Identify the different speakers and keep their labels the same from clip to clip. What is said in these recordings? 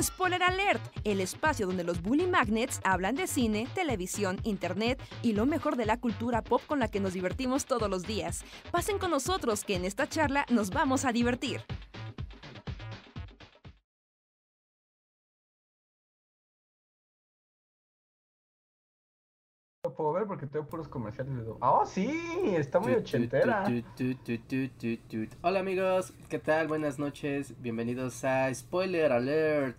Speaker 1: Spoiler Alert, el espacio donde los Bully Magnets hablan de cine, televisión, internet y lo mejor de la cultura pop con la que nos divertimos todos los días. Pasen con nosotros que en esta charla nos vamos a divertir.
Speaker 2: Puedo ver porque tengo puros comerciales de... ¡Oh, sí! Está muy ochentera.
Speaker 3: Hola amigos, ¿qué tal? Buenas noches. Bienvenidos a Spoiler Alert,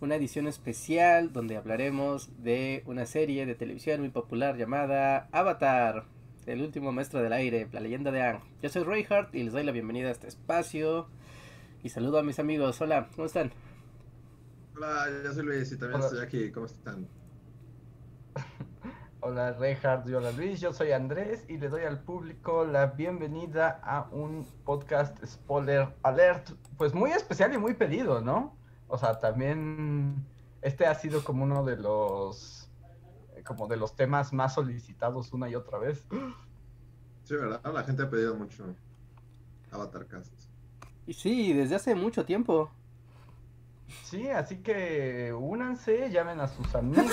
Speaker 3: una edición especial donde hablaremos de una serie de televisión muy popular llamada Avatar, el último maestro del aire, la leyenda de Ang. Yo soy Reinhardt y les doy la bienvenida a este espacio. Y saludo a mis amigos. Hola, ¿cómo están?
Speaker 4: Hola, yo soy Luis y también
Speaker 2: Hola.
Speaker 4: estoy aquí. ¿Cómo están?
Speaker 2: Hola Reinhardt y hola Luis, yo soy Andrés y le doy al público la bienvenida a un podcast Spoiler Alert, pues muy especial y muy pedido, ¿no? O sea, también este ha sido como uno de los como de los temas más solicitados una y otra vez.
Speaker 4: Sí, ¿verdad? La gente ha pedido mucho Avatar Cast.
Speaker 3: Y sí, desde hace mucho tiempo.
Speaker 2: Sí, así que únanse, llamen a sus amigos,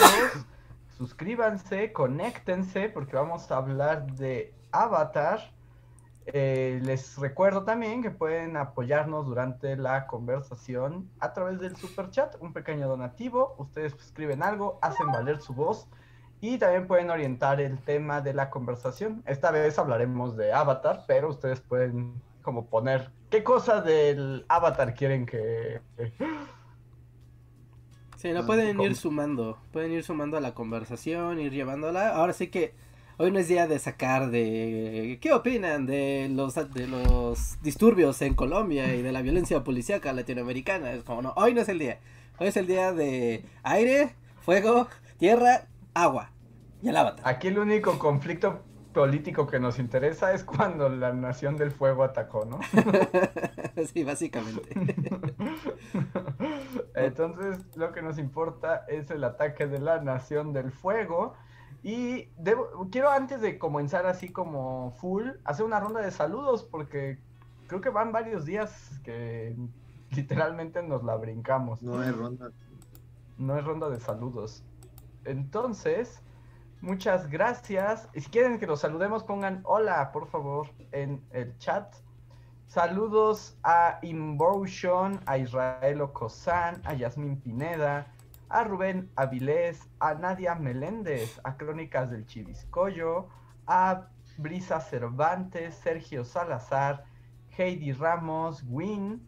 Speaker 2: suscríbanse, conéctense, porque vamos a hablar de Avatar. Eh, les recuerdo también que pueden apoyarnos durante la conversación a través del super chat, un pequeño donativo. Ustedes escriben algo, hacen valer su voz y también pueden orientar el tema de la conversación. Esta vez hablaremos de Avatar, pero ustedes pueden como poner qué cosa del Avatar quieren que
Speaker 3: Sí, no
Speaker 4: Ah,
Speaker 3: pueden ir sumando, pueden ir sumando a la conversación, ir llevándola. Ahora sí que hoy no es día de sacar de qué opinan de los de los disturbios en Colombia y de la violencia policíaca latinoamericana. Es como no, hoy no es el día. Hoy es el día de aire, fuego, tierra, agua y el avatar.
Speaker 2: Aquí el único conflicto político que nos interesa es cuando la Nación del Fuego atacó, ¿no?
Speaker 3: sí, básicamente.
Speaker 2: Entonces, lo que nos importa es el ataque de la Nación del Fuego. Y debo- quiero antes de comenzar así como full, hacer una ronda de saludos porque creo que van varios días que literalmente nos la brincamos.
Speaker 4: No hay ronda.
Speaker 2: No es ronda de saludos. Entonces, muchas gracias. Si quieren que los saludemos, pongan hola, por favor, en el chat. Saludos a Involution, a Israel Ocosán, a Yasmín Pineda, a Rubén Avilés, a Nadia Meléndez, a Crónicas del Chiviscoyo, a Brisa Cervantes, Sergio Salazar, Heidi Ramos, Win,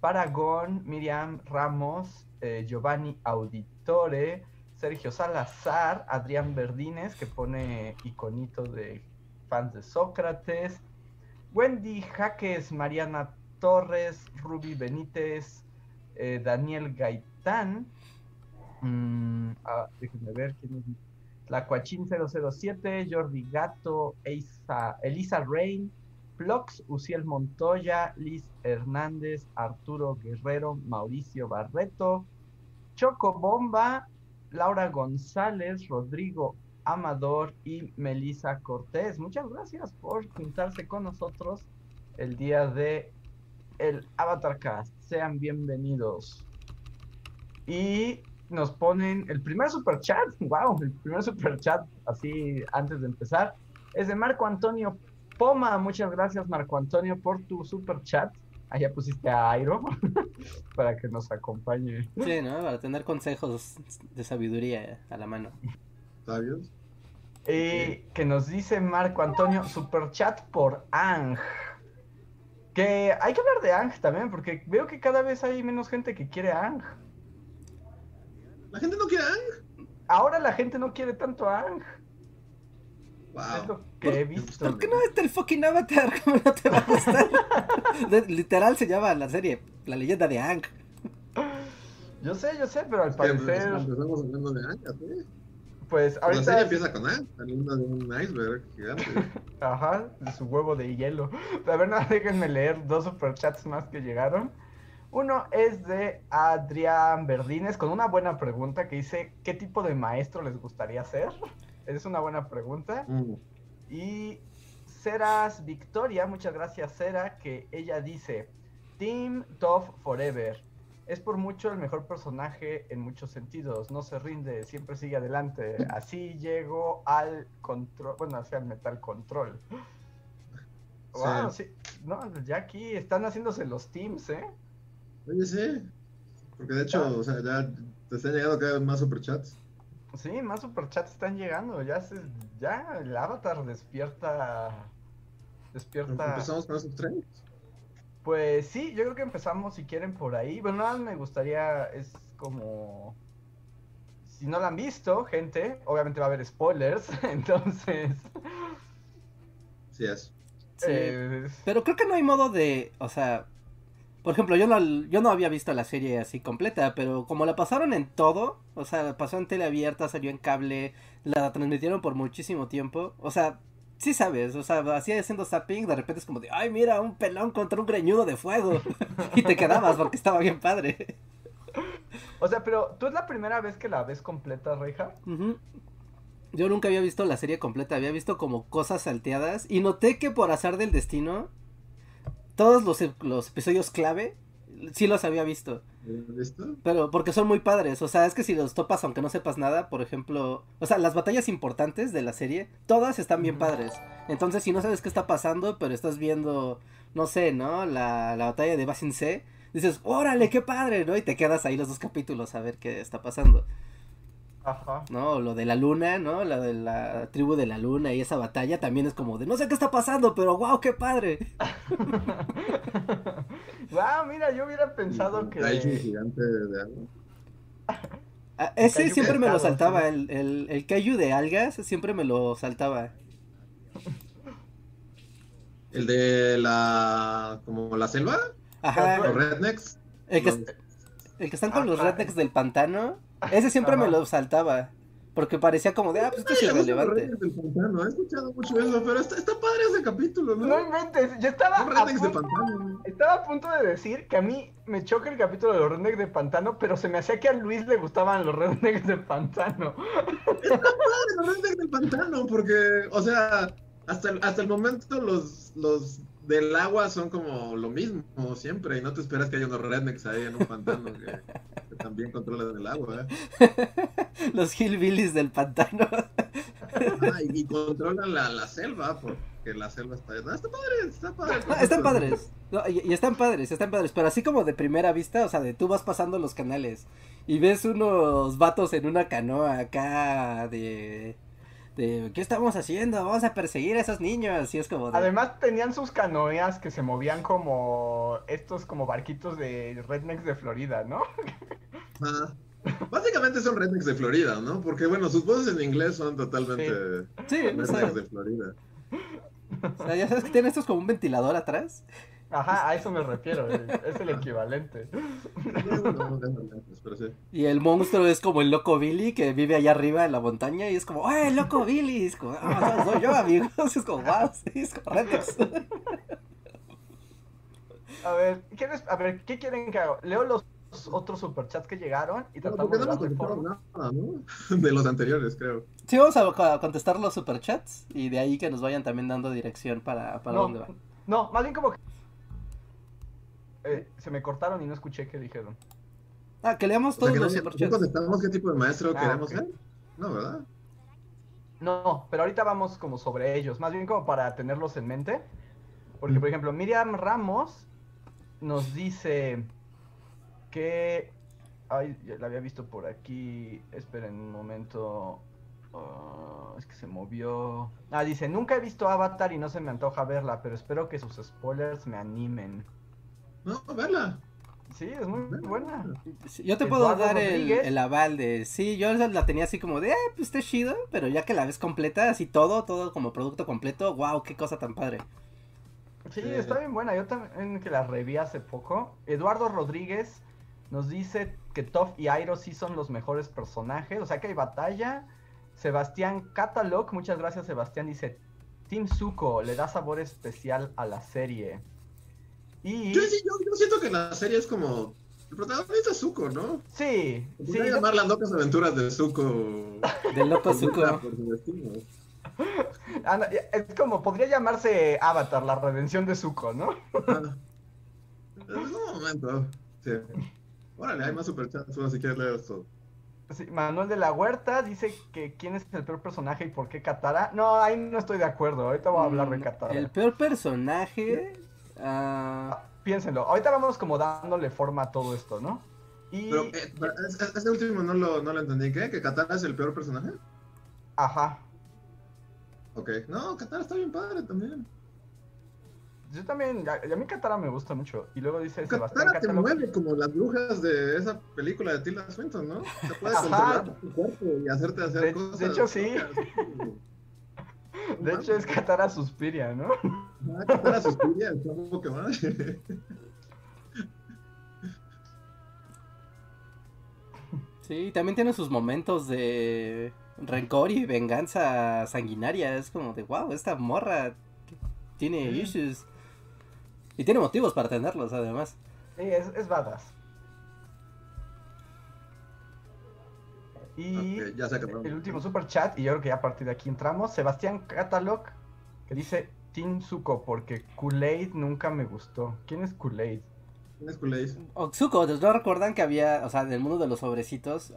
Speaker 2: Paragón, Miriam Ramos, eh, Giovanni Auditore, Sergio Salazar, Adrián Verdines, que pone iconito de fans de Sócrates, Wendy Jaques, Mariana Torres, Ruby Benítez, eh, Daniel Gaitán, mm, ah, déjenme ver quién es. Tlacuachín 007, Jordi Gato, Elisa Rain, Plox, Uciel Montoya, Liz Hernández, Arturo Guerrero, Mauricio Barreto, Choco Bomba, Laura González, Rodrigo Amador y Melisa Cortés. Muchas gracias por juntarse con nosotros el día de el Avatar Cast. Sean bienvenidos. Y nos ponen el primer super chat. Wow, el primer super chat así antes de empezar es de Marco Antonio Poma. Muchas gracias Marco Antonio por tu super chat. Allá pusiste a Airo para que nos acompañe.
Speaker 3: Sí, ¿no? Para tener consejos de sabiduría a la mano.
Speaker 4: ¿Sabios?
Speaker 2: Eh, que nos dice Marco Antonio, super chat por Ang. Que hay que hablar de Ang también, porque veo que cada vez hay menos gente que quiere a Ang.
Speaker 4: ¿La gente no quiere Ang?
Speaker 2: Ahora la gente no quiere tanto a Ang. Es
Speaker 4: Wow.
Speaker 2: lo que he visto.
Speaker 3: ¿Por qué no está el fucking Avatar? ¿Cómo no te va a gustar? Literal se llama la serie La leyenda de Ang.
Speaker 2: Yo sé, yo sé, pero al
Speaker 4: Es que pues,
Speaker 2: parecer,
Speaker 4: empezamos hablando de Ang, así.
Speaker 2: pues
Speaker 4: La serie
Speaker 2: ahorita,
Speaker 4: empieza con Ang, saliendo de un iceberg gigante.
Speaker 2: ajá, de su huevo de hielo. A ver, no, déjenme leer dos superchats más que llegaron. Uno es de Adrián Verdines con una buena pregunta que dice, ¿qué tipo de maestro les gustaría ser? Es una buena pregunta.
Speaker 4: Mm.
Speaker 2: Y Ceras Victoria, muchas gracias Cera, que ella dice, Team Tough Forever. es por mucho el mejor personaje en muchos sentidos. No se rinde, siempre sigue adelante. Así llegó al control, bueno, hacia el Metal Control. Wow, sí. No, ya aquí están haciéndose los teams, ¿eh?
Speaker 4: Oye, sí. Porque de hecho, o sea, ya te están llegando cada vez más superchats.
Speaker 2: Sí, más superchats están llegando. Ya se, ya el avatar despierta. Despierta.
Speaker 4: ¿Empezamos con esos tres?
Speaker 2: Pues sí, yo creo que empezamos si quieren por ahí. Bueno, nada más me gustaría, es como... Si no la han visto, gente, obviamente va a haber spoilers, entonces...
Speaker 4: Sí es.
Speaker 3: Sí,
Speaker 2: eh,
Speaker 3: Pero creo que no hay modo de, o sea, por ejemplo, yo no, yo no había visto la serie así completa, pero como la pasaron en todo, o sea, pasó en tele abierta, salió en cable, la transmitieron por muchísimo tiempo, o sea, sí sabes, o sea, así haciendo zapping, de repente es como de, ay, mira, un pelón contra un greñudo de fuego, y te quedabas porque estaba bien padre.
Speaker 2: O sea, pero ¿tú es la primera vez que la ves completa, Reija?
Speaker 3: Ujú. Yo nunca había visto la serie completa, había visto como cosas salteadas y noté que por azar del destino, todos los, los episodios clave sí los había visto.
Speaker 4: ¿Listo?
Speaker 3: Pero porque son muy padres, o sea, es que si los topas aunque no sepas nada, por ejemplo, o sea, las batallas importantes de la serie, todas están bien padres. Entonces, si no sabes qué está pasando, pero estás viendo, no sé, ¿no? La, la batalla de Basin C, dices, órale, qué padre, ¿no? Y te quedas ahí los dos capítulos a ver qué está pasando,
Speaker 2: Ajá.
Speaker 3: ¿no? Lo de la luna, ¿no? La de la tribu de la luna y esa batalla también es como de, no sé qué está pasando, pero wow, qué padre.
Speaker 2: wow, mira, yo hubiera pensado que...
Speaker 4: Hay un gigante de agua.
Speaker 3: Ah, ese
Speaker 2: Kaiju
Speaker 3: siempre me lo saltaba,
Speaker 2: sí.
Speaker 3: el, el, el kaiju de algas siempre me lo saltaba.
Speaker 4: El de la. como la selva,
Speaker 3: Ajá.
Speaker 4: los rednecks.
Speaker 3: El que,
Speaker 4: Los-
Speaker 3: el que están con los rednecks del pantano, ese siempre me lo saltaba. Porque parecía como de, ah, pues esto es irrelevante.
Speaker 4: rednecks del pantano, he escuchado mucho eso, pero está, está padre ese capítulo, ¿no?
Speaker 2: No inventes, yo estaba a,
Speaker 4: de
Speaker 2: punto,
Speaker 4: pantano.
Speaker 2: estaba a punto de decir que a mí me choca el capítulo de los rednecks de pantano, pero se me hacía que a Luis le gustaban los rednecks de pantano.
Speaker 4: Padre, los rednecks del pantano, porque, o sea, hasta el, hasta el momento los, los del agua son como lo mismo siempre, y no te esperas que haya unos rednecks ahí en un pantano que, que también controlan el agua, ¿eh?
Speaker 3: Los hillbillies del pantano.
Speaker 4: Ah, y, y controlan la, la selva, porque la selva está... No, está padre, está padre.
Speaker 3: No, están padres. No, y, y están padres, están padres. Pero así como de primera vista, o sea, de tú vas pasando los canales y ves unos vatos en una canoa acá de... de ¿Qué estamos haciendo? Vamos a perseguir a esos niños. Y es como de...
Speaker 2: Además tenían sus canoas que se movían como estos como barquitos de rednecks de Florida, ¿no?
Speaker 4: Ah, básicamente son rednecks de Florida, ¿no? Porque, bueno, sus voces en inglés son totalmente
Speaker 3: Sí, o sea,
Speaker 4: rednecks de Florida.
Speaker 3: o sea, ya sabes que tienen estos como un ventilador atrás.
Speaker 2: Ajá, a eso me refiero, es el equivalente.
Speaker 4: No, no, no, no.
Speaker 3: Y el monstruo es como el loco Billy que vive allá arriba en la montaña y es como, ¡ay, loco Billy! Es como, "Ah, soy yo, amigos. Es como, wow, sí, es como rednecks".
Speaker 2: A ver, ¿quieres, a ver, ¿qué quieren que haga? Leo los otros superchats que llegaron y
Speaker 4: No,
Speaker 2: tratamos
Speaker 4: porque
Speaker 2: de
Speaker 4: no nada, ¿no? De los anteriores, creo.
Speaker 3: Sí, vamos a, a contestar los superchats y de ahí que nos vayan también dando dirección para, para
Speaker 2: no,
Speaker 3: dónde va.
Speaker 2: no, más bien como que... Eh, se me cortaron y no escuché qué dijeron.
Speaker 3: Ah, que leamos
Speaker 4: O sea,
Speaker 3: todos
Speaker 4: que no,
Speaker 3: los superchats.
Speaker 4: contestamos qué tipo de maestro
Speaker 2: Ah,
Speaker 4: queremos
Speaker 2: ok.
Speaker 4: ser. No, ¿verdad?
Speaker 2: No, pero ahorita vamos como sobre ellos, más bien como para tenerlos en mente. Porque, por ejemplo, Miriam Ramos nos dice que... Ay, ya la había visto por aquí. Esperen un momento. Ah, es que se movió. Ah, dice, nunca he visto Avatar y no se me antoja verla, pero espero que sus spoilers me animen.
Speaker 4: No, verla.
Speaker 2: Sí, es muy buena.
Speaker 3: Yo te puedo
Speaker 2: Eduardo
Speaker 3: dar el, aval de, sí, yo la tenía así como de, ah, pues está chido, pero ya que la ves completa, así todo, todo como producto completo, wow, qué cosa tan padre.
Speaker 2: Sí,
Speaker 4: Sí.
Speaker 2: está bien buena. Yo también que la reví hace poco. Eduardo Rodríguez nos dice que Toph y Airo sí son los mejores personajes. O sea que hay batalla. Sebastián Catalog, muchas gracias Sebastián, dice Team Zuko le da sabor especial a la serie. Y
Speaker 4: Yo, sí, yo, yo siento que la serie es como. El protagonista es Zuko, ¿no?
Speaker 2: sí, sí, yo-
Speaker 4: llamar las locas aventuras de Zuko.
Speaker 3: Del loco Zuko.
Speaker 2: es como podría llamarse Avatar, la redención de Zuko, ¿no?
Speaker 4: Ah. En algún momento. Sí. Órale, hay más superchats, si quieres leer todo.
Speaker 2: Sí, Manuel de la Huerta dice que quién es el peor personaje y por qué Katara. No, ahí no estoy de acuerdo. Ahorita voy a hablar de
Speaker 3: Mm,
Speaker 2: Katara.
Speaker 3: El peor personaje. Ah,
Speaker 2: Piénsenlo. Ahorita vamos como dándole forma a todo esto, ¿no? Y.
Speaker 4: Pero, eh, es- es- este último no lo, no lo entendí. ¿Qué? ¿Que Katara es el peor personaje?
Speaker 2: Ajá.
Speaker 4: Ok. No, Katara está bien padre también.
Speaker 2: Yo también. A, a mí Katara me gusta mucho. Y luego dice Sebastián
Speaker 4: Katara te mueve como las brujas de esa película de Tilda Swinton, ¿no? Se puede
Speaker 2: Ajá.
Speaker 4: controlar tu cuerpo y hacerte hacer
Speaker 2: De-
Speaker 4: cosas.
Speaker 2: de hecho, sí. De hecho, es Katara Suspiria, ¿no?
Speaker 4: Ah, Katara está un poco más.
Speaker 3: sí, también tiene sus momentos de rencor y venganza sanguinaria. Es como de, wow, esta morra tiene
Speaker 4: Sí.
Speaker 3: issues. Y tiene motivos para tenerlos, además.
Speaker 2: Sí, es, es badass. Y
Speaker 4: Ok, ya se acabó.
Speaker 2: el último super chat, y yo creo que ya a partir de aquí entramos. Sebastián Catalog, que dice Team Zuko, porque Kool-Aid nunca me gustó. ¿Quién es Kool-Aid?
Speaker 4: ¿Quién es Kool-Aid?
Speaker 3: Zuko, ¿no recuerdan que había, o sea, en el mundo de los sobrecitos,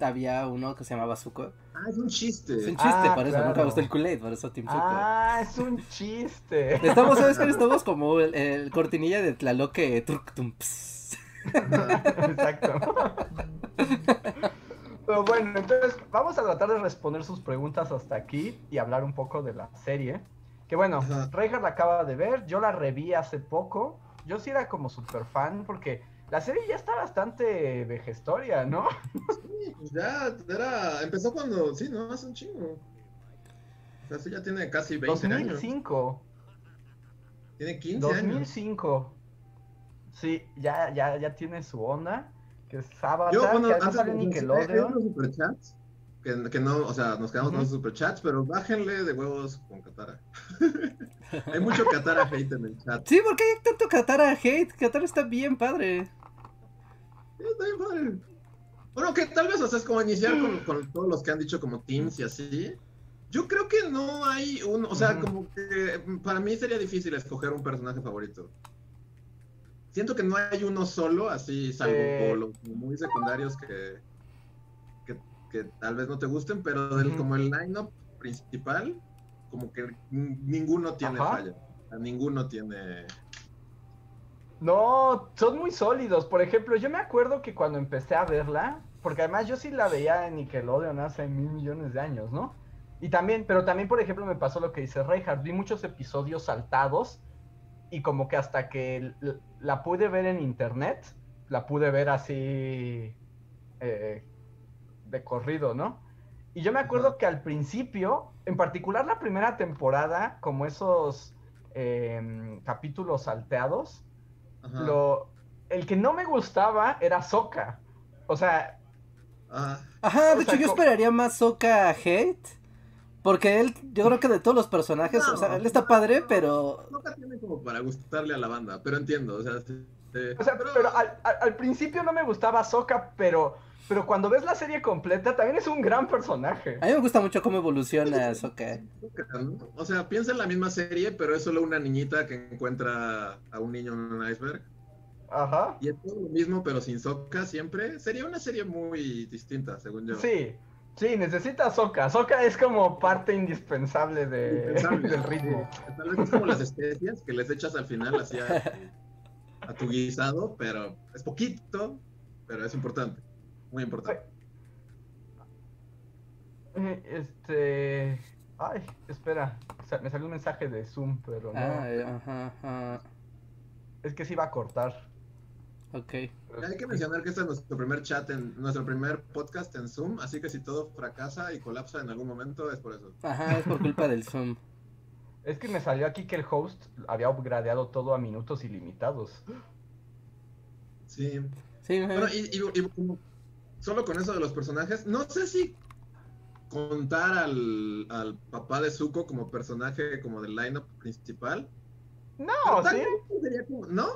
Speaker 3: había uno que se llamaba Zuko?
Speaker 4: Ah, es un chiste.
Speaker 3: Es un chiste,
Speaker 2: Ah,
Speaker 3: por eso nunca
Speaker 2: claro.
Speaker 3: gustó el Kool-Aid, por eso Team Zuko.
Speaker 2: Ah, es un chiste.
Speaker 3: Estamos, ¿sabes qué? Estamos como el, el cortinilla de Tlaloque Turk Tum, ps.
Speaker 4: Ajá.
Speaker 2: Exacto. Pero bueno, entonces vamos a tratar de responder sus preguntas hasta aquí y hablar un poco de la serie. Que bueno. Reinhardt la acaba de ver, yo la reví hace poco. Yo sí era como super fan porque la serie ya está bastante vejestoria, ¿no?
Speaker 4: Sí, pues ya era. Empezó cuando. Sí, no, hace un chingo. O sea, sí, ya tiene casi 20 años.
Speaker 2: 2005.
Speaker 4: Tiene 15 años.
Speaker 2: 2005. Sí, ya, ya, ya tiene su onda. Que es Avatar,
Speaker 4: Yo, bueno,
Speaker 2: que además
Speaker 4: antes
Speaker 2: sale Nickelodeon.
Speaker 4: superchats. Que, que no, o sea, nos quedamos con
Speaker 2: Ujú.
Speaker 4: los superchats, pero bájenle de huevos con Katara. hay mucho Katara hate en el chat.
Speaker 3: Sí, ¿por qué hay tanto Katara hate? Katara está bien padre.
Speaker 4: Sí, está bien padre. Bueno, que tal vez, o sea, es como iniciar con, con todos los que han dicho como teams y así. Yo creo que no hay un, o sea, como que mm, para mí sería difícil escoger un personaje favorito. Siento que no hay uno solo, así, salvo
Speaker 2: Eh.
Speaker 4: los muy secundarios que, que, que tal vez no te gusten, pero del, como el line-up principal, como que ninguno tiene
Speaker 2: Ajá.
Speaker 4: falla. Ninguno tiene...
Speaker 2: No, son muy sólidos. Por ejemplo, yo me acuerdo que cuando empecé a verla, porque además yo sí la veía en Nickelodeon hace mil millones de años, ¿no? Y también, pero también, por ejemplo, me pasó lo que dice Reinhardt, vi muchos episodios saltados y como que hasta que la pude ver en internet, la pude ver así eh, de corrido, ¿no? Y yo me acuerdo que al principio, en particular la primera temporada, como esos em, capítulos salteados,
Speaker 4: Ajá.
Speaker 2: lo, el que no me gustaba era Soka. O sea,
Speaker 4: Ajá.
Speaker 3: Ajá, de
Speaker 2: sea,
Speaker 3: hecho yo esperaría más Soka hate. Porque él, yo creo que de todos los personajes, o sea, él está padre, pero...
Speaker 4: Nunca tiene como para gustarle a la banda, pero entiendo, o sea, sí, sí.
Speaker 2: o sea, pero, al, al- al principio no me gustaba Soka, pero, pero cuando ves la serie completa también es un gran personaje.
Speaker 3: A mí me gusta mucho cómo evoluciona Soka.
Speaker 4: ¿no? O sea, piensa en la misma serie, pero es solo una niñita que encuentra a un niño en un iceberg.
Speaker 2: Ajá.
Speaker 4: Y es todo lo mismo, pero sin Soka siempre. Sería una serie muy distinta, según yo.
Speaker 2: Sí, sí, necesita Soka. Soka es como parte indispensable de,
Speaker 4: Indispensable.
Speaker 2: del ritmo.
Speaker 4: Tal vez es como las especias que les echas al final así a, a tu guisado, pero es poquito, pero es importante. Muy importante.
Speaker 2: Eh, Este. Ay, espera. Me salió un mensaje de Zoom, pero no.
Speaker 3: Ah, eh, ajá, ajá.
Speaker 2: Es que se iba a cortar.
Speaker 3: Ok.
Speaker 4: Hay que mencionar que este es nuestro primer chat, en nuestro primer podcast en Zoom, así que si todo fracasa y colapsa en algún momento es por eso.
Speaker 3: Ajá, es por culpa del Zoom.
Speaker 2: Es que me salió aquí que el host había upgradeado todo a minutos ilimitados.
Speaker 4: Sí.
Speaker 3: Sí.
Speaker 4: Bueno, y, y- solo con eso de los personajes, no sé si contar al, al papá de Zuko como personaje como del lineup principal.
Speaker 2: No, ¿sí?
Speaker 4: sería como- ¿No?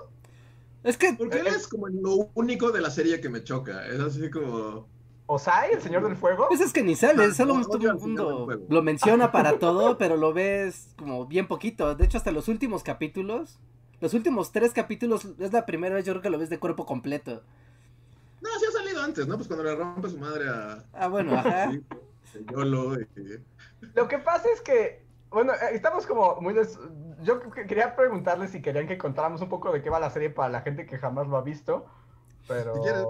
Speaker 3: Es que
Speaker 4: Porque él
Speaker 2: Eh,
Speaker 4: es como lo único de la serie que me choca. Es así como.
Speaker 2: ¿Osai, el señor del fuego?
Speaker 3: Pues es que ni sale,
Speaker 4: Ah,
Speaker 3: solo
Speaker 4: no,
Speaker 3: todo el mundo lo menciona para todo, pero lo ves como bien poquito. De hecho, hasta los últimos capítulos, los últimos tres capítulos, es la primera vez yo creo que lo ves de cuerpo completo.
Speaker 4: No, sí ha salido antes, ¿no? Pues cuando le rompe su madre a.
Speaker 3: Ah, bueno, ajá.
Speaker 4: Sí, Yolo y-
Speaker 2: Lo que pasa es que, bueno, eh, estamos como muy... des- Yo que- quería preguntarles si querían que contáramos un poco de qué va la serie para la gente que jamás lo ha visto, pero...
Speaker 4: Si quieres.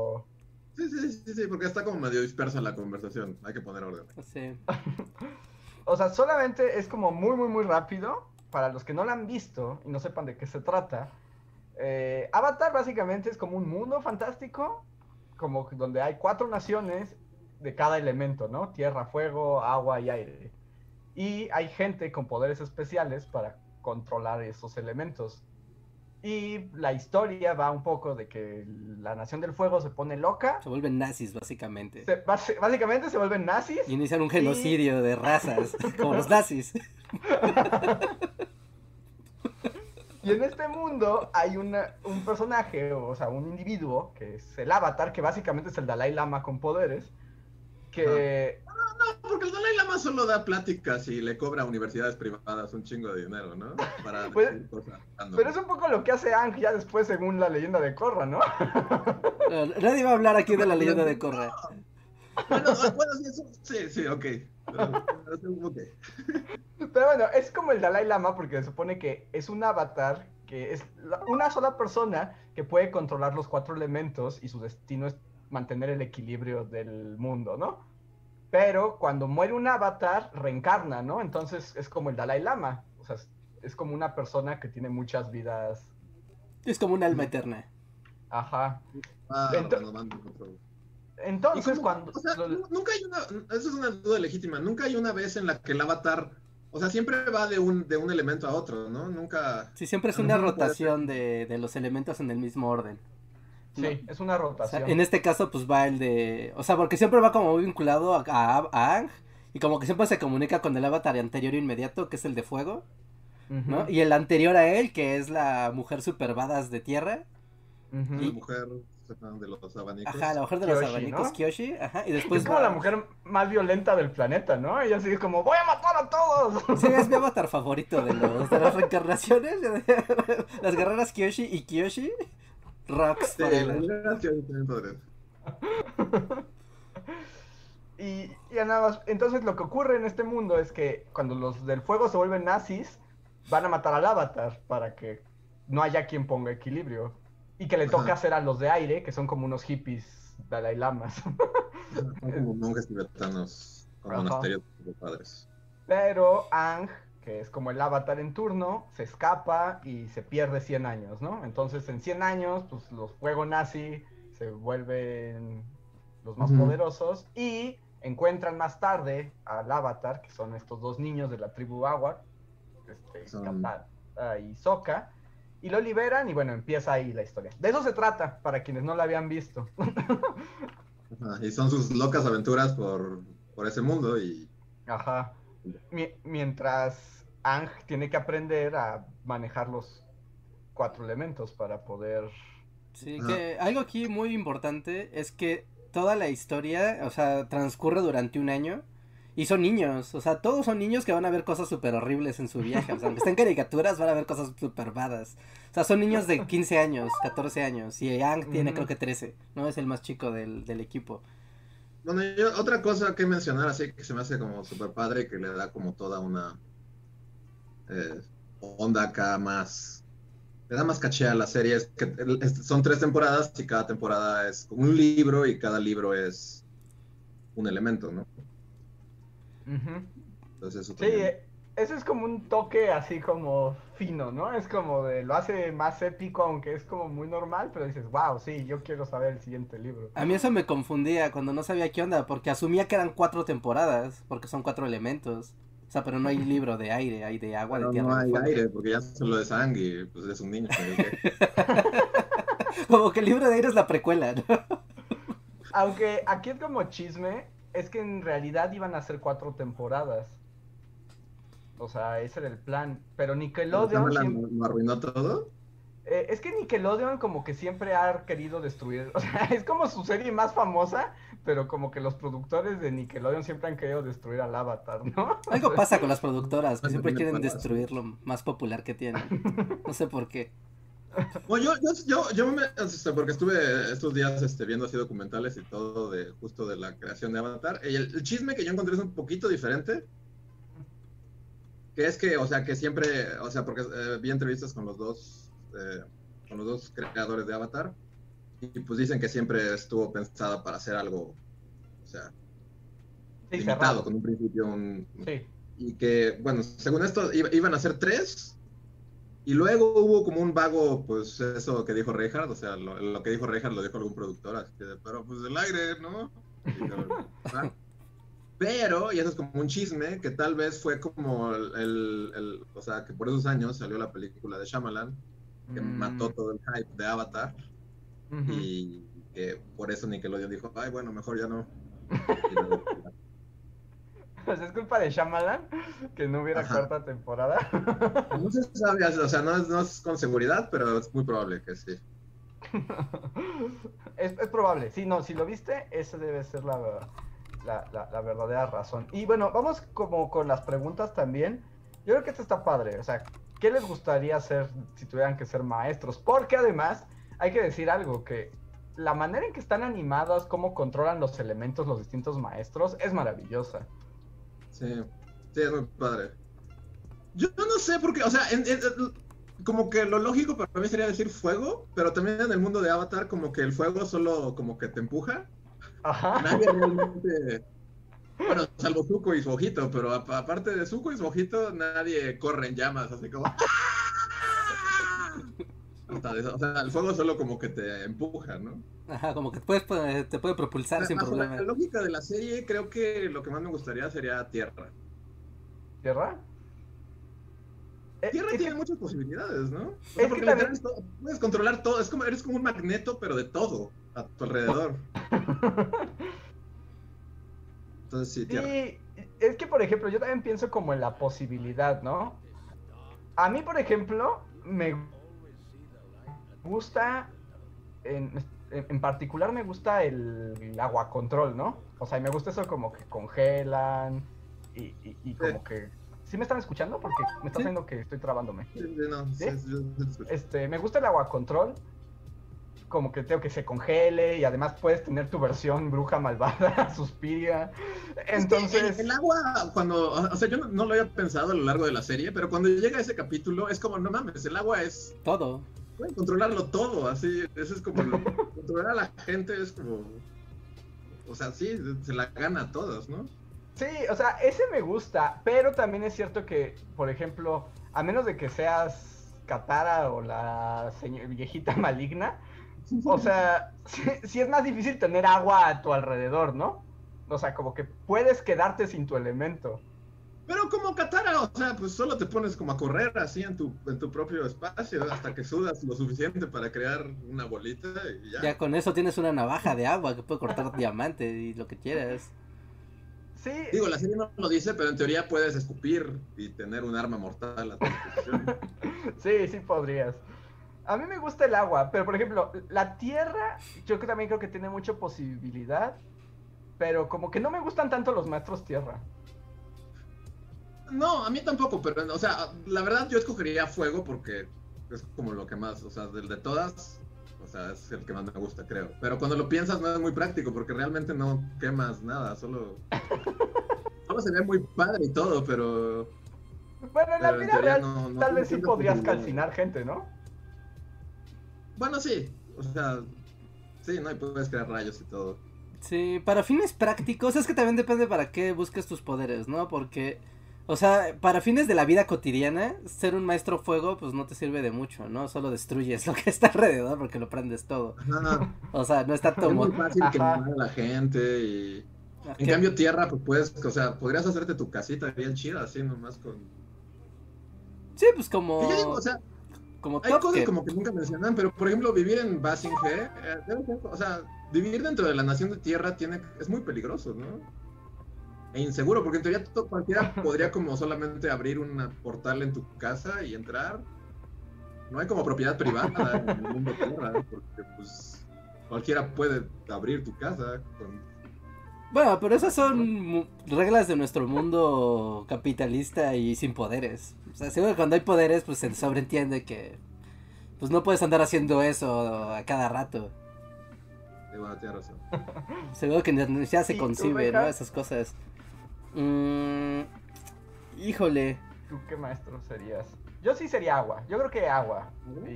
Speaker 4: Sí, sí, sí, sí, porque está como medio dispersa la conversación. Hay que poner orden.
Speaker 3: Sí.
Speaker 2: O sea, solamente es como muy, muy, muy rápido. Para los que no la han visto y no sepan de qué se trata. eh, Avatar básicamente es como un mundo fantástico, como que donde hay cuatro naciones de cada elemento, ¿no? Tierra, fuego, agua y aire. Y hay gente con poderes especiales para controlar esos elementos. Y la historia va un poco de que la nación del fuego se pone loca.
Speaker 3: Se vuelven nazis, básicamente.
Speaker 2: se- básicamente se vuelven nazis.
Speaker 3: Y inician un genocidio de razas, como los nazis.
Speaker 2: Y en este mundo hay una, un personaje, o sea, un individuo, que es el avatar, que básicamente es el Dalai Lama con poderes, que...
Speaker 4: porque el Dalai Lama solo da pláticas y le cobra a universidades privadas un chingo de dinero, ¿no? Para
Speaker 2: Pues,
Speaker 4: decir cosas random.
Speaker 2: Pero es un poco lo que hace Ang ya después, según la leyenda de Korra, ¿no?
Speaker 3: No, Nadie va a hablar aquí de la leyenda de Korra.
Speaker 4: Bueno, bueno, sí, eso- sí, sí, ok. Pero- pero-
Speaker 2: bueno, es como el Dalai Lama porque se supone que es un avatar, que es la- una sola persona que puede controlar los cuatro elementos y su destino es mantener el equilibrio del mundo, ¿no? Pero cuando muere un avatar, reencarna, ¿no? Entonces es como el Dalai Lama. O sea, es, como una persona que tiene muchas vidas.
Speaker 3: Es como un alma eterna.
Speaker 2: Ajá.
Speaker 4: Ah,
Speaker 2: Ento-
Speaker 4: nos mandan otro. ¿Y
Speaker 2: Entonces
Speaker 4: cómo-
Speaker 2: cuando...
Speaker 4: O sea,
Speaker 2: lo-
Speaker 4: nu- nunca hay una. Eso es una duda legítima. Nunca hay una vez en la que el avatar. O sea, siempre va de un, de un elemento a otro, ¿no? Nunca.
Speaker 3: Sí, siempre es una rotación de, de los elementos en el mismo orden.
Speaker 2: Sí, es una
Speaker 3: O sea,
Speaker 2: rotación.
Speaker 3: en este caso, pues va el de. O sea, porque siempre va como muy vinculado a, a, a Aang. Y como que siempre se comunica con el avatar anterior inmediato, que es el de fuego. Y el anterior a él, que es la mujer super badass de tierra.
Speaker 4: La mujer de los abanicos.
Speaker 3: Ajá, la mujer de los abanicos,
Speaker 2: ¿no?
Speaker 3: Kyoshi. Ajá, y
Speaker 2: Es
Speaker 3: después
Speaker 2: como
Speaker 3: va-
Speaker 2: la mujer más violenta del planeta, ¿no? Ella sigue como, voy a matar a todos.
Speaker 3: Sí, es mi avatar favorito de, los, de las reencarnaciones. Las guerreras Kyoshi y Kyoshi. Para
Speaker 4: sí, poderes.
Speaker 2: Y ya nada más, entonces lo que ocurre en este mundo es que cuando los del fuego se vuelven nazis, van a matar al avatar para que no haya quien ponga equilibrio. Y que le toque
Speaker 4: Ajá.
Speaker 2: hacer a los de aire, que son como unos hippies Dalai Lamas.
Speaker 4: Son como monjes tibetanos con monasterios de padres.
Speaker 2: Pero Ang, que es como el avatar en turno, se escapa y se pierde 100 años, ¿no? Entonces en 100 años, pues los fuego nazi se vuelven los más
Speaker 4: Ujú.
Speaker 2: poderosos y encuentran más tarde al avatar, que son estos dos niños de la tribu Agua, este,
Speaker 4: Son-
Speaker 2: Katara y Sokka, y lo liberan y bueno, empieza ahí la historia. De eso se trata, para quienes no la habían visto.
Speaker 4: Y son sus locas aventuras por, por ese mundo y
Speaker 2: Ajá. Mi- mientras Ang tiene que aprender a manejar los cuatro elementos para poder.
Speaker 3: Sí, que algo aquí muy importante es que toda la historia, o sea, transcurre durante un año. Y son niños, o sea, todos son niños que van a ver cosas súper horribles en su viaje. O sea, aunque estén caricaturas, van a ver cosas súper badas. O sea, son niños de 15 años, 14 años. Y Ang tiene creo que 13, ¿no? Es el más chico del, del equipo.
Speaker 4: Bueno, yo, otra cosa que mencionar así que se me hace como super padre y que le da como toda una eh, onda acá más, le da más caché a la serie, es que es- son tres temporadas y cada temporada es como un libro y cada libro es un elemento, ¿no? Entonces eso también-
Speaker 2: eh, eso es como un toque así como fino, ¿no? Es como de. Lo hace más épico, aunque es como muy normal, pero dices, wow, sí, yo quiero saber el siguiente libro.
Speaker 3: A mí eso me confundía cuando no sabía qué onda, porque asumía que eran cuatro temporadas, porque son cuatro elementos. O sea, pero no hay libro de aire, hay de agua,
Speaker 4: Pero
Speaker 3: de tierra.
Speaker 4: no hay aire porque ya solo de sangre pues es un niño.
Speaker 3: Como que el libro de aire es la precuela, ¿no?
Speaker 2: Aunque aquí es como chisme, es que en realidad iban a ser cuatro temporadas. O sea, ese era el plan. Pero Nickelodeon.
Speaker 4: ¿No
Speaker 2: siempre-
Speaker 4: lo arruinó todo?
Speaker 2: Eh, es que Nickelodeon como que siempre ha querido destruir, o sea, es como su serie más famosa, pero como que los productores de Nickelodeon siempre han querido destruir al Avatar, ¿no?
Speaker 3: Algo pasa con las productoras, que siempre quieren destruir lo más popular que tienen. No sé por qué.
Speaker 4: Bueno, yo, yo, yo, yo me, este, porque estuve estos días este, viendo así documentales y todo de justo de la creación de Avatar. Y el, el chisme que yo encontré es un poquito diferente. Que es que, o sea, que siempre, o sea, porque eh, vi entrevistas con los dos, eh, con los dos creadores de Avatar. Y pues dicen que siempre estuvo pensada para hacer algo, o sea,
Speaker 2: Sí,
Speaker 4: limitado,
Speaker 2: cerrado.
Speaker 4: con un principio, un,
Speaker 2: Sí.
Speaker 4: y que, bueno, según esto iba- iban a ser tres, y luego hubo como un vago, pues eso que dijo Reinhardt, o sea, lo, lo que dijo Reinhardt lo dijo algún productor, así que, pero pues el aire, ¿no? Y "Ah". Pero, y eso es como un chisme, que tal vez fue como el, el- el- o sea, que por esos años salió la película de Shyamalan, que
Speaker 2: Mm,
Speaker 4: mató todo el hype de Avatar,
Speaker 2: ujú.
Speaker 4: y que por eso Nickelodeon dijo, ay, bueno, mejor ya no. Luego,
Speaker 2: Pues es culpa de Shyamalan que no hubiera
Speaker 4: Ajá.
Speaker 2: cuarta temporada.
Speaker 4: No se sabe, o sea, no es, no es con seguridad, pero es muy probable que sí.
Speaker 2: es, es probable, sí, no, si lo viste, esa debe ser la, la, la- la verdadera razón. Y bueno, vamos como con las preguntas también. Yo creo que esto está padre, o sea, ¿qué les gustaría hacer si tuvieran que ser maestros? Porque además, hay que decir algo, que la manera en que están animadas, cómo controlan los elementos los distintos maestros, es maravillosa.
Speaker 4: Sí, sí, es muy padre. Yo no sé por qué, o sea, en- en- como que lo lógico para mí sería decir fuego, pero también en el mundo de Avatar como que el fuego solo como que te empuja.
Speaker 2: Ajá.
Speaker 4: Nadie realmente... Bueno, salvo Zuko y su ojito, pero aparte de Zuko y su ojito, nadie corre en llamas, así como... O sea, el fuego solo como que te empuja, ¿no?
Speaker 3: Ajá, como que te, puedes, poner- te puede propulsar sin
Speaker 4: Bajo
Speaker 3: problema.
Speaker 4: la lógica de la serie, creo que lo que más me gustaría sería Tierra.
Speaker 2: ¿Tierra? Eh,
Speaker 4: Tierra
Speaker 2: que-
Speaker 4: tiene muchas posibilidades, ¿no? O
Speaker 2: Es
Speaker 4: sea, porque
Speaker 2: también-
Speaker 4: todo- puedes controlar todo, es como, eres como un magneto, pero de todo, a tu alrededor. Entonces sí, Tierra.
Speaker 2: Y es que, por ejemplo, yo también pienso como en la posibilidad, ¿no? A mí, por ejemplo, me gusta, en, en- en particular me gusta el, el agua control, ¿no? O sea, y me gusta eso como que congelan y, y- y como
Speaker 4: Sí.
Speaker 2: que... ¿Sí me están escuchando? Porque me está
Speaker 4: Sí.
Speaker 2: haciendo que estoy trabándome.
Speaker 4: No, sí.
Speaker 2: Este, me gusta el agua control. Como que tengo que se congele y además puedes tener tu versión bruja malvada, suspiria.
Speaker 4: Es que
Speaker 2: Entonces...
Speaker 4: el, el agua, cuando, o sea, yo no, no lo había pensado a lo largo de la serie, pero cuando llega ese capítulo es como, no mames, el agua es,
Speaker 3: Todo.
Speaker 4: Pueden controlarlo todo, así, eso es como, lo- controlar a la gente es como, o sea, sí, se la gana a todos, ¿no?
Speaker 2: Sí, o sea, ese me gusta, pero también es cierto que, por ejemplo, a menos de que seas Katara o la señor- viejita maligna, o sea, sí, sí es más difícil tener agua a tu alrededor, ¿no? O sea, como que puedes quedarte sin tu elemento.
Speaker 4: Pero como Katara, o sea, pues solo te pones como a correr así en tu, en tu propio espacio hasta que sudas lo suficiente para crear una bolita y ya.
Speaker 3: Ya con eso tienes una navaja de agua que puede cortar diamante y lo que quieras.
Speaker 2: Sí,
Speaker 4: Digo, la serie no lo dice, pero en teoría puedes escupir y tener un arma mortal a tu disposición.
Speaker 2: sí, sí podrías. A mí me gusta el agua, pero por ejemplo, la tierra, yo también creo que tiene mucha posibilidad, pero como que no me gustan tanto los maestros tierra.
Speaker 4: No, a mí tampoco, pero, o sea, la verdad yo escogería fuego porque es como lo que más, o sea, del de todas, o sea, es el que más me gusta, creo. Pero cuando lo piensas no es muy práctico porque realmente no quemas nada, solo... Solo se ve muy padre y todo, pero...
Speaker 2: Bueno, en la vida real
Speaker 4: no- no
Speaker 2: tal vez sí podrías calcinar gente, ¿no?
Speaker 4: Bueno, sí, o sea, sí, no, y puedes crear rayos y todo.
Speaker 3: Sí, para fines prácticos, es que también depende para qué busques tus poderes, ¿no? Porque, o sea, para fines de la vida cotidiana, ser un maestro fuego, pues no te sirve de mucho, ¿no? Solo destruyes lo que está alrededor porque lo prendes todo.
Speaker 4: Ajá,
Speaker 3: O sea, no está
Speaker 4: es
Speaker 3: todo...
Speaker 4: muy
Speaker 3: mo-
Speaker 4: fácil
Speaker 2: Ajá.
Speaker 4: quemar a la gente y... En
Speaker 3: que-
Speaker 4: cambio, tierra, pues puedes, o sea, podrías hacerte tu casita bien chida, así nomás con...
Speaker 3: Sí, pues como...
Speaker 4: Digo, o sea,
Speaker 3: como
Speaker 4: hay cosas como que nunca mencionan, pero por ejemplo, vivir en Basinghe, eh, ser- o sea, vivir dentro de la nación de tierra tiene, es muy peligroso, ¿no? E inseguro, porque en teoría to- cualquiera podría como solamente abrir una portal en tu casa y entrar. No hay como propiedad privada en el mundo tierra, porque pues cualquiera puede abrir tu casa con
Speaker 3: Bueno, pero esas son reglas de nuestro mundo capitalista y sin poderes. O sea, seguro que cuando hay poderes, pues se sobreentiende que pues no puedes andar haciendo eso a cada rato.
Speaker 4: Sí, bueno, tienes razón.
Speaker 3: Seguro que ni- ya se
Speaker 2: ¿Y tú,
Speaker 3: concibe, ¿no? Esas cosas. Mm, híjole.
Speaker 2: ¿Tú qué maestro serías? Yo sí sería agua. Yo creo que agua.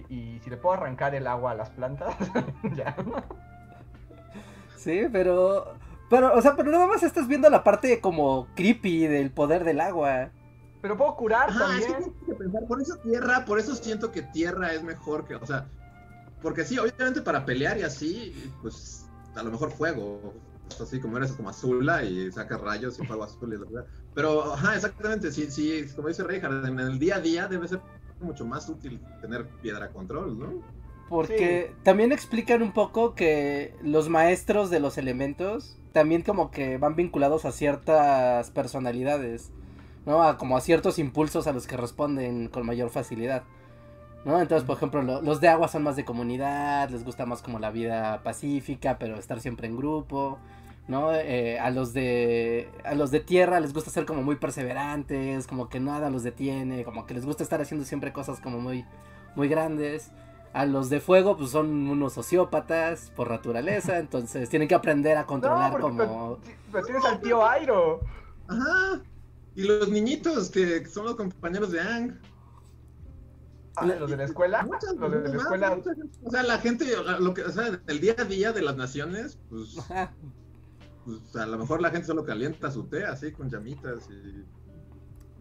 Speaker 2: Y, y si le puedo arrancar el agua a las plantas, ya.
Speaker 3: Sí, pero. Pero, o sea, pero nada más estás viendo la parte como creepy del poder del agua.
Speaker 2: Pero puedo curar
Speaker 4: Ajá, es que
Speaker 2: también.
Speaker 4: tienes que pensar, por eso tierra, por eso siento que tierra es mejor que, o sea, porque sí, obviamente para pelear y así, pues a lo mejor fuego, pues, así como eres como Azula y sacas rayos y fuego azul y la verdad. Pero, ajá, exactamente, sí, sí, como dice Reinhardt, en el día a día debe ser mucho más útil tener piedra control, ¿no?
Speaker 3: Porque también explican un poco que los maestros de los elementos también como que van vinculados a ciertas personalidades, ¿no? A, como a ciertos impulsos a los que responden con mayor facilidad. ¿No? Entonces, por ejemplo, lo- los de agua son más de comunidad, les gusta más como la vida pacífica, pero estar siempre en grupo, ¿no? Eh, a los de a los de tierra les gusta ser como muy perseverantes, como que nada los detiene, como que les gusta estar haciendo siempre cosas como muy muy grandes. A los de fuego, pues son unos sociópatas por naturaleza, entonces tienen que aprender a controlar como...
Speaker 2: pero, tienes al tío Airo.
Speaker 4: Ajá. Y los niñitos que son los compañeros de Ang.
Speaker 2: Ah, los de la escuela.
Speaker 4: Muchas-
Speaker 2: Los de la
Speaker 4: muchas-
Speaker 2: escuela.
Speaker 4: muchas- O sea, la gente, lo que, o sea, el día a día de las naciones, pues,
Speaker 3: Ajá.
Speaker 4: Pues, a lo mejor la gente solo calienta su té así con llamitas y...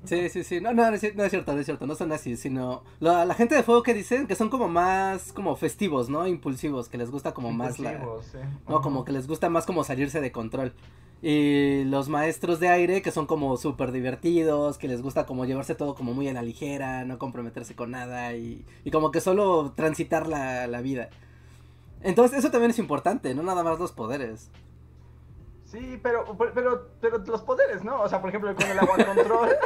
Speaker 3: Sí, sí, sí, no, no, no es, cier- no es cierto, no es cierto, no son así, sino la, la gente de fuego que dicen que son como más como festivos, ¿no? Impulsivos, que les gusta como más la... No, como que les gusta más como salirse de control. Y los maestros de aire que son como súper divertidos, que les gusta como llevarse todo como muy a la ligera, no comprometerse con nada y, y como que solo transitar la, la vida. Entonces eso también es importante, no nada más los poderes.
Speaker 2: Sí, pero, pero, pero los poderes, ¿no? O sea, por ejemplo, con el agua control.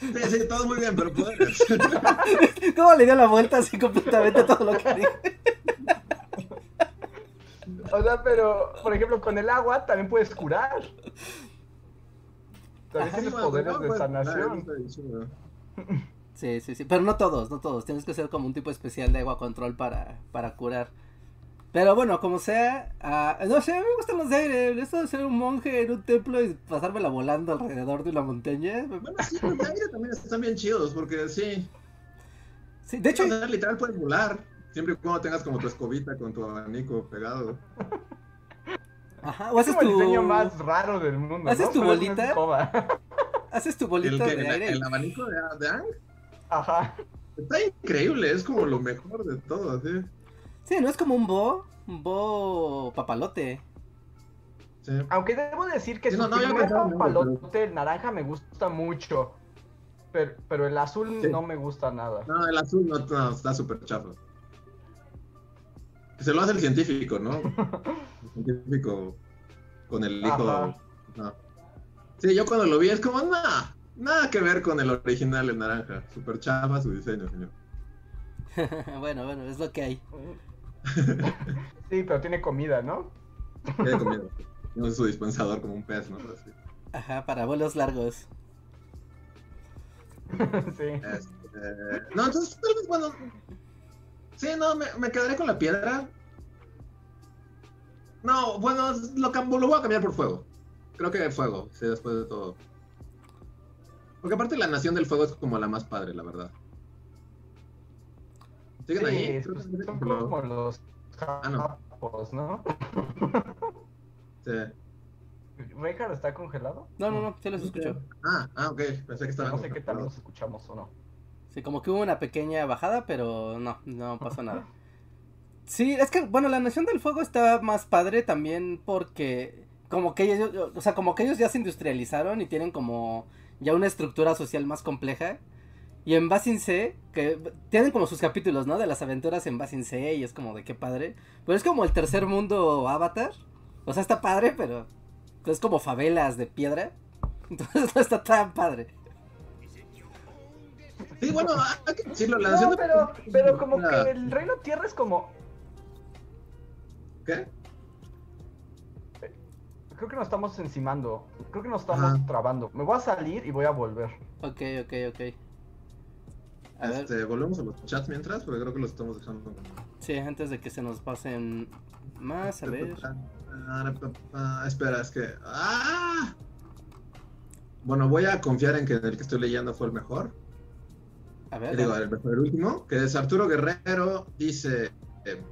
Speaker 4: Sí, sí, todo muy bien, pero poderes.
Speaker 3: ¿Cómo le dio la vuelta así completamente a todo lo que dije?
Speaker 2: O sea, pero, por ejemplo, con el agua también puedes curar. También tienes poderes
Speaker 4: no,
Speaker 2: de sanación.
Speaker 3: Sí, sí, sí, pero no todos, no todos. Tienes que ser como un tipo especial de agua control para, para curar. Pero bueno, como sea, ah, no sé, a mí me gustan los de aire. Esto de ser un monje en un templo y pasármela volando alrededor de una montaña.
Speaker 4: Bueno, sí, los de aire también están bien chidos, porque sí.
Speaker 3: Sí, de hecho,
Speaker 4: literal puedes volar. Siempre y cuando tengas como tu escobita con tu abanico pegado.
Speaker 3: ajá, o
Speaker 2: Es
Speaker 3: haces
Speaker 2: el
Speaker 3: tu,
Speaker 2: diseño más raro del mundo.
Speaker 3: ¿Haces
Speaker 2: ¿no?
Speaker 3: tu bolita? haces tu
Speaker 4: El,
Speaker 3: bolita
Speaker 4: que-
Speaker 3: de
Speaker 4: el-
Speaker 3: aire.
Speaker 4: el abanico de, de Ang
Speaker 2: Ajá.
Speaker 4: está increíble, es como lo mejor de todo, sí.
Speaker 3: Sí, no es como un bo, un bo papalote.
Speaker 4: sí.
Speaker 2: Aunque debo decir que
Speaker 4: Sí,
Speaker 2: su
Speaker 4: no, no
Speaker 2: primer papalote, el naranja, me gusta mucho. Pero, pero el azul
Speaker 4: Sí.
Speaker 2: no me gusta nada.
Speaker 4: No, el azul no, no, está súper chafa. Se lo hace el científico, ¿no? El científico con el hijo. Sí, yo cuando lo vi es como, nada, nada que ver con el original, el naranja. Súper chafa su diseño, señor.
Speaker 3: bueno, bueno, es lo que hay.
Speaker 2: Sí, pero tiene comida, ¿no?
Speaker 4: Tiene comida. Tiene su dispensador como un pez, ¿no? Así.
Speaker 3: Ajá, para vuelos largos.
Speaker 2: sí.
Speaker 4: Este, no, entonces tal vez, bueno. Sí, no, me, me quedaré con la piedra. No, bueno, lo, lo voy a cambiar por fuego. Creo que fuego, sí, después de todo. Porque aparte la nación del fuego es como la más padre, la verdad. ¿Siguen
Speaker 2: Sí,
Speaker 4: ahí?
Speaker 2: pues, son como los
Speaker 4: Ah, no.
Speaker 2: japos, ¿no?
Speaker 4: sí.
Speaker 2: ¿Reinhardt está congelado?
Speaker 3: No, no, no, sí los escucho.
Speaker 4: Ah, ah, ok. Pensé que estaba
Speaker 2: No sé qué tal los escuchamos o no.
Speaker 3: Sí, como que hubo una pequeña bajada, pero no, no pasó nada. Sí, es que, bueno, la Nación del Fuego está más padre también porque como que ellos, o sea, como que ellos ya se industrializaron y tienen como ya una estructura social más compleja. Y en Basin C, que tienen como sus capítulos, ¿no? De las aventuras en Basin C y es como de qué padre. Pero es como el tercer mundo Avatar. O sea, está padre, pero es como favelas de piedra. Entonces no está tan padre.
Speaker 4: Sí, bueno, hay que decirlo, la
Speaker 2: No, pero, pero como
Speaker 4: la-
Speaker 2: que el reino tierra es como...
Speaker 4: ¿Qué?
Speaker 2: Creo que nos estamos encimando. Creo que nos estamos trabando. Me voy a salir y voy a volver.
Speaker 3: Ok, ok, ok. A ver.
Speaker 4: Este, volvemos a los chats mientras, porque creo que los estamos dejando.
Speaker 3: Sí, antes de que se nos pasen más, a ver.
Speaker 4: Ah, espera, es que. ¡Ah! Bueno, voy a confiar en que el que estoy leyendo fue el mejor.
Speaker 3: A ver.
Speaker 4: Digo, el mejor, el último, que es Arturo Guerrero, dice, eh,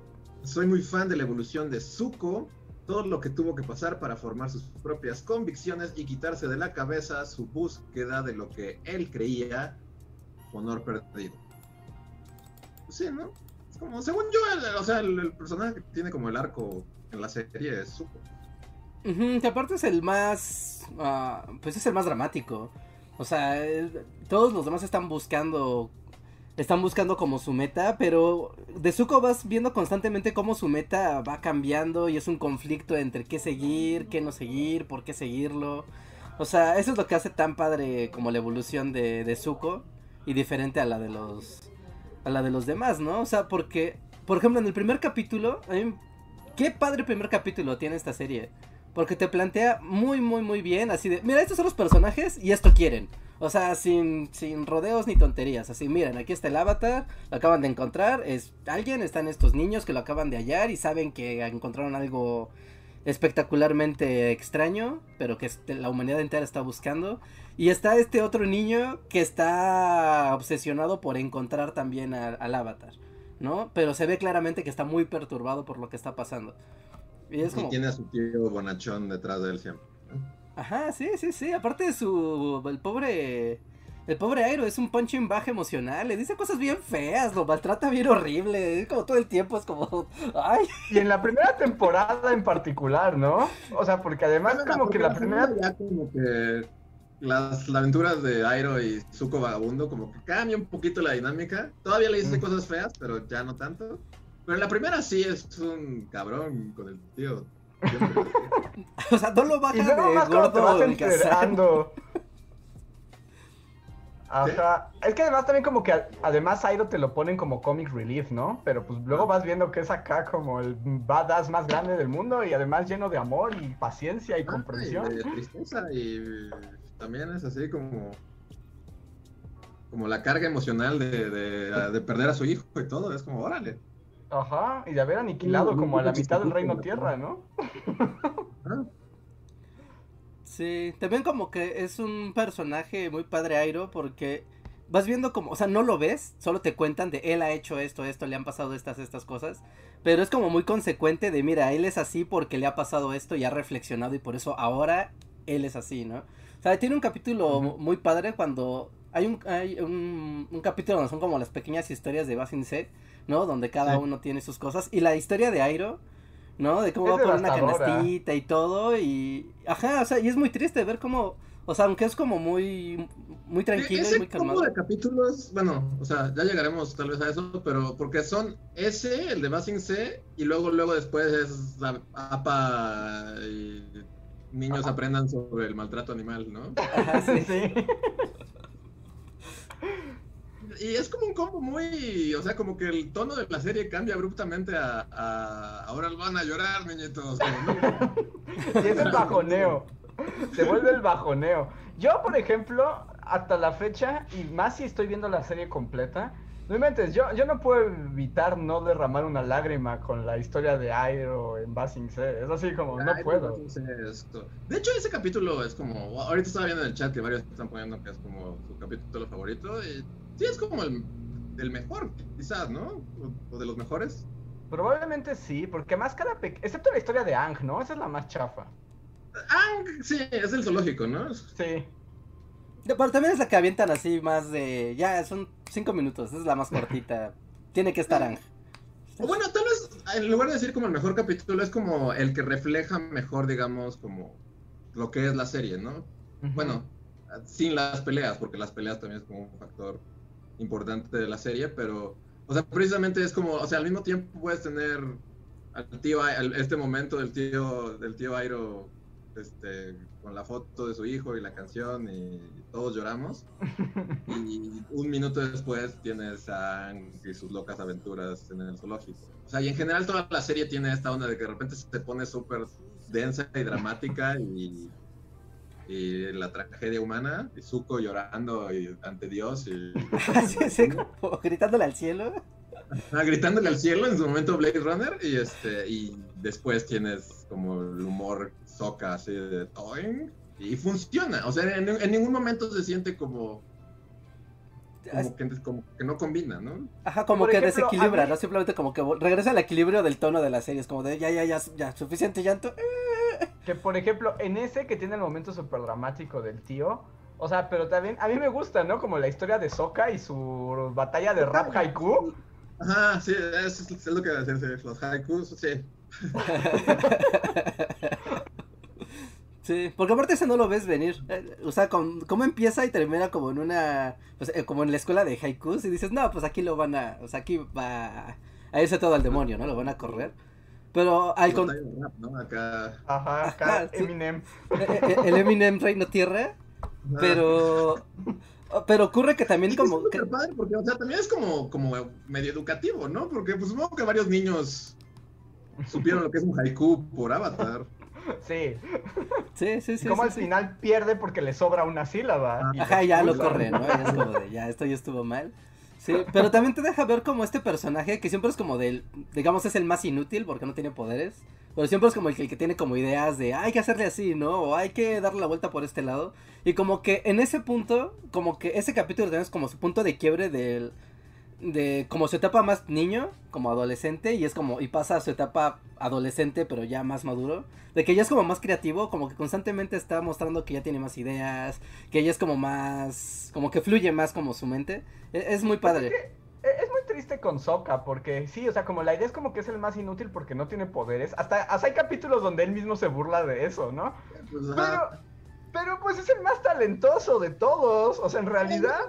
Speaker 4: soy muy fan de la evolución de Zuko, todo lo que tuvo que pasar para formar sus propias convicciones y quitarse de la cabeza su búsqueda de lo que él creía honor perdido. Pues sí, ¿no? Es como, según yo, el- o sea, el, personaje que tiene como el arco en la serie es Zuko.
Speaker 3: Que aparte es el más. ah, pues es el más dramático. O sea, eh, todos los demás están buscando. Están buscando como su meta, pero de Zuko vas viendo constantemente cómo su meta va cambiando y es un conflicto entre qué seguir, qué no seguir, por qué seguirlo. O sea, eso es lo que hace tan padre como la evolución de, de Zuko y diferente a la de los a la de los demás, ¿no? O sea, porque por ejemplo, en el primer capítulo, qué padre primer capítulo tiene esta serie. Porque te plantea muy, muy, muy bien, así de, mira, estos son los personajes y esto quieren. O sea, sin, sin rodeos ni tonterías. Así, miren, aquí está el avatar, lo acaban de encontrar, es alguien, están estos niños que lo acaban de hallar y saben que encontraron algo espectacularmente extraño, pero que este- la humanidad entera está buscando. Y está este otro niño que está obsesionado por encontrar también al- al avatar, ¿no? Pero se ve claramente que está muy perturbado por lo que está pasando. Y es
Speaker 4: Y
Speaker 3: como...
Speaker 4: tiene a su tío bonachón detrás de él siempre.
Speaker 3: Ajá, sí, sí, sí. Aparte de su. El pobre. El pobre Airo es un punching bag emocional. Le dice cosas bien feas, lo maltrata bien horrible. Es como todo el tiempo, es como. Ay.
Speaker 2: Y en la primera temporada en particular, ¿no? O sea, porque además como que la primera...
Speaker 4: ya como que las, las aventuras de Airo y Zuko Vagabundo como que cambia un poquito la dinámica. Todavía le dice
Speaker 2: Mm.
Speaker 4: cosas feas, pero ya no tanto. Pero en la primera sí es un cabrón con el tío.
Speaker 3: O sea, no lo baja
Speaker 2: Y luego
Speaker 3: de
Speaker 2: más
Speaker 3: gordo
Speaker 2: enterando. Ajá. Es que además también como que a- además Airo te lo ponen como comic relief, ¿no? Pero pues luego vas viendo que es acá como el badass más grande del mundo y además lleno de amor y paciencia y
Speaker 4: Ah,
Speaker 2: comprensión.
Speaker 4: y de tristeza y también es así como como la carga emocional de, de- de perder a su hijo y todo. Es como, órale.
Speaker 2: Ajá. Y de haber aniquilado
Speaker 4: Un-
Speaker 2: como a la mitad del reino
Speaker 4: ¿no?
Speaker 2: tierra, ¿no?
Speaker 3: Sí, también como que es un personaje muy padre Airo porque vas viendo como, o sea, no lo ves, solo te cuentan de él ha hecho esto, esto, le han pasado estas, estas cosas, pero es como muy consecuente de, mira, él es así porque le ha pasado esto y ha reflexionado y por eso ahora él es así, ¿no? O sea, tiene un capítulo muy padre cuando hay un, hay un, un capítulo donde son como las pequeñas historias de Basin C, ¿no? Donde cada
Speaker 4: Sí.
Speaker 3: uno tiene sus cosas y la historia de Airo ¿no? De cómo
Speaker 2: Es
Speaker 3: va por una canastita y todo y ajá, o sea, y es muy triste ver cómo, o sea, aunque es como muy muy tranquilo y
Speaker 4: ese
Speaker 3: muy
Speaker 4: combo
Speaker 3: calmado.
Speaker 4: de capítulos, bueno, o sea, ya llegaremos tal vez a eso, pero porque son ese, el de Basing C, y luego, luego después es la APA y niños
Speaker 2: Ajá.
Speaker 4: aprendan sobre el maltrato animal, ¿no?
Speaker 3: Ajá, sí.
Speaker 2: sí.
Speaker 4: Y es como un combo muy, o sea, como que el tono de la serie cambia abruptamente a, a- ahora van a llorar, niñitos.
Speaker 2: Y es el bajoneo. Se vuelve el bajoneo. Yo, por ejemplo, hasta la fecha, y más si estoy viendo la serie completa, no inventes, yo, yo no puedo evitar no derramar una lágrima con la historia de Airo en Basing C. Es así como, no
Speaker 4: Ay,
Speaker 2: puedo.
Speaker 4: De hecho, ese capítulo es como. Ahorita estaba viendo en el chat que varios están poniendo que es como su capítulo favorito. Y sí, es como el, el mejor, quizás, ¿no? O, o de los mejores.
Speaker 2: Probablemente sí, porque más cada... pe- Excepto la historia de Ang, ¿no? Esa es la más chafa.
Speaker 4: Ah, sí, es el zoológico, ¿no?
Speaker 2: Sí.
Speaker 3: Pero también es la que avientan así más de, ya, son cinco minutos, es la más cortita, tiene que estar Ang.
Speaker 4: Bueno, tal vez en lugar de decir como el mejor capítulo, es como el que refleja mejor, digamos, como lo que es la serie, ¿no? Bueno, sin las peleas, porque las peleas también es como un factor importante de la serie, pero, o sea, precisamente es como, o sea, al mismo tiempo puedes tener al tío, al- este momento del tío, del tío Airo, este, con la foto de su hijo y la canción y todos lloramos, y un minuto después tienes a Aang y sus locas aventuras en el zoológico. O sea, y en general toda la serie tiene esta onda de que de repente se pone súper densa y dramática y y la tragedia humana, y Zuko llorando y- ante Dios y
Speaker 3: Sí, sí, como gritándole al cielo.
Speaker 4: Ah, gritándole al cielo en su momento Blade Runner y este y después tienes como el humor soca así de toing y funciona, o sea, en, en ningún momento se siente como como que, como que no combina, ¿no?
Speaker 3: Ajá, como
Speaker 2: Por
Speaker 3: que
Speaker 2: ejemplo,
Speaker 3: desequilibra,
Speaker 2: mí-
Speaker 3: ¿no? Simplemente como que regresa al equilibrio del tono de la serie. Es como de ya, ya, ya, ya, suficiente llanto.
Speaker 2: Que por ejemplo, en ese que tiene el momento súper dramático del tío, o sea, pero también a mí me gusta, ¿no? Como la historia de Sokka y su batalla de rap haiku.
Speaker 4: Ajá, sí, es, es lo que sí, los haikus, sí.
Speaker 3: Sí, porque aparte ese no lo ves venir. Eh, O sea, cómo empieza y termina como en una. Pues, eh, como en la escuela de haikus. Y dices, no, pues aquí lo van a. O sea, aquí va a irse todo al demonio, ¿no? Lo van a correr. Pero al con-
Speaker 4: ¿no? Acá.
Speaker 2: Ajá, acá. Eminem.
Speaker 3: eh, eh, el Eminem Reino Tierra. Pero. Pero ocurre que también
Speaker 4: es
Speaker 3: como. que-
Speaker 4: padre porque, o sea, también es como, como medio educativo, ¿no? Porque pues supongo que varios niños supieron lo que es un haiku por Avatar.
Speaker 2: Sí.
Speaker 3: Sí, sí, sí.
Speaker 2: como
Speaker 3: sí,
Speaker 2: al
Speaker 3: sí.
Speaker 2: final pierde porque le sobra una sílaba.
Speaker 4: Ah.
Speaker 2: y
Speaker 3: Ajá, ya lo corre, ¿no? Ya es como de, ya, esto ya estuvo mal. Sí, pero también te deja ver como este personaje que siempre es como del, digamos, es el más inútil porque no tiene poderes. Pero siempre es como el que, el que tiene como ideas de, "Ah, hay que hacerle así, ¿no? O hay que darle la vuelta por este lado. Y como que en ese punto, como que ese capítulo también es como su punto de quiebre del, de como su etapa más niño, como adolescente, y es como, y pasa a su etapa adolescente, pero ya más maduro, de que ya es como más creativo, como que constantemente está mostrando que ya tiene más ideas, que ya es como más, como que fluye más como su mente, E- es, muy padre.
Speaker 2: Eh, Es triste con Sokka porque sí, o sea, como la idea es como que es el más inútil porque no tiene poderes. Hasta, hasta hay capítulos donde él mismo se burla de eso, ¿no?
Speaker 4: Pues,
Speaker 2: Pero, pero pues es el más talentoso de todos. O sea, en realidad.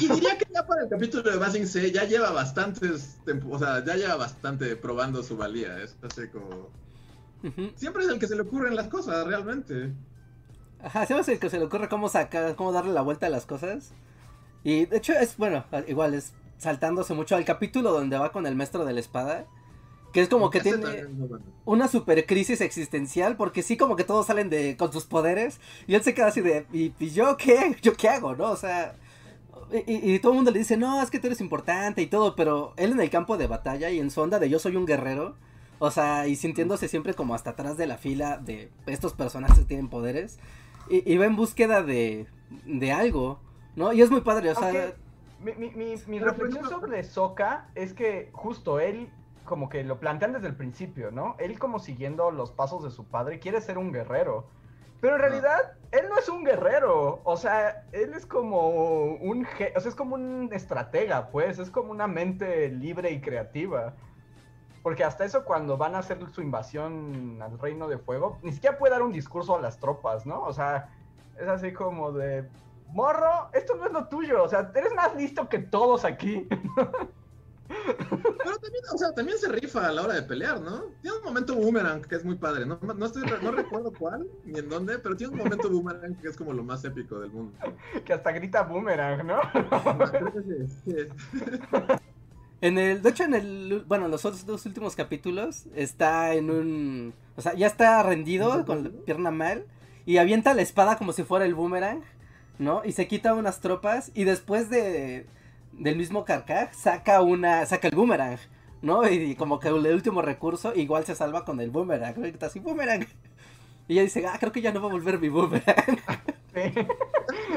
Speaker 4: Y diría que ya para el capítulo de Basing C ya lleva bastantes, o sea, ya lleva bastante probando su valía. Es así como... Siempre es el que se le ocurren las cosas, realmente.
Speaker 3: Ajá, ¿sabes el que se le ocurre cómo sacar, cómo darle la vuelta a las cosas? Y de hecho es, bueno, igual es saltándose mucho al capítulo donde va con el maestro de la espada, que es como que tiene
Speaker 4: bueno.
Speaker 3: una super crisis existencial, porque sí como que todos salen de con sus poderes, y él se queda así de, ¿y, y yo qué? ¿Yo qué hago? ¿No? O sea, y, y- y todo el mundo le dice, no, es que tú eres importante y todo, pero él en el campo de batalla y en su onda de yo soy un guerrero, o sea, y sintiéndose siempre como hasta atrás de la fila de estos personajes que tienen poderes, y, y va en búsqueda de, de algo, ¿no? Y es muy padre, o sea...
Speaker 2: mi, mi, mi, reflexión sobre Sokka es que justo él, como que lo plantean desde el principio, ¿no? Él, como siguiendo los pasos de su padre, quiere ser un guerrero. Pero en realidad, él no es un guerrero. O sea, él es como un. O sea, es como un estratega, pues. Es como una mente libre y creativa. Porque hasta eso, cuando van a hacer su invasión al Reino de Fuego, ni siquiera puede dar un discurso a las tropas, ¿no? O sea, es así como de. Morro, esto no es lo tuyo. O sea, eres más listo que todos aquí.
Speaker 4: Pero también, o sea, también se rifa a la hora de pelear, ¿no? Tiene un momento boomerang que es muy padre. No, no, estoy, no recuerdo cuál ni en dónde, pero tiene un momento boomerang que es como lo más épico del mundo.
Speaker 2: que hasta grita boomerang, ¿no?
Speaker 4: Sí, sí.
Speaker 3: En el, de hecho en el, bueno, en los otros dos últimos capítulos está en un, o sea, ya está rendido con la pierna mal y avienta la espada como si fuera el boomerang, ¿no? Y se quita unas tropas y después de del mismo Carcaj saca una, saca el boomerang, ¿no? Y como que el último recurso igual se salva con el boomerang, ¿no? Y grita así boomerang. Y ella dice, ah, creo que ya no va a volver mi boomerang.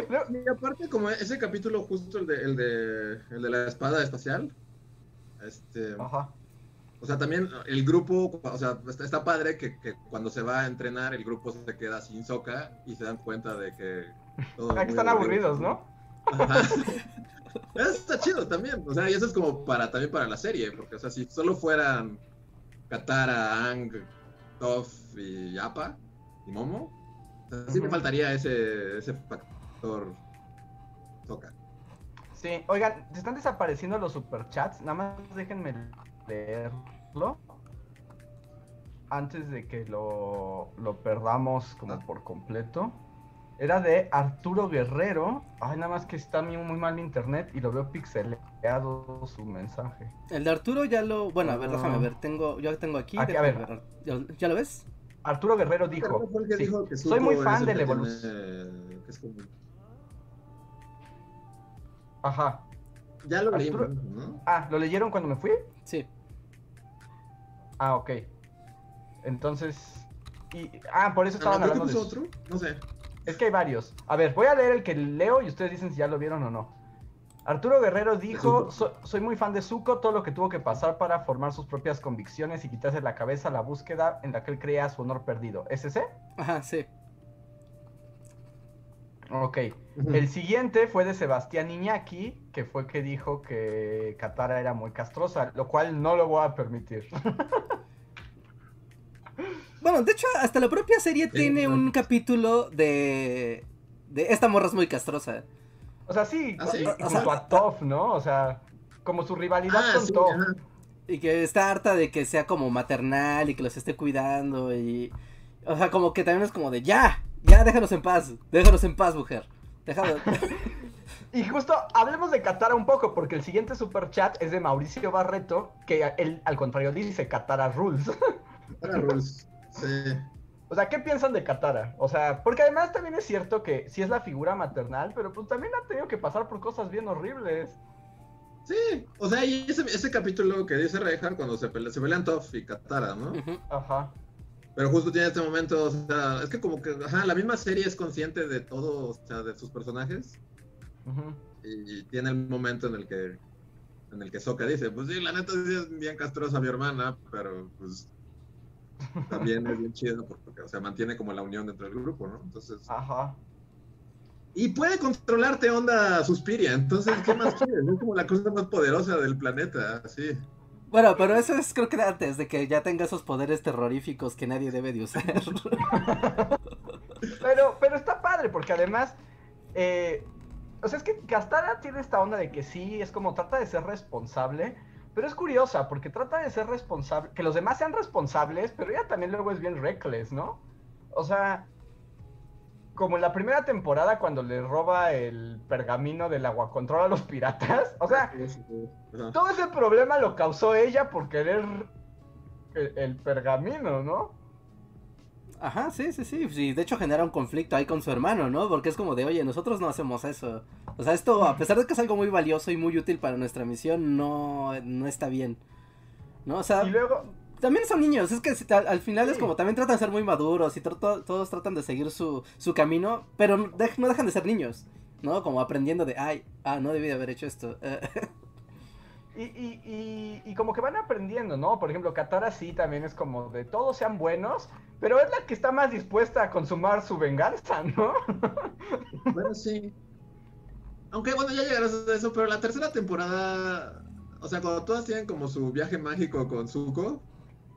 Speaker 2: No,
Speaker 4: Y aparte, como ese capítulo justo el de, el de, el de la espada espacial, este,
Speaker 2: Ajá.
Speaker 4: o sea, también el grupo, o sea, está, está padre que, que cuando se va a entrenar el grupo se queda sin soca y se dan cuenta de que... todo
Speaker 2: Ah, que están
Speaker 4: aburrido.
Speaker 2: aburridos, ¿no?
Speaker 4: Ajá. Eso está chido también, o sea, y eso es como para también para la serie, porque, o sea, si solo fueran Katara, Ang, Toph y Appa y Momo, o sea, sí me faltaría ese, ese factor Soka.
Speaker 2: Sí, oigan, se están desapareciendo los superchats. Nada más déjenme leerlo. Antes de que lo, lo perdamos como
Speaker 4: Ah.
Speaker 2: por completo. Era de Arturo Guerrero. Ay, nada más que está muy, muy mal mi internet y lo veo pixeleado su mensaje.
Speaker 3: El de Arturo ya lo, bueno, a ver, déjame
Speaker 2: Ah.
Speaker 3: ver, tengo, yo tengo aquí.
Speaker 2: Aquí, a
Speaker 3: déjame
Speaker 2: ver.
Speaker 3: ¿Ya, ya lo ves?
Speaker 2: Arturo Guerrero dijo, sí,
Speaker 4: que
Speaker 2: soy muy fan de la evolución.
Speaker 4: tiene- que es como-
Speaker 2: Ajá.
Speaker 4: Ya lo
Speaker 2: Arturo-
Speaker 4: ¿no?
Speaker 2: Ah, ¿lo leyeron cuando me fui?
Speaker 3: Sí.
Speaker 2: Ah, ok. Entonces... Y... Ah, por eso estaban hablando de...
Speaker 4: otro. No sé.
Speaker 2: Es que hay varios. A ver, voy a leer el que leo y ustedes dicen si ya lo vieron o no. Arturo Guerrero dijo,
Speaker 4: Zuko.
Speaker 2: "So- soy muy fan de Zuko, todo lo que tuvo que pasar para formar sus propias convicciones y quitarse de la cabeza la búsqueda en la que él creía su honor perdido. ¿Es ese?
Speaker 3: Ajá, sí.
Speaker 2: Ok. El siguiente fue de Sebastián Iñaki, que fue que dijo que Katara era muy castrosa, lo cual no lo voy a permitir.
Speaker 3: Bueno, de hecho, hasta la propia serie tiene
Speaker 4: no.
Speaker 3: un capítulo de. de esta morra es muy castrosa.
Speaker 2: O sea, sí,
Speaker 4: ¿Ah, sí?
Speaker 3: O sea,
Speaker 2: a Toph, ¿no? O sea, como su rivalidad
Speaker 4: Ah,
Speaker 2: con
Speaker 4: sí,
Speaker 2: Toph.
Speaker 4: ajá.
Speaker 3: Y que está harta de que sea como maternal y que los esté cuidando y... O sea, como que también es como de ya, ya déjanos en paz, déjanos en paz, mujer. Déjanos...
Speaker 2: Y justo hablemos de Katara un poco, porque el siguiente super chat es de Mauricio Barreto, que él al contrario dice Katara Rules.
Speaker 4: Para Rules. Sí.
Speaker 2: o sea, ¿qué piensan de Katara? O sea, porque además también es cierto que sí es la figura maternal, pero pues también ha tenido que pasar por cosas bien horribles.
Speaker 4: Sí, o sea, y ese, ese capítulo que dice Reinhardt cuando se, pelea, se pelean Toph y Katara, ¿no?
Speaker 2: Ajá.
Speaker 4: Pero justo tiene este momento, o sea, es que como que, ajá, la misma serie es consciente de todo, o sea, de sus personajes,
Speaker 2: ujú.
Speaker 4: y tiene el momento en el que, en el que Sokka dice, pues sí, la neta sí es bien castrosa mi hermana, pero pues también es bien chido porque, o sea, mantiene como la unión dentro del grupo, ¿no? Entonces,
Speaker 2: Ajá.
Speaker 4: y puede controlarte onda Suspiria, entonces, ¿qué más quieres? Es como la cosa más poderosa del planeta, así.
Speaker 3: Bueno, pero eso es creo que antes de que ya tenga esos poderes terroríficos que nadie debe de usar.
Speaker 2: Pero, pero está padre, porque además, eh, o sea, es que Katara tiene esta onda de que sí, es como trata de ser responsable, pero es curiosa, porque trata de ser responsable, que los demás sean responsables, pero ella también luego es bien reckless, ¿no? O sea, como en la primera temporada cuando le roba el pergamino del agua control a los piratas, o sea, todo ese problema lo causó ella por querer el, el pergamino, ¿no?
Speaker 3: Ajá, sí, sí, sí, sí. De hecho genera un conflicto ahí con su hermano, ¿no? Porque es como de, oye, nosotros no hacemos eso. O sea, esto, a pesar de que es algo muy valioso y muy útil para nuestra misión, no, no está bien. ¿No? O sea,
Speaker 2: Y luego,
Speaker 3: también son niños, es que si- al, al final es como también tratan de ser muy maduros y todos tratan de seguir su, su camino, pero no, dej- no dejan de ser niños, ¿no? Como aprendiendo de, ay, ah, no debí de haber hecho esto.
Speaker 2: Y, y, y, y como que van aprendiendo, ¿no? Por ejemplo, Katara sí también es como de todos sean buenos, pero es la que está más dispuesta a consumar su venganza, ¿no?
Speaker 4: Bueno, sí. Aunque bueno, ya llegarás a eso, pero la tercera temporada, o sea, cuando todas tienen como su viaje mágico con Zuko,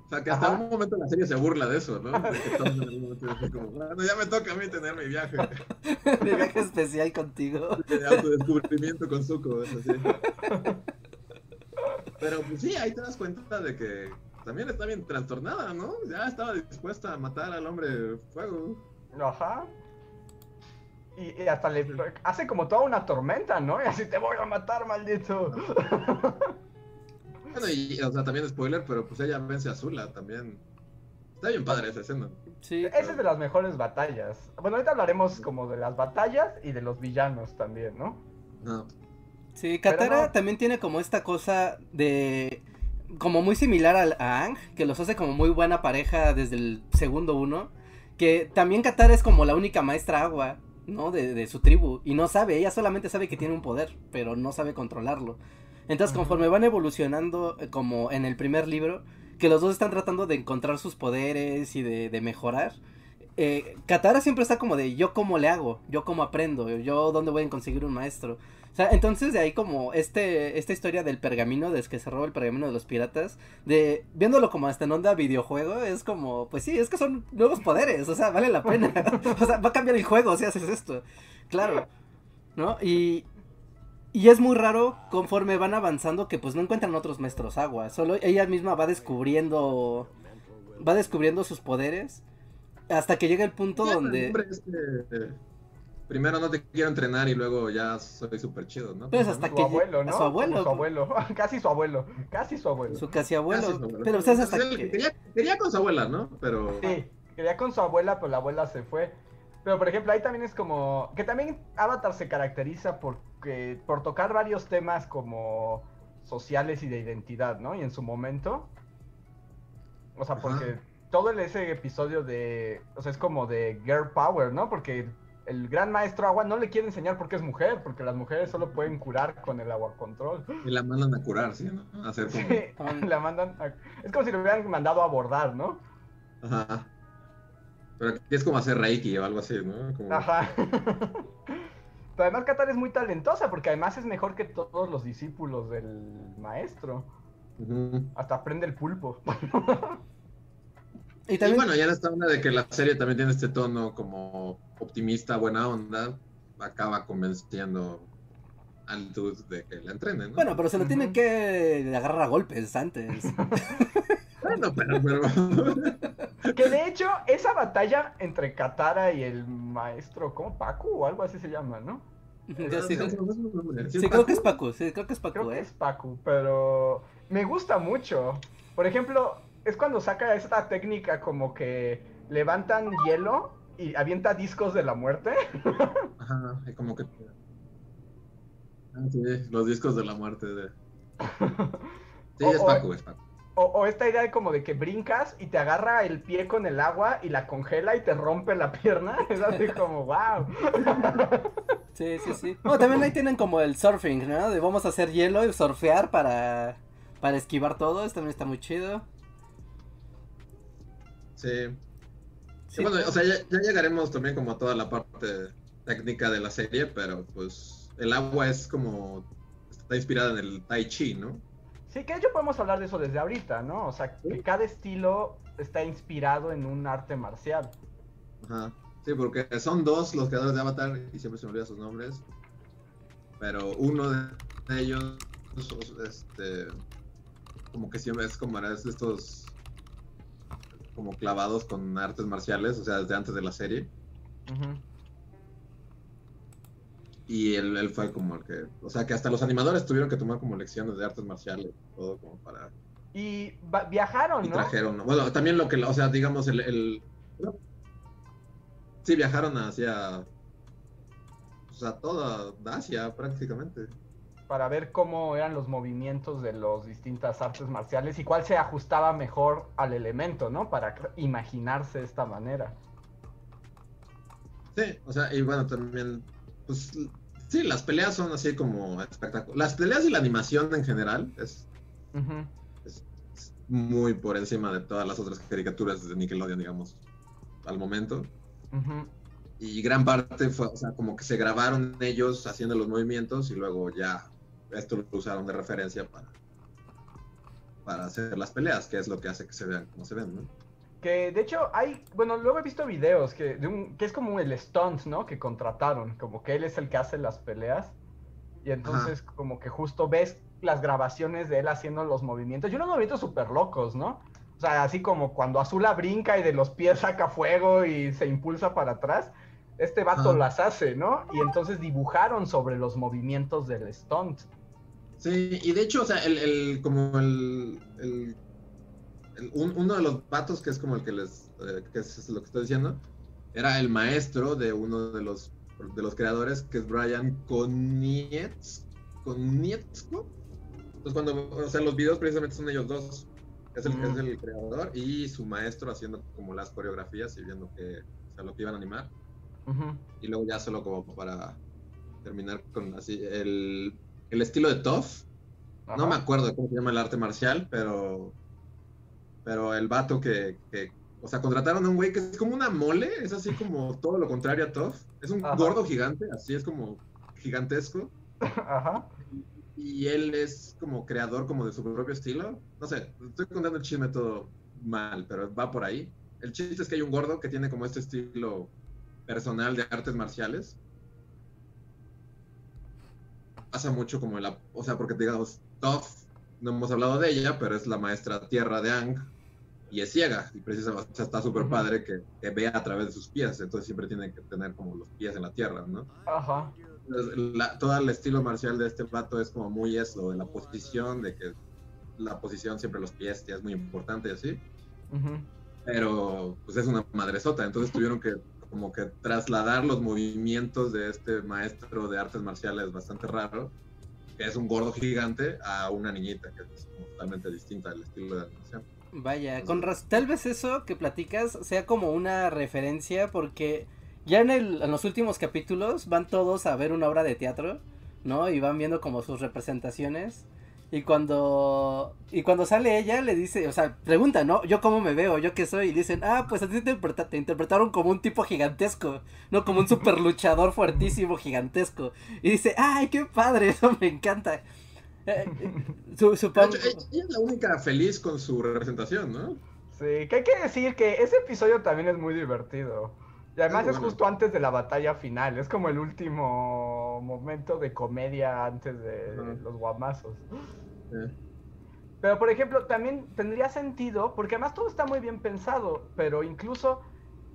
Speaker 4: o sea, que hasta
Speaker 2: Ajá.
Speaker 4: un momento la serie se burla de eso, ¿no? De que todos en algún momento dicen como, bueno, ya me toca a mí tener mi viaje
Speaker 3: Mi viaje especial contigo.
Speaker 4: de autodescubrimiento con Zuko, eso sí. Pero pues sí, ahí te das cuenta de que también está bien trastornada, ¿no? Ya estaba dispuesta a matar al hombre fuego.
Speaker 2: Ajá. Y, y hasta le hace como toda una tormenta, ¿no? Y así te voy a matar, maldito.
Speaker 4: Bueno, y o sea, también spoiler, pero pues ella vence a Zula también. Está bien padre esa escena.
Speaker 3: Sí.
Speaker 2: Esa es de las mejores batallas. Bueno, ahorita hablaremos como de las batallas y de los villanos también, ¿no?
Speaker 4: No.
Speaker 3: Sí, Katara
Speaker 2: no.
Speaker 3: también tiene como esta cosa de. Como muy similar al, a Ang, que los hace como muy buena pareja desde el segundo uno. Que también Katara es como la única maestra agua, ¿no? De, de su tribu. Y no sabe, ella solamente sabe que tiene un poder, pero no sabe controlarlo. Entonces, conforme van evolucionando, eh, como en el primer libro, que los dos están tratando de encontrar sus poderes y de, de mejorar. Eh, Katara siempre está como de yo cómo le hago, yo cómo aprendo, yo dónde voy a conseguir un maestro. O sea, entonces de ahí como este, esta historia del pergamino, desde que se roba el pergamino de los piratas, de viéndolo como hasta en onda videojuego, es como, pues sí, es que son nuevos poderes, o sea, vale la pena. o sea, va a cambiar el juego si haces esto. Claro. ¿No? Y, y es muy raro conforme van avanzando que pues no encuentran otros maestros agua, solo ella misma va descubriendo va descubriendo sus poderes hasta que llega el punto donde
Speaker 4: hombre, primero no te quiero entrenar y luego ya soy súper chido, ¿no?
Speaker 3: Pues hasta
Speaker 2: Su
Speaker 3: que
Speaker 2: abuelo,
Speaker 3: a
Speaker 2: ¿no?
Speaker 3: su abuelo.
Speaker 2: Como Su abuelo. Casi su abuelo. Casi su abuelo.
Speaker 3: su casi abuelo,
Speaker 4: Casi su abuelo.
Speaker 3: pero ustedes hasta que
Speaker 4: quería, quería con su abuela, ¿no? Pero
Speaker 2: Sí. quería con su abuela, pero la abuela se fue. Pero por ejemplo, ahí también es como que también Avatar se caracteriza porque por tocar varios temas como sociales y de identidad, ¿no? Y en su momento, o sea, porque
Speaker 4: Ajá.
Speaker 2: todo el- ese episodio de, o sea, es como de girl power, ¿no? Porque el gran maestro agua no le quiere enseñar porque es mujer, porque las mujeres solo pueden curar con el agua control.
Speaker 4: Y la mandan a curar, ¿sí? ¿no? A hacer como...
Speaker 2: Sí, la mandan a- Es como si lo hubieran mandado a abordar, ¿no?
Speaker 4: Ajá. Pero aquí es como hacer Reiki o algo así, ¿no? Como...
Speaker 2: Ajá. Pero además Qatar es muy talentosa porque además es mejor que todos los discípulos del maestro. Hasta aprende el pulpo.
Speaker 3: Y
Speaker 4: bueno, ya en esta onda de que la serie también tiene este tono como optimista, buena onda, acaba convenciendo al dude de que la entrenen, ¿no?
Speaker 3: bueno, pero se lo tienen que agarrar a golpes antes.
Speaker 4: Bueno, pero, pero...
Speaker 2: Que de hecho, esa batalla entre Katara y el maestro, ¿cómo? Paco o algo así se llama, ¿no?
Speaker 3: Sí,
Speaker 4: Sí,
Speaker 3: creo- creo que es Paco, sí, creo que es
Speaker 2: Creo
Speaker 3: Paco,
Speaker 2: que
Speaker 3: ¿eh?
Speaker 2: es Paco, pero me gusta mucho. Por ejemplo, es cuando saca esta técnica como que levantan hielo y avienta discos de la muerte.
Speaker 4: Ajá, y como que... Ah, sí, los discos de la muerte de... Sí,
Speaker 2: O-
Speaker 4: es Paco, es Paco.
Speaker 2: O, o esta idea de como de que brincas y te agarra el pie con el agua y la congela y te rompe la pierna. Es así como, wow.
Speaker 3: Sí, sí, sí. No, también ahí tienen como el surfing, ¿no? De vamos a hacer hielo y surfear para, para esquivar todo. Esto también está muy chido.
Speaker 4: Sí.
Speaker 3: Sí.
Speaker 4: Bueno, o sea, ya, ya llegaremos también como a toda la parte técnica de la serie, pero pues el agua es como... Está inspirada en el Tai Chi, ¿no?
Speaker 2: Sí, que hecho podemos hablar de eso desde ahorita, ¿no? O sea, que cada estilo está inspirado en un arte marcial.
Speaker 4: Ajá. Sí, porque son dos los creadores de Avatar y siempre se me olvidan sus nombres. Pero uno de ellos, este, como que siempre es como de estos como clavados con artes marciales, o sea, desde antes de la serie. Y él, él fue como el que, o sea, que hasta los animadores tuvieron que tomar como lecciones de artes marciales, todo como para
Speaker 2: Y viajaron,
Speaker 4: y
Speaker 2: ¿no?
Speaker 4: trajeron, bueno, también lo que, o sea, digamos el, el sí viajaron hacia, pues a toda Asia prácticamente.
Speaker 2: Para ver cómo eran los movimientos de las distintas artes marciales y cuál se ajustaba mejor al elemento, ¿no? Para imaginarse esta manera.
Speaker 4: Sí, o sea, y bueno, también, pues, sí, las peleas son así como espectaculares. Las peleas y la animación en general es, es muy por encima de todas las otras caricaturas de Nickelodeon, digamos, al momento. Y gran parte fue, o sea, como que se grabaron ellos haciendo los movimientos y luego ya esto lo usaron de referencia para, para hacer las peleas, que es lo que hace que se vean como se ven, ¿no?
Speaker 2: Que de hecho hay, bueno, luego he visto videos que, de un, que es como el stunt, ¿no? Que contrataron, como que él es el que hace las peleas. Y entonces como que justo ves las grabaciones de él haciendo los movimientos. Y unos movimientos súper locos, ¿no? O sea, así como cuando Azula brinca y de los pies saca fuego y se impulsa para atrás. Este vato
Speaker 4: Ajá.
Speaker 2: las hace, ¿no? Y entonces dibujaron sobre los movimientos del stunt.
Speaker 4: Sí, y de hecho, o sea, el, el- como el, el- el- un- uno de los vatos que es como el que les, eh, que es lo que estoy diciendo, era el maestro de uno de los, de los creadores, que es Brian Konietz, Konietzko. Entonces cuando, o sea, los videos precisamente son ellos dos. Es el,
Speaker 2: Mm.
Speaker 4: es el creador y su maestro haciendo como las coreografías y viendo que, o sea, lo que iban a animar. Y luego ya solo como para terminar con así, el, el estilo de Toff. No me acuerdo de cómo se llama el arte marcial, pero. Pero el vato que. que- o sea, contrataron a un güey que es como una mole, es así como todo lo contrario a Toff. Es un
Speaker 2: Ajá.
Speaker 4: gordo gigante, así es como gigantesco.
Speaker 2: Ajá.
Speaker 4: Y él es como creador como de su propio estilo. No sé, estoy contando el chisme todo mal, pero va por ahí. El chiste es que hay un gordo que tiene como este estilo personal de artes marciales. Pasa mucho como la... O sea, porque digamos, Toph, no hemos hablado de ella, pero es la maestra tierra de Ang y es ciega. Y precisamente o sea, está súper padre que, que vea a través de sus pies. Entonces siempre tiene que tener como los pies en la tierra, ¿no?
Speaker 2: Ajá.
Speaker 4: Entonces, la- todo el estilo marcial de este vato es como muy eso, de la posición, de que la posición siempre los pies ya es muy importante y así. Pero pues es una madresota, entonces tuvieron que como que trasladar los movimientos de este maestro de artes marciales bastante raro, que es un gordo gigante, a una niñita, que es totalmente distinta al estilo de animación.
Speaker 3: Vaya, con raz- tal vez eso que platicas sea como una referencia porque ya en, el, en los últimos capítulos van todos a ver una obra de teatro, ¿no? Y van viendo como sus representaciones. Y cuando y cuando sale ella le dice, o sea, pregunta, ¿no? Yo cómo me veo, yo qué soy. Y dicen, ah, pues a ti te, interpreta- te interpretaron como un tipo gigantesco, no como un super luchador fuertísimo gigantesco. Y dice, ay, qué padre, eso me encanta. Eh, su-
Speaker 4: De
Speaker 3: supongo.
Speaker 4: hecho, ella es la única feliz con su representación, ¿no?
Speaker 2: Sí, que hay que decir que ese episodio también es muy divertido. Y además es
Speaker 4: bueno.
Speaker 2: justo antes de la batalla final. Es como el último momento de comedia antes de los guamazos. Pero por ejemplo, también tendría sentido, porque además todo está muy bien pensado, pero incluso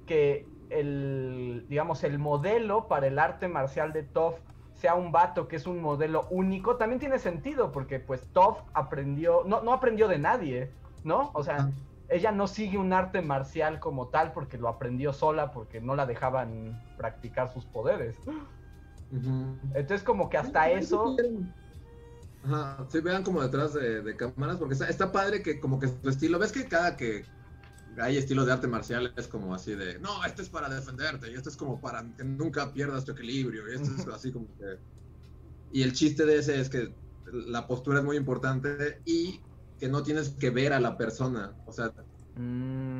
Speaker 2: que el, digamos, el modelo para el arte marcial de Toph sea un vato que es un modelo único, también tiene sentido, porque pues Toph aprendió, no, no aprendió de nadie, ¿no? O sea,
Speaker 4: Ah.
Speaker 2: ella no sigue un arte marcial como tal porque lo aprendió sola, porque no la dejaban practicar sus poderes. Entonces como que hasta eso...
Speaker 4: Ajá, sí, vean como detrás de, de cámaras, porque está, está padre que como que su estilo, ves que cada que hay estilos de arte marcial es como así de, no, este es para defenderte, y este es como para que nunca pierdas tu equilibrio, y este es así como que... Y el chiste de ese es que la postura es muy importante y que no tienes que ver a la persona, o sea,
Speaker 2: Mm,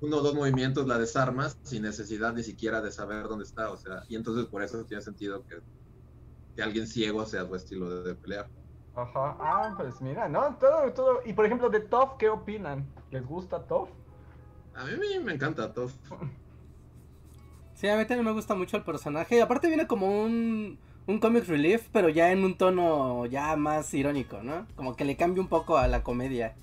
Speaker 4: uno o dos movimientos la desarmas sin necesidad ni siquiera de saber dónde está, o sea, y entonces por eso tiene sentido que, que alguien ciego sea su estilo de, de pelear.
Speaker 2: Ajá, ah, pues mira, ¿no? Todo, todo. Y por ejemplo, de Toph, ¿qué opinan? ¿Les gusta Toph?
Speaker 4: A mí me encanta todo.
Speaker 3: Sí, a mí también me gusta mucho el personaje. Y aparte viene como un, un comic relief, pero ya en un tono ya más irónico, ¿no? Como que le cambia un poco a la comedia.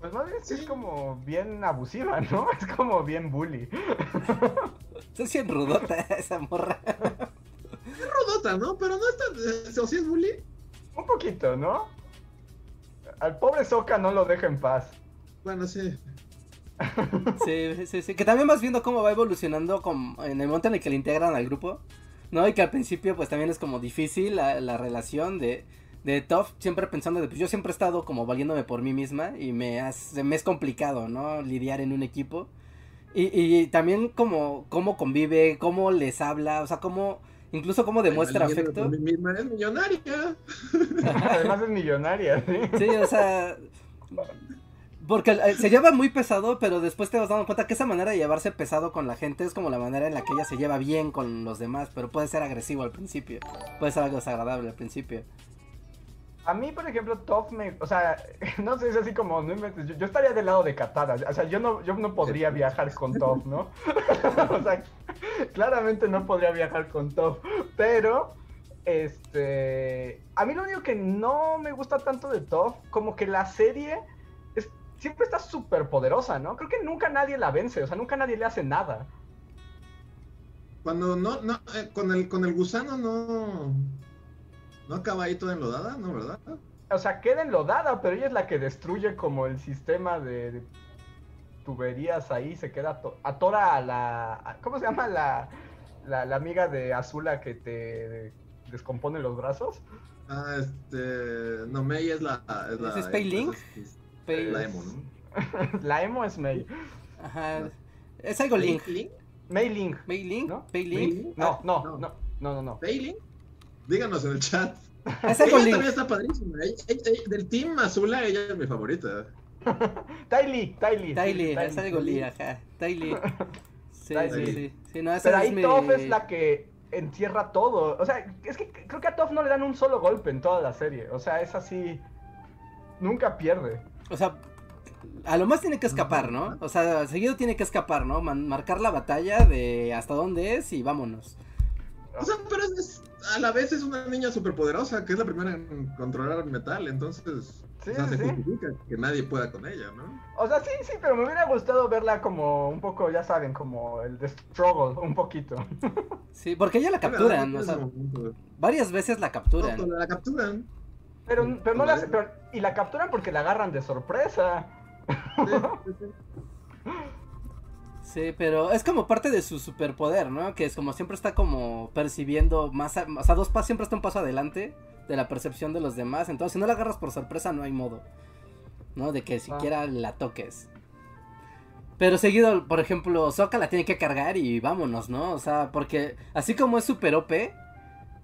Speaker 2: Pues más bien sí es como bien abusiva, ¿no? Es como bien bully.
Speaker 3: Es bien rudota esa morra.
Speaker 4: Es rodota, ¿no? Pero no está. ¿O sí es bully?
Speaker 2: Un poquito, ¿no? Al pobre Soka no lo deja en paz.
Speaker 4: Bueno, sí.
Speaker 3: Sí, sí, sí. Que también vas viendo cómo va evolucionando con- en el momento en el que le integran al grupo. ¿No? Y que al principio pues también es como difícil la, la relación de, de Toph siempre pensando de pues yo siempre he estado como valiéndome por mí misma y me, hace- me es complicado, ¿no? Lidiar en un equipo. Y, y también como cómo convive, cómo les habla, o sea, cómo incluso cómo demuestra afecto.
Speaker 4: mí misma es millonaria.
Speaker 2: Además es millonaria, ¿sí?
Speaker 3: Sí, o sea, porque eh, se lleva muy pesado, pero después te vas dando cuenta que esa manera de llevarse pesado con la gente es como la manera en la que ella se lleva bien con los demás, pero puede ser agresivo al principio, puede ser algo desagradable al principio.
Speaker 2: A mí, por ejemplo, Toph me... O sea, no sé, es así como... No inventes, yo, estaría del lado de Katara. O sea, yo no, yo no podría viajar con Toph, ¿no? o sea, claramente no podría viajar con Toph. Pero, este... A mí lo único que no me gusta tanto de Toph, como que la serie... Es, siempre está súper poderosa, ¿no? Creo que nunca nadie la vence. O sea, nunca nadie le hace nada.
Speaker 4: Cuando no, no, eh, con el, con el gusano no. No acaba ahí toda enlodada, ¿no? ¿Verdad?
Speaker 2: O sea, queda enlodada, pero ella es la que destruye como el sistema de, de tuberías ahí, se queda to- atora a la... a- ¿Cómo se llama la, la, la amiga de Azula que te descompone los brazos?
Speaker 4: Ah, este. No, Mei es la. Es, la,
Speaker 3: ¿Ese es Pei Ling?
Speaker 4: es- es- la emo, ¿no?
Speaker 2: la emo es Mei.
Speaker 3: Ajá, es algo Link.
Speaker 4: ¿Ling?
Speaker 2: Mei Ling.
Speaker 3: ¿Mei Link?
Speaker 2: ¿No?
Speaker 3: ¿Pei
Speaker 4: ¿Mei
Speaker 3: Link?
Speaker 4: Ling?
Speaker 2: No, no,
Speaker 4: no.
Speaker 2: no, no, no, no.
Speaker 4: ¿Pei Ling? Díganos en el chat.
Speaker 3: Es
Speaker 4: Ella
Speaker 3: Link.
Speaker 4: también está padrísima. Ella- ella- ella- del team Azula, ella es mi favorita.
Speaker 2: Tai Lee, Tai Lee.
Speaker 3: Tai
Speaker 2: sí,
Speaker 3: Lee,
Speaker 2: Tai
Speaker 3: es
Speaker 2: Lee.
Speaker 3: algo Lee, ajá. Tai Lee. Sí, sí, sí. Sí, no, esa
Speaker 2: Pero
Speaker 3: es
Speaker 2: ahí
Speaker 3: mi-
Speaker 2: Toph es la que entierra todo. O sea, es que creo que a Toph no le dan un solo golpe en toda la serie. O sea, es así. Nunca pierde.
Speaker 3: O sea, a lo más tiene que escapar, ¿no? O sea, seguido tiene que escapar, ¿no? Marcar la batalla de hasta dónde es y vámonos.
Speaker 4: O sea, pero es, es- a la vez es una niña superpoderosa que es la primera en controlar metal, entonces
Speaker 2: Sí,
Speaker 4: o sea, se
Speaker 2: sí.
Speaker 4: justifica que nadie pueda con ella, ¿no?
Speaker 2: O sea, sí, sí, pero me hubiera gustado verla como un poco, ya saben, como el de struggle, un poquito.
Speaker 3: Sí, porque ella la capturan, o sea, varias veces la capturan.
Speaker 4: pero la capturan.
Speaker 2: Pero, pero no la pero- y la capturan porque la agarran de sorpresa.
Speaker 4: Sí, sí,
Speaker 3: pero es como parte de su superpoder, ¿no? Que es como siempre está como percibiendo más, a- o sea, dos pasos, siempre está un paso adelante de la percepción de los demás. Entonces, si no la agarras por sorpresa, no hay modo, ¿no? De que siquiera la toques. Pero seguido, por ejemplo, Sokka la tiene que cargar y vámonos, ¿no? O sea, porque así como es super OP,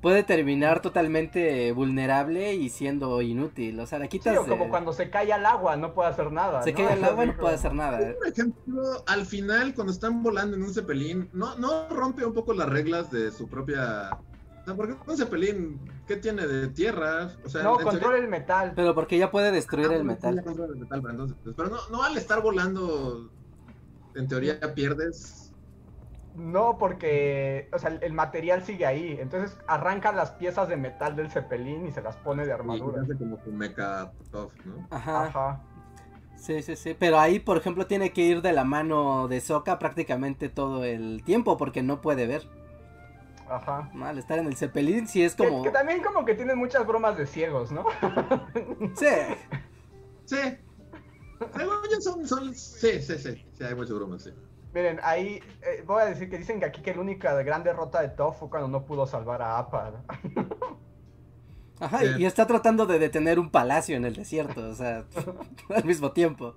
Speaker 3: puede terminar totalmente vulnerable y siendo inútil. O sea, la
Speaker 2: Sí,
Speaker 3: quitas
Speaker 2: o como
Speaker 3: de-
Speaker 2: cuando se cae al agua, no puede hacer nada.
Speaker 3: se
Speaker 2: ¿no?
Speaker 3: cae al agua no puede hacer nada.
Speaker 4: Por ejemplo, al final, cuando están volando en un cepelín, ¿no, no rompe un poco las reglas de su propia. Porque un cepelín, ¿qué tiene de tierra? O sea,
Speaker 2: No, controla el metal.
Speaker 3: Pero porque ya puede destruir
Speaker 4: Ah,
Speaker 3: el
Speaker 4: sí,
Speaker 3: metal.
Speaker 4: el metal, pero entonces, pero no, no al estar volando, en teoría pierdes.
Speaker 2: No, porque, o sea, el- el material sigue ahí. Entonces arranca las piezas de metal del cepelín y se las pone de
Speaker 4: Y
Speaker 2: armadura.
Speaker 4: hace como tu mecha tough, ¿no?
Speaker 3: Ajá.
Speaker 2: Ajá.
Speaker 3: Sí, sí, sí. Pero ahí, por ejemplo, tiene que ir de la mano de Sokka prácticamente todo el tiempo porque no puede ver.
Speaker 2: Ajá.
Speaker 3: ¿no? Al estar en el Zeppelin, sí es
Speaker 2: Que-
Speaker 3: como.
Speaker 2: Que, también como que tienen muchas bromas de ciegos, ¿no?
Speaker 3: Sí.
Speaker 4: Sí. Según yo son, son. Sí, sí, sí. Sí, hay muchas bromas, sí.
Speaker 2: Miren, ahí eh, voy a decir que dicen que aquí que la única gran derrota de Toph fue cuando no pudo salvar a Appa.
Speaker 3: Ajá,
Speaker 4: Sí.
Speaker 3: y está tratando de detener un palacio en el desierto, o sea, al mismo tiempo.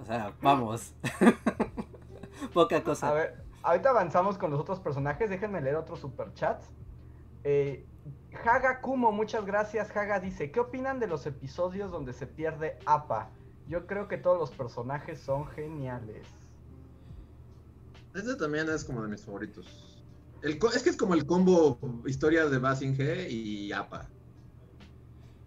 Speaker 3: O sea, vamos. Poca cosa.
Speaker 2: A ver, ahorita avanzamos con los otros personajes. Déjenme leer otros superchats. Eh, Haga Kumo, muchas gracias. Haga dice: ¿Qué opinan de los episodios donde se pierde Appa? Yo creo que todos los personajes son geniales.
Speaker 4: Este también es como de mis favoritos. El co- es que es como el combo historias de Basinghe y APA.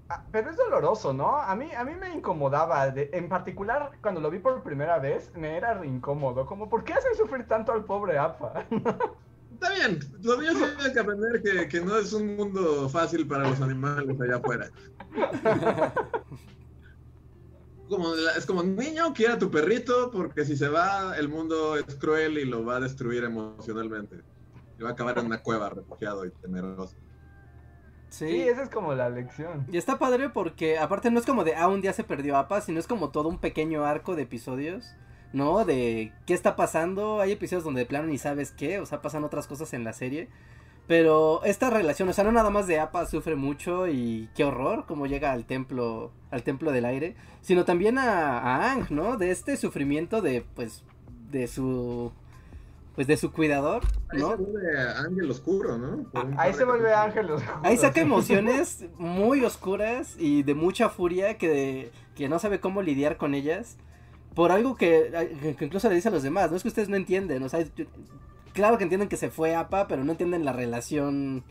Speaker 2: Ah, pero es doloroso, ¿no? A mí, a mí me incomodaba. de- en particular, cuando lo vi por primera vez, me era incómodo. Como, ¿por qué hacen sufrir tanto al pobre Appa?
Speaker 4: Está bien, los niños tienen que aprender que, que no es un mundo fácil para los animales allá afuera. Como la- es como niño, quiera a tu perrito, porque si se va, el mundo es cruel y lo va a destruir emocionalmente. Y va a acabar en una cueva refugiado y temeroso.
Speaker 2: Sí,
Speaker 3: Sí.
Speaker 2: esa es como la lección.
Speaker 3: Y está padre porque aparte no es como de, ah, un día se perdió APA, sino es como todo un pequeño arco de episodios, ¿no? De qué está pasando. Hay episodios donde de plano ni sabes qué, o sea, pasan otras cosas en la serie. Pero esta relación, o sea, no nada más de APA sufre mucho y qué horror como llega al templo, al templo del aire, sino también a, a Ang, ¿no? De este sufrimiento de, pues, de su, pues, de su cuidador,
Speaker 4: Ahí
Speaker 3: ¿no?
Speaker 4: se vuelve Ángel Oscuro, ¿no? Un
Speaker 2: Ahí se
Speaker 4: de
Speaker 2: vuelve. Ángel Oscuro.
Speaker 3: Ahí saca emociones muy oscuras y de mucha furia que, que no sabe cómo lidiar con ellas. Por algo que, que incluso le dice a los demás, no es que ustedes no entienden, o sea, yo- claro que entienden que se fue APA, pero no entienden la relación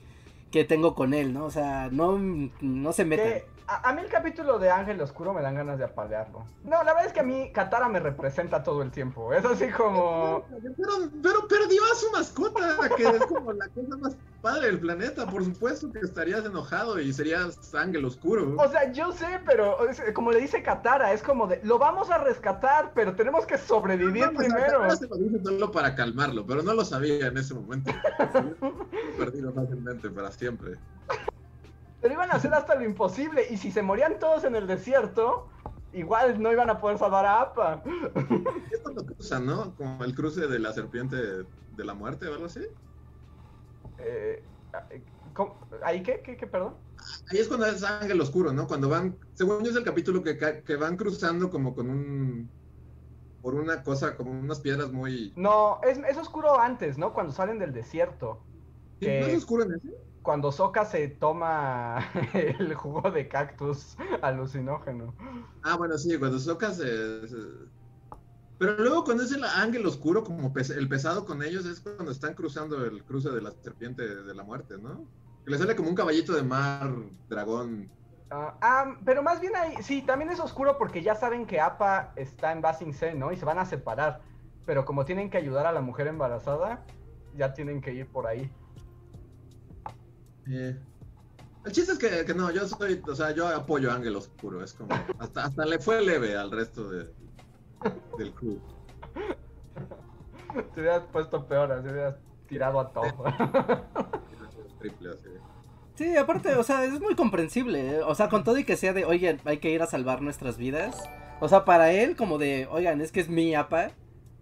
Speaker 3: que tengo con él, ¿no? O sea, no, no se metan.
Speaker 2: A, a mí el capítulo de Ángel Oscuro me dan ganas de apalearlo. No, la verdad es que a mí Katara me representa todo el tiempo. Es así como...
Speaker 4: Pero, pero perdió a su mascota, que es como la cosa más padre del planeta. Por supuesto que estarías enojado y serías ángel oscuro.
Speaker 2: O sea, yo sé, pero es- como le dice Katara, es como de, lo vamos a rescatar, pero tenemos que sobrevivir
Speaker 4: No, sea,
Speaker 2: primero.
Speaker 4: Se lo dice solo para calmarlo, pero no lo sabía en ese momento. Perdido fácilmente para siempre.
Speaker 2: Pero iban a hacer hasta lo imposible, y si se morían todos en el desierto, igual no iban a poder salvar a Appa.
Speaker 4: Es cuando cruzan, ¿no? Como el cruce de la serpiente de la muerte o algo así.
Speaker 2: Eh, ¿cómo? ¿Ahí qué? ¿Qué, qué, perdón?
Speaker 4: Ahí es cuando es ángel oscuro, ¿no? Cuando van, según yo es el capítulo que, ca- que van cruzando como con un, por una cosa, como unas piedras muy...
Speaker 2: No, es, es oscuro antes, ¿no? Cuando salen del desierto.
Speaker 4: ¿Sí? ¿No es
Speaker 2: Eh,
Speaker 4: oscuro en ese?
Speaker 2: Cuando Sokka se toma el jugo de cactus alucinógeno.
Speaker 4: Ah, bueno, sí, cuando Sokka se, se- Pero luego cuando es el ángel oscuro, como pes- el pesado con ellos, es cuando están cruzando el cruce de la serpiente de la muerte, ¿no? Que le sale como un caballito de mar, dragón.
Speaker 2: Ah, ah, pero más bien ahí, sí, también es oscuro porque ya saben que Appa está en Basing C, ¿no? Y se van a separar. Pero como tienen que ayudar a la mujer embarazada, ya tienen que ir por ahí.
Speaker 4: Eh, El chiste es que, que no, yo soy, o sea, yo apoyo a Ángel Oscuro, es como, hasta, hasta le fue leve al resto de, del crew.
Speaker 2: Te hubieras puesto peor, te hubieras tirado a todo.
Speaker 4: Triple así.
Speaker 3: Sí, aparte, o sea, es muy comprensible. ¿eh? O sea, con todo y que sea de, oye, hay que ir a salvar nuestras vidas. O sea, para él, como de, oigan, es que es mi apa,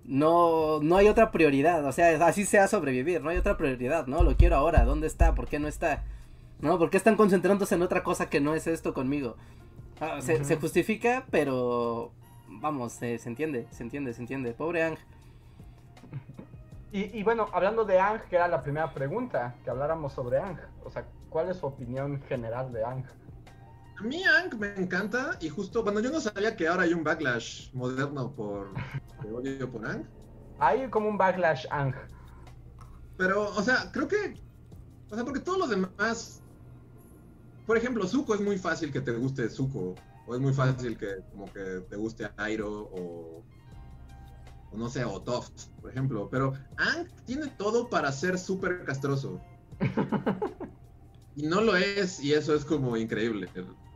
Speaker 3: no, no hay otra prioridad. O sea, así sea sobrevivir, no hay otra prioridad, ¿no? Lo quiero ahora, ¿dónde está? ¿Por qué no está? ¿No? ¿Por qué están concentrándose en otra cosa que no es esto conmigo? Ah, se, justifica, pero vamos, se, se entiende, se entiende, se entiende. Pobre Ang.
Speaker 2: Y, y bueno, hablando de Ang, que era la primera pregunta, que habláramos sobre Ang. O sea, ¿cuál es su opinión general de Ang?
Speaker 4: A mí Ang me encanta y justo, bueno, yo no sabía que ahora hay un backlash moderno por de odio por Ang,
Speaker 2: Hay como un backlash Ang.
Speaker 4: pero, o sea, creo que, o sea, porque todos los demás, por ejemplo, Zuko es muy fácil que te guste Zuko, o es muy fácil que como que te guste Airo o, o no sé, o Toph, por ejemplo, pero Ang tiene todo para ser súper castroso. Y no lo es, y eso es como increíble,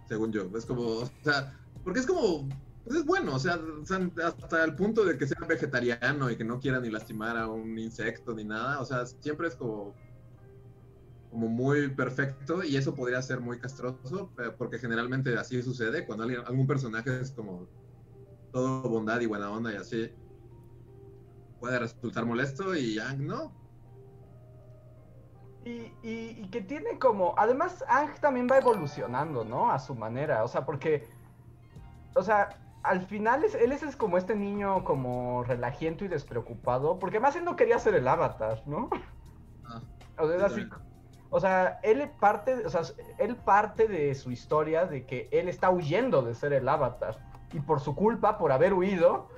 Speaker 4: según yo. Es como, o sea, porque es como, pues es bueno, o sea, hasta el punto de que sea vegetariano y que no quiera ni lastimar a un insecto ni nada, o sea, siempre es como, como muy perfecto y eso podría ser muy castroso, eh, porque generalmente así sucede cuando alguien- algún personaje es como todo bondad y buena onda y así puede resultar molesto y Yang no.
Speaker 2: Y, y- y que tiene como. Además, Ang también va evolucionando, ¿no? A su manera. O sea, porque. O sea, al final es- él es, como este niño como relajiento y despreocupado. Porque más él no quería ser el avatar, ¿no?
Speaker 4: Ah,
Speaker 2: O sea, es así. O sea, él parte, o sea, él parte de su historia de que él está huyendo de ser el avatar. Y por su culpa, por haber huido,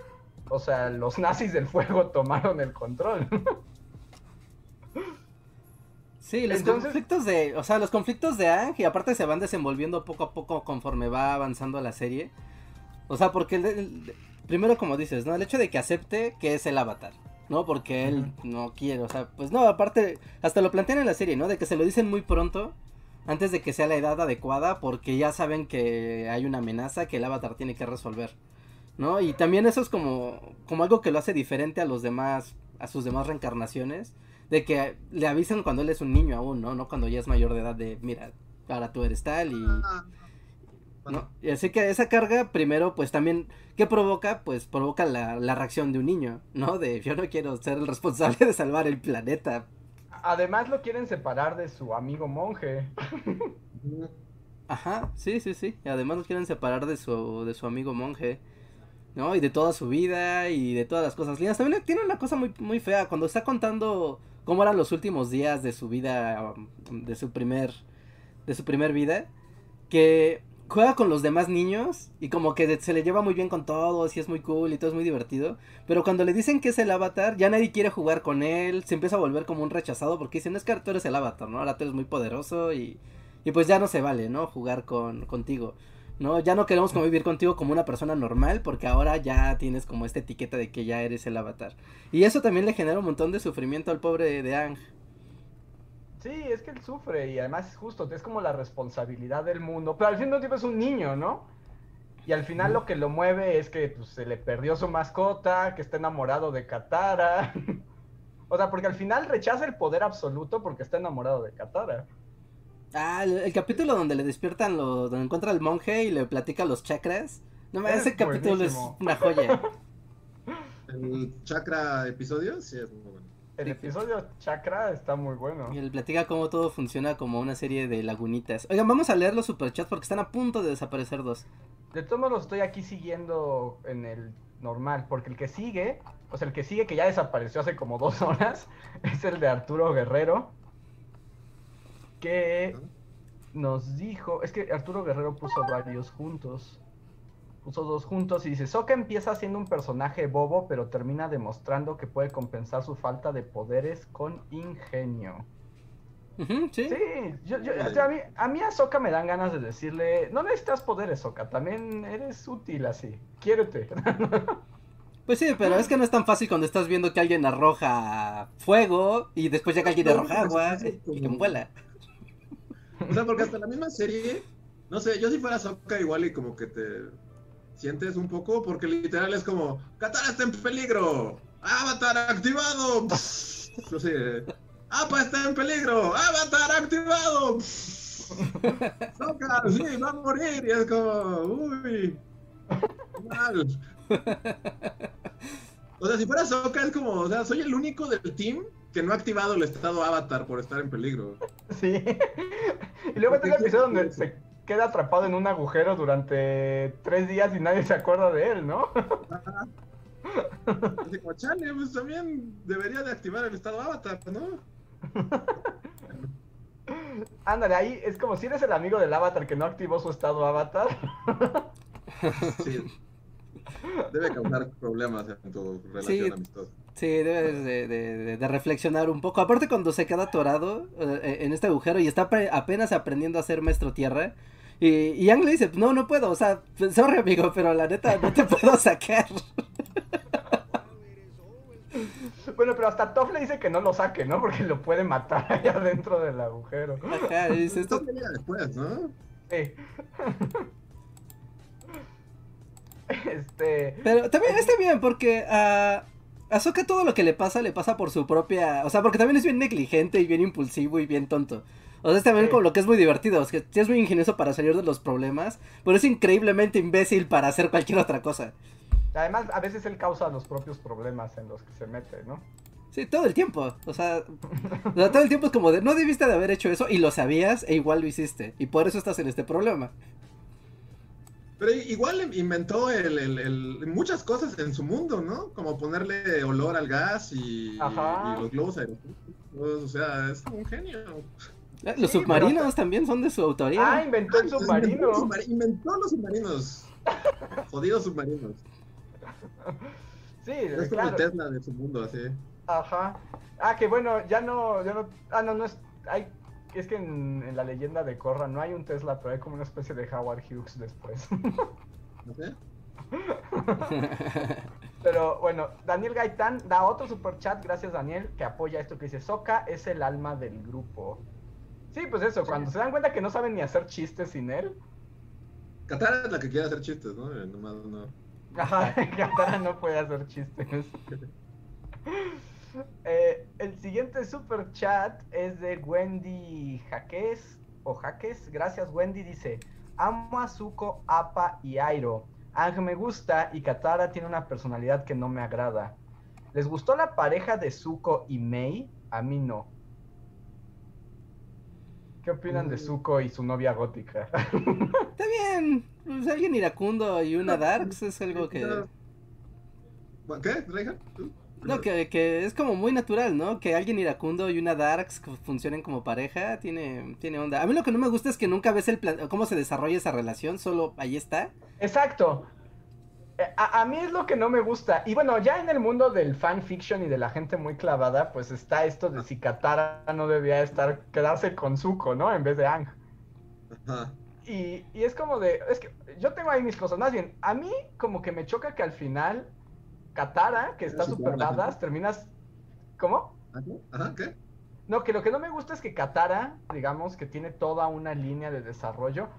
Speaker 2: o sea, los nazis del fuego tomaron el control.
Speaker 3: Sí, los
Speaker 2: Entonces-
Speaker 3: conflictos de, o sea, los conflictos de Ang y aparte se van desenvolviendo poco a poco conforme va avanzando la serie. O sea, porque el, el- primero como dices, ¿no? El hecho de que acepte que es el avatar, ¿no? Porque él no quiere, o sea, pues no, aparte hasta lo plantean en la serie, ¿no? De que se lo dicen muy pronto antes de que sea la edad adecuada porque ya saben que hay una amenaza que el avatar tiene que resolver, ¿no? Y también eso es como como algo que lo hace diferente a los demás a sus demás reencarnaciones de que le avisan cuando él es un niño aún, ¿no? No cuando ya es mayor de edad de, mira, ahora tú eres tal y...
Speaker 4: Ah,
Speaker 3: ¿no? Y así que esa carga, primero, pues también, ¿qué provoca? Pues provoca la, la reacción de un niño, ¿no? De yo no quiero ser el responsable de salvar el planeta.
Speaker 2: Además lo quieren separar de su amigo monje.
Speaker 3: Ajá, sí, sí, sí. Y además los quieren separar de su, de su amigo monje. ¿No? Y de toda su vida y de todas las cosas lindas. También tiene una cosa muy, muy fea. Cuando está contando cómo eran los últimos días de su vida, um, de su primer, de su primer vida, que juega con los demás niños y como que se le lleva muy bien con todos y es muy cool y todo es muy divertido. Pero cuando le dicen que es el avatar, ya nadie quiere jugar con él, se empieza a volver como un rechazado porque dicen, es que tú eres el avatar, ¿no? Ahora tú eres muy poderoso y, y pues ya no se vale, ¿no? Jugar con, contigo. ¿No? Ya no queremos convivir contigo como una persona normal porque ahora ya tienes como esta etiqueta de que ya eres el avatar. Y eso también le genera un montón de sufrimiento al pobre de Ang.
Speaker 2: Sí, es que él sufre y además es justo, es como la responsabilidad del mundo, pero al fin no tiempo es un niño, ¿no? Y al final lo que lo mueve es que pues, se le perdió su mascota, que está enamorado de Katara. o sea, porque al final rechaza el poder absoluto porque está enamorado de Katara.
Speaker 3: Ah, el, el capítulo donde le despiertan, lo, donde encuentra al monje y le platica los chakras. No,
Speaker 2: Es
Speaker 3: ese capítulo
Speaker 2: buenísimo.
Speaker 3: es una joya.
Speaker 4: El chakra episodio, sí, es muy bueno.
Speaker 2: El episodio Chakra está muy bueno.
Speaker 3: Y él platica cómo todo funciona como una serie de lagunitas. Oigan, vamos a leer los superchats porque están a punto de desaparecer dos.
Speaker 2: De todos modos estoy aquí siguiendo en el normal, porque el que sigue, o sea, el que sigue que ya desapareció hace como dos horas, es el de Arturo Guerrero, que nos dijo, es que Arturo Guerrero puso varios juntos, puso dos juntos y dice, Sokka empieza siendo un personaje bobo, pero termina demostrando que puede compensar su falta de poderes con ingenio.
Speaker 3: ¿sí?
Speaker 2: Sí, yo, yo- o sea, a, mí, a mí a Sokka me dan ganas de decirle, no necesitas poderes, Sokka, también eres útil así, quiérete.
Speaker 3: Pues sí, pero es que no es tan fácil cuando estás viendo que alguien arroja fuego y después llega alguien arroja agua y que vuela.
Speaker 4: O sea, porque hasta la misma serie, no sé, yo si fuera Sokka igual y como que te sientes un poco, porque literal es como, Katara está en peligro, Avatar activado, no sé, Apa está en peligro, Avatar activado, Sokka, sí, va a morir, y es como, uy, igual. O sea, si fuera Sokka es como, o sea, soy el único del team que no ha activado el estado avatar por estar en peligro.
Speaker 2: Sí. Y luego está el
Speaker 4: ¿Por qué
Speaker 2: episodio donde se queda atrapado en un agujero durante tres días y nadie se acuerda de él, ¿no?
Speaker 4: Así como, chale, pues también debería de activar el estado avatar, ¿no?
Speaker 2: Ándale, ahí es como si eres el amigo del avatar que no activó su estado avatar.
Speaker 4: Sí. Debe causar problemas en tu relación
Speaker 3: Sí.
Speaker 4: amistosa.
Speaker 3: Sí, debes de, de- de- de reflexionar un poco. Aparte cuando se queda atorado eh, en este agujero y está apenas aprendiendo a ser maestro tierra. Y, y Yang le dice, no, no puedo, o sea, sorry amigo, pero la neta no te puedo sacar.
Speaker 2: Bueno, pero hasta Toph le dice que no lo saque, ¿no? Porque lo puede matar allá dentro del agujero.
Speaker 3: Ajá, dice,
Speaker 4: Esto después, ¿no?
Speaker 2: Sí. Este.
Speaker 3: Pero también está bien porque a Ahsoka todo lo que le pasa le pasa por su propia, o sea, porque también es bien negligente y bien impulsivo y bien tonto. O sea, es también
Speaker 2: Sí.
Speaker 3: como lo que es muy divertido, es que sí es muy ingenioso para salir de los problemas, pero es increíblemente imbécil para hacer cualquier otra cosa.
Speaker 2: Además, a veces él causa los propios problemas en los que se mete, ¿no?
Speaker 3: Sí, todo el tiempo, o sea, o sea, todo el tiempo es como de, no debiste de haber hecho eso y lo sabías e igual lo hiciste, y por eso estás en este problema.
Speaker 4: Pero igual inventó el, el- el- muchas cosas en su mundo, ¿no? Como ponerle olor al gas y, los globos aerostáticos. O sea, es un genio.
Speaker 3: Eh, Los
Speaker 2: Sí,
Speaker 3: submarinos
Speaker 2: pero-
Speaker 3: también son de su autoría.
Speaker 2: Ah, inventó el
Speaker 4: Inventó,
Speaker 2: submarino.
Speaker 4: submar- inventó los submarinos. Jodidos submarinos.
Speaker 2: Sí,
Speaker 4: Es como
Speaker 2: claro.
Speaker 4: el Tesla de su mundo, así.
Speaker 2: Ajá. Ah, que bueno, ya no, ya no. Ah, no, no es. Hay, es que en, en la leyenda de Korra no hay un Tesla, pero hay como una especie de Howard Hughes después.
Speaker 4: ¿No sé?
Speaker 2: Pero bueno, Daniel Gaitán da otro super chat, gracias Daniel, que apoya esto que dice, Soka es el alma del grupo. Sí, pues eso, cuando se dan cuenta que no saben ni hacer chistes sin él,
Speaker 4: Katara es la que quiere hacer chistes, ¿no? Eh, Nomás no.
Speaker 2: ajá, Katara no puede hacer chistes. Eh, el siguiente super chat es de Wendy Jaques, o Jaques, gracias Wendy, dice, amo a Zuko, Appa y Airo. Ang me gusta y Katara tiene una personalidad que no me agrada. ¿Les gustó la pareja de Zuko y Mei? A mí no. ¿Qué opinan de
Speaker 4: Mm.
Speaker 2: Zuko y su novia gótica?
Speaker 3: Está bien, pues alguien iracundo y una Darks es algo que...
Speaker 4: ¿Qué? ¿Reija?
Speaker 3: No, que, que es como muy natural, ¿no? Que alguien iracundo y una Darks funcionen como pareja tiene, tiene onda. A mí lo que no me gusta es que nunca ves el plan, cómo se desarrolla esa relación, solo ahí está.
Speaker 2: Exacto. Eh, A, a mí es lo que no me gusta. Y bueno, ya en el mundo del fanfiction y de la gente muy clavada, pues está esto de si Katara no debía estar, quedarse con Zuko, ¿no? En vez de Ang.
Speaker 4: Ajá.
Speaker 2: Y, y es como de, es que yo tengo ahí mis cosas. Más bien, a mí como que me choca que al final Katara, que está super badass, terminas... ¿Cómo?
Speaker 4: Ajá, ¿qué?
Speaker 2: No, que lo que no me gusta es que Katara, digamos, que tiene toda una línea de desarrollo,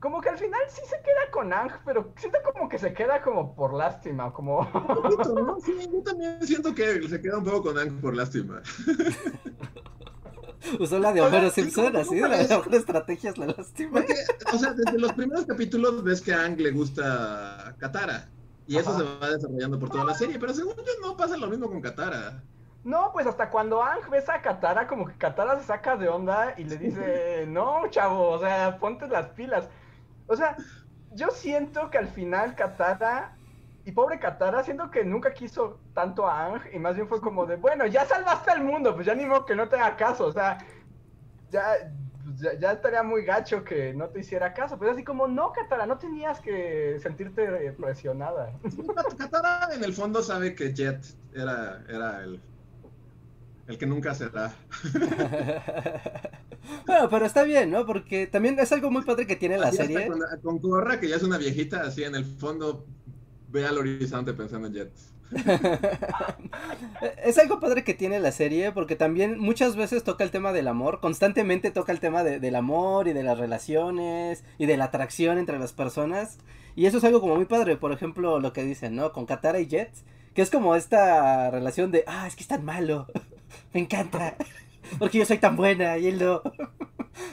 Speaker 2: como que al final sí se queda con Ang, pero siento como que se queda como por lástima, como...
Speaker 4: Un poquito, ¿no? Sí, yo también siento que se queda un poco con Ang por lástima.
Speaker 3: Usó la de
Speaker 2: O sea,
Speaker 3: Homero Simpson, así, de la
Speaker 4: ves.
Speaker 3: mejor estrategia es la lástima.
Speaker 4: Porque, o sea, desde los primeros capítulos ves que a Ang le gusta Katara. Y eso se va desarrollando por toda la serie. Pero según yo no pasa lo mismo con Katara.
Speaker 2: No, pues hasta cuando Ang ves a Katara, como que Katara se saca de onda y le dice, no, chavo, o sea, ponte las pilas. O sea, yo siento que al final Katara, y pobre Katara, siento que nunca quiso tanto a Ang, y más bien fue como de, bueno, ya salvaste al mundo, pues ya ni modo que no te haga caso, o sea, ya, ya, ya estaría muy gacho que no te hiciera caso, pues así como, no, Katara, no tenías que sentirte presionada.
Speaker 4: Katara en el fondo sabe que Jet era, era el, el que nunca será.
Speaker 3: Bueno, pero está bien, ¿no? Porque también es algo muy padre que tiene la serie.
Speaker 4: Con, con Korra, que ya es una viejita, así en el fondo ve al horizonte pensando en Jet.
Speaker 3: Es algo padre que tiene la serie porque también muchas veces toca el tema del amor, constantemente toca el tema de- del amor y de las relaciones y de la atracción entre las personas y eso es algo como muy padre, por ejemplo lo que dicen, ¿no? Con Katara y Jet, que es como esta relación de, ah, es que es tan malo, me encanta, porque yo soy tan buena y él no,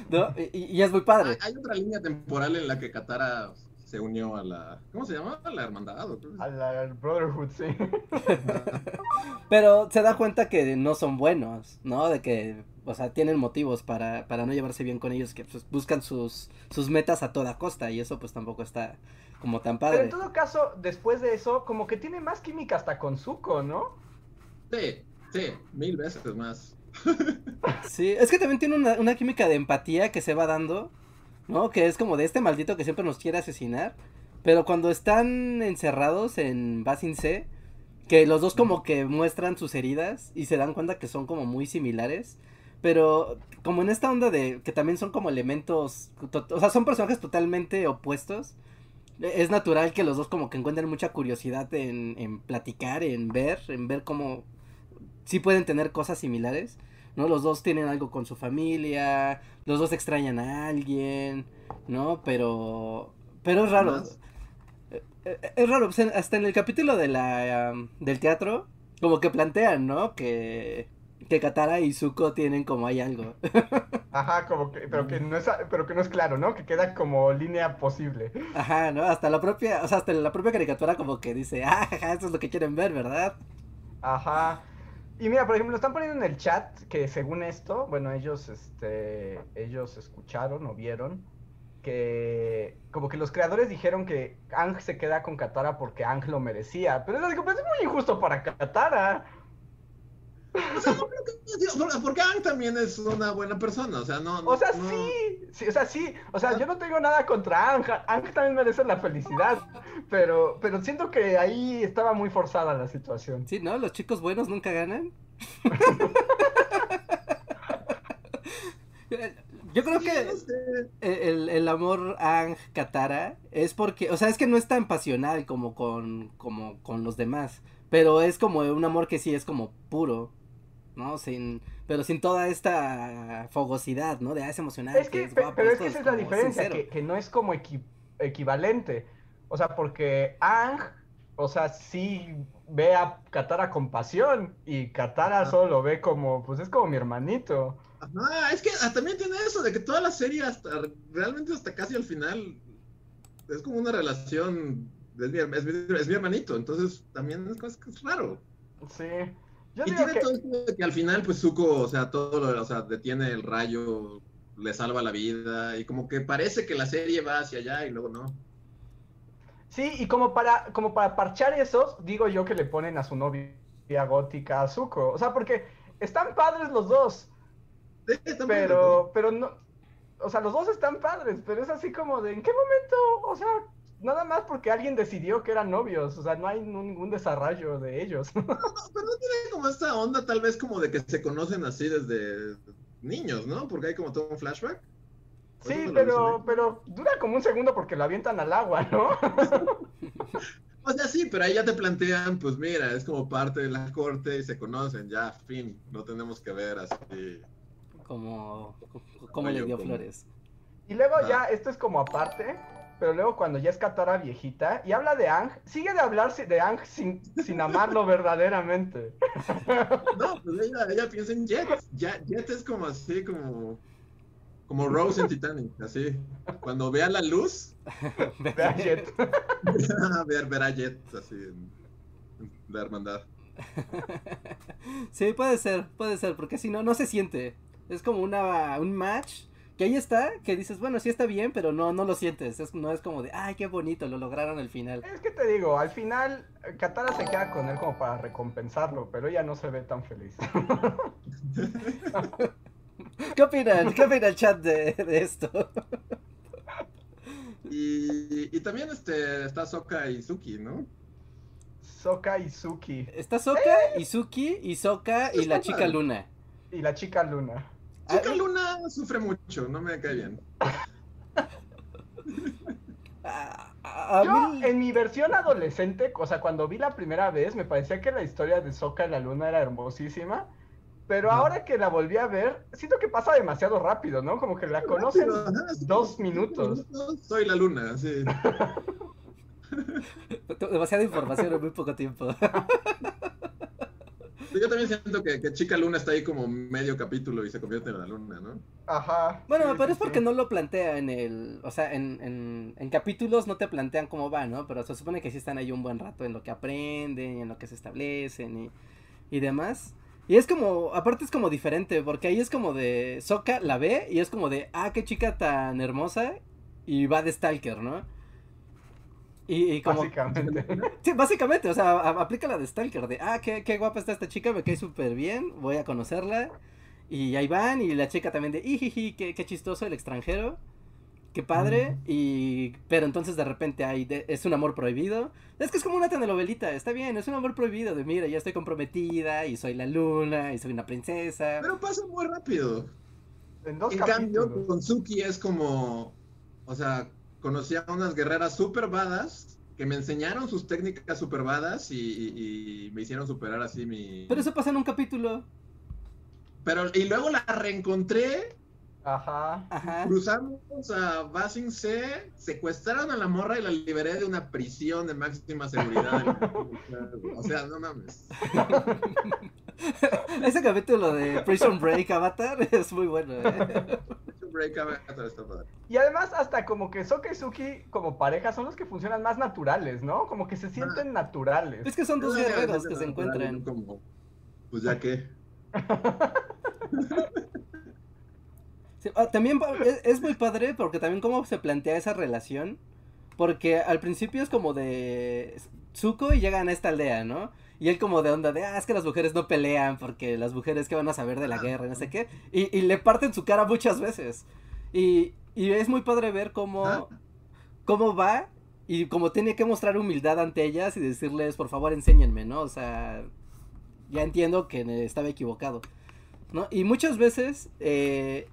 Speaker 3: ¿no? Y, y es muy padre.
Speaker 4: hay otra línea temporal en la que Katara se unió a la. ¿Cómo se llama? A la hermandad.
Speaker 2: Al, al Brotherhood, sí.
Speaker 3: Pero se da cuenta que no son buenos, ¿no? De que, o sea, tienen motivos para, para no llevarse bien con ellos, que pues, buscan sus, sus metas a toda costa y eso pues tampoco está como tan
Speaker 2: Pero
Speaker 3: padre.
Speaker 2: en todo caso, después de eso, como que tiene más química hasta con Zuko, ¿no?
Speaker 4: Sí, sí, mil veces más.
Speaker 3: Sí, es que también tiene una, una química de empatía que se va dando, ¿no? Que es como de este maldito que siempre nos quiere asesinar. Pero cuando están encerrados en Basin C, que los dos como que muestran sus heridas y se dan cuenta que son como muy similares. Pero como en esta onda de que también son como elementos, to- o sea, son personajes totalmente opuestos. e- Es natural que los dos como que encuentren mucha curiosidad en, en platicar, en ver, en ver cómo sí pueden tener cosas similares. ¿No? Los dos tienen algo con su familia, los dos extrañan a alguien, ¿no? Pero, pero es raro.
Speaker 4: Más.
Speaker 3: Eh, eh, Es raro, pues, hasta en el capítulo de la, um, del teatro, como que plantean, ¿no? Que, que Katara y Zuko tienen como hay algo.
Speaker 2: Ajá, como que, pero que no es, pero que no es claro, ¿no? Que queda como línea posible.
Speaker 3: Ajá, ¿no? Hasta la propia, o sea, hasta la propia caricatura como que dice, ah, jaja, eso es lo que quieren ver, ¿verdad?
Speaker 2: Ajá. Y mira, por ejemplo, están poniendo en el chat que según esto, bueno, ellos, este, ellos escucharon o vieron que como que los creadores dijeron que Ang se queda con Katara porque Ang lo merecía. Pero es, así como, es muy injusto para Katara.
Speaker 4: O sea, no creo que. Porque Ang también es una buena persona. O sea, no.
Speaker 2: O sea,
Speaker 4: no-
Speaker 2: sí, sí, o sea, sí, o sea, yo no tengo nada contra Ang, Ang también merece la felicidad, pero, pero siento que ahí estaba muy forzada la situación.
Speaker 3: Sí, ¿no? Los chicos buenos nunca ganan. Yo creo
Speaker 4: Sí,
Speaker 3: que
Speaker 4: no sé.
Speaker 3: el, el amor Ang Katara es porque, o sea, es que no es tan pasional como con, como con los demás, pero es como un amor que sí es como puro, ¿no? Sin, pero sin toda esta fogosidad, ¿no? De ah, es emocional.
Speaker 2: Es que, pe-
Speaker 3: guapo,
Speaker 2: pero es que esa es la diferencia, que, que no es como equi- equivalente. O sea, porque Ang, o sea, sí ve a Katara con pasión y Katara
Speaker 4: Ajá.
Speaker 2: solo lo ve como, pues es como mi hermanito.
Speaker 4: Ajá, es que ah, también tiene eso, de que toda la serie, hasta realmente hasta casi al final, es como una relación. Es mi, es mi- es mi hermanito, entonces también es, es- es raro.
Speaker 2: Sí. Yo
Speaker 4: Y tiene
Speaker 2: que...
Speaker 4: todo esto de que al final, pues Zuko, o sea, todo lo, o sea, detiene el rayo, le salva la vida, y como que parece que la serie va hacia allá y luego no.
Speaker 2: Sí, y como para, como para parchar eso, digo yo que le ponen a su novia gótica a Zuko. O sea, porque están padres los dos,
Speaker 4: Sí, está padre,
Speaker 2: pero, pero no, o sea, los dos están padres, pero es así como de, ¿en qué momento? O sea, nada más porque alguien decidió que eran novios, o sea, no hay ningún desarrollo de ellos.
Speaker 4: ¿no? No, pero no tiene como esta onda tal vez como de que se conocen así desde niños, ¿no? Porque hay como todo un flashback.
Speaker 2: Sí, pero, pero dura como un segundo porque lo avientan al agua, ¿no?
Speaker 4: O sea, sí, pero ahí ya te plantean, pues mira, es como parte de la corte y se conocen, ya, fin, no tenemos que ver así.
Speaker 3: Como, como le dio
Speaker 4: como-
Speaker 3: flores.
Speaker 2: Y luego
Speaker 4: Ah.
Speaker 2: ya, esto es como aparte, pero luego cuando ya es Katara viejita y habla de Ang, sigue de hablar de Ang sin, sin amarlo verdaderamente.
Speaker 4: No, pues ella, ella piensa en Jet. Ya, Jet es como así, como, como Rose en Titanic, así. Cuando vea la luz,
Speaker 2: De a Jet.
Speaker 4: ver, ver a Jet, así, en, en la hermandad.
Speaker 3: Sí, puede ser, puede ser, porque si no, no se siente. Es como una, un match que ahí está, que dices, bueno, sí está bien, pero no, no lo sientes. Es, no es como de, ay, qué bonito, lo lograron al final.
Speaker 2: Es que te digo, al final Katara se queda con él como para recompensarlo, pero ella no se ve tan feliz.
Speaker 3: ¿Qué opinan? ¿Qué opina el chat de, de esto?
Speaker 4: Y, y también este, está Sokka y Suki, ¿no?
Speaker 2: Sokka y Suki
Speaker 3: Está Soka, Izuki, Isoka y la chica Luna.
Speaker 2: y la chica Luna.
Speaker 4: Chica
Speaker 3: Ah,
Speaker 4: Luna sufre mucho, no me cae bien.
Speaker 3: a- a- a
Speaker 2: Yo,
Speaker 3: mí-
Speaker 2: en mi versión adolescente, o sea, cuando vi la primera vez, me parecía que la historia de Sokka y la luna era hermosísima. Pero
Speaker 4: Ajá.
Speaker 2: ahora que la volví a ver, siento que pasa demasiado rápido, ¿no? Como que la conocen dos minutos.
Speaker 4: Soy la luna, sí.
Speaker 3: Demasiada información en muy poco tiempo.
Speaker 4: Yo también siento que, que Chica Luna está ahí como medio capítulo y se convierte en la luna, ¿no?
Speaker 2: Ajá.
Speaker 3: Bueno,
Speaker 2: sí,
Speaker 3: pero es porque
Speaker 2: sí.
Speaker 3: no lo plantea en el. O sea, en, en, en capítulos no te plantean cómo va, ¿no? Pero se supone que sí están ahí un buen rato en lo que aprenden y en lo que se establecen y, y demás. Y es como. Aparte es como diferente, porque ahí es como de. Soka la ve y es como de. Ah, qué chica tan hermosa. Y va de Stalker, ¿no? Y, y como.
Speaker 2: Básicamente.
Speaker 3: Sí, básicamente, o sea, aplica la de Stalker, de, ah, qué, qué guapa está esta chica, me cae súper bien, voy a conocerla. Y ahí van, y la chica también de, ijiji, qué, qué chistoso el extranjero, qué padre, y... Pero entonces de repente hay, de- es un amor prohibido. Es que es como una telenovelita, está bien, es un amor prohibido, de, mira, ya estoy comprometida, y soy la luna, y soy una princesa.
Speaker 4: Pero pasa muy rápido.
Speaker 2: En dos
Speaker 4: En cambio, con Suki es como, o sea, conocí a unas guerreras super badas que me enseñaron sus técnicas super badas y, y- y me hicieron superar así mi...
Speaker 3: Pero eso pasa en un capítulo.
Speaker 4: Pero, y luego la reencontré,
Speaker 2: Ajá.
Speaker 3: Ajá.
Speaker 4: cruzamos a Basing C, secuestraron a la morra y la liberé de una prisión de máxima seguridad. o sea, no mames.
Speaker 3: Ese capítulo de Prison Break Avatar es muy bueno, ¿eh?
Speaker 2: Y además, hasta como que Soka y Suki, como pareja, son los que funcionan más naturales, ¿no? Como que se sienten naturales.
Speaker 3: Es que son dos guerreros que se encuentran.
Speaker 4: Como, pues ya que.
Speaker 3: Sí, ah, también es muy padre porque también cómo se plantea esa relación. Porque al principio es como de Zuko y llegan a esta aldea, ¿no? Y él como de onda de, ah, es que las mujeres no pelean porque las mujeres que van a saber de la guerra y no sé qué. Y, y le parten su cara muchas veces. Y, y es muy padre ver cómo,
Speaker 4: Ah.
Speaker 3: cómo va y como tiene que mostrar humildad ante ellas y decirles, por favor, enséñenme, ¿no? O sea, ya entiendo que estaba equivocado. ¿No? Y muchas veces eh,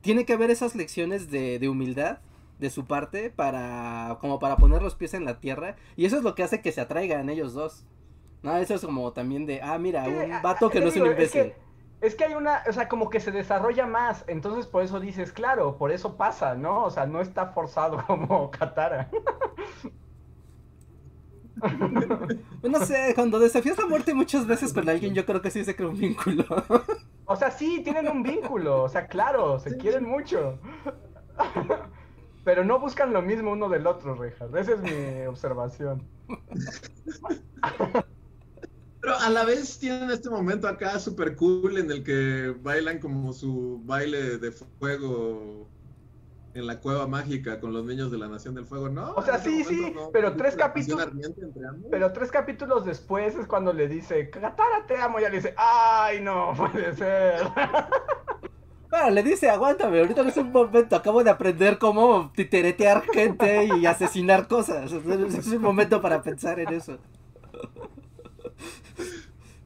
Speaker 3: tiene que haber esas lecciones de, de humildad de su parte para como para poner los pies en la tierra y eso es lo que hace que se atraigan ellos dos. No, eso es como también de, ah, mira, un
Speaker 2: ah,
Speaker 3: vato que no es un imbécil.
Speaker 2: Es que, es que hay una, o sea, como que se desarrolla más, entonces por eso dices, claro, por eso pasa, ¿no? O sea, no está forzado como Katara.
Speaker 3: No sé, cuando desafías la muerte muchas veces con alguien, yo creo que sí se crea un vínculo.
Speaker 2: O sea, sí, tienen un vínculo, o sea, claro, se quieren mucho. Pero no buscan lo mismo uno del otro, Rejas. Esa es mi observación.
Speaker 4: Pero a la vez tienen este momento acá super cool en el que bailan como su baile de fuego en la cueva mágica con los niños de la Nación del Fuego, ¿no?
Speaker 2: O sea,
Speaker 4: ese
Speaker 2: sí,
Speaker 4: momento
Speaker 2: sí,
Speaker 4: no-
Speaker 2: pero
Speaker 4: no
Speaker 2: tres capítulos-. Pero tres capítulos después es cuando le dice, Katara, te amo. Y ella le dice, ay, no puede ser.
Speaker 3: Bueno, le dice, aguántame, ahorita no es un momento, acabo de aprender cómo titeretear gente y asesinar cosas. Es un momento para pensar en eso.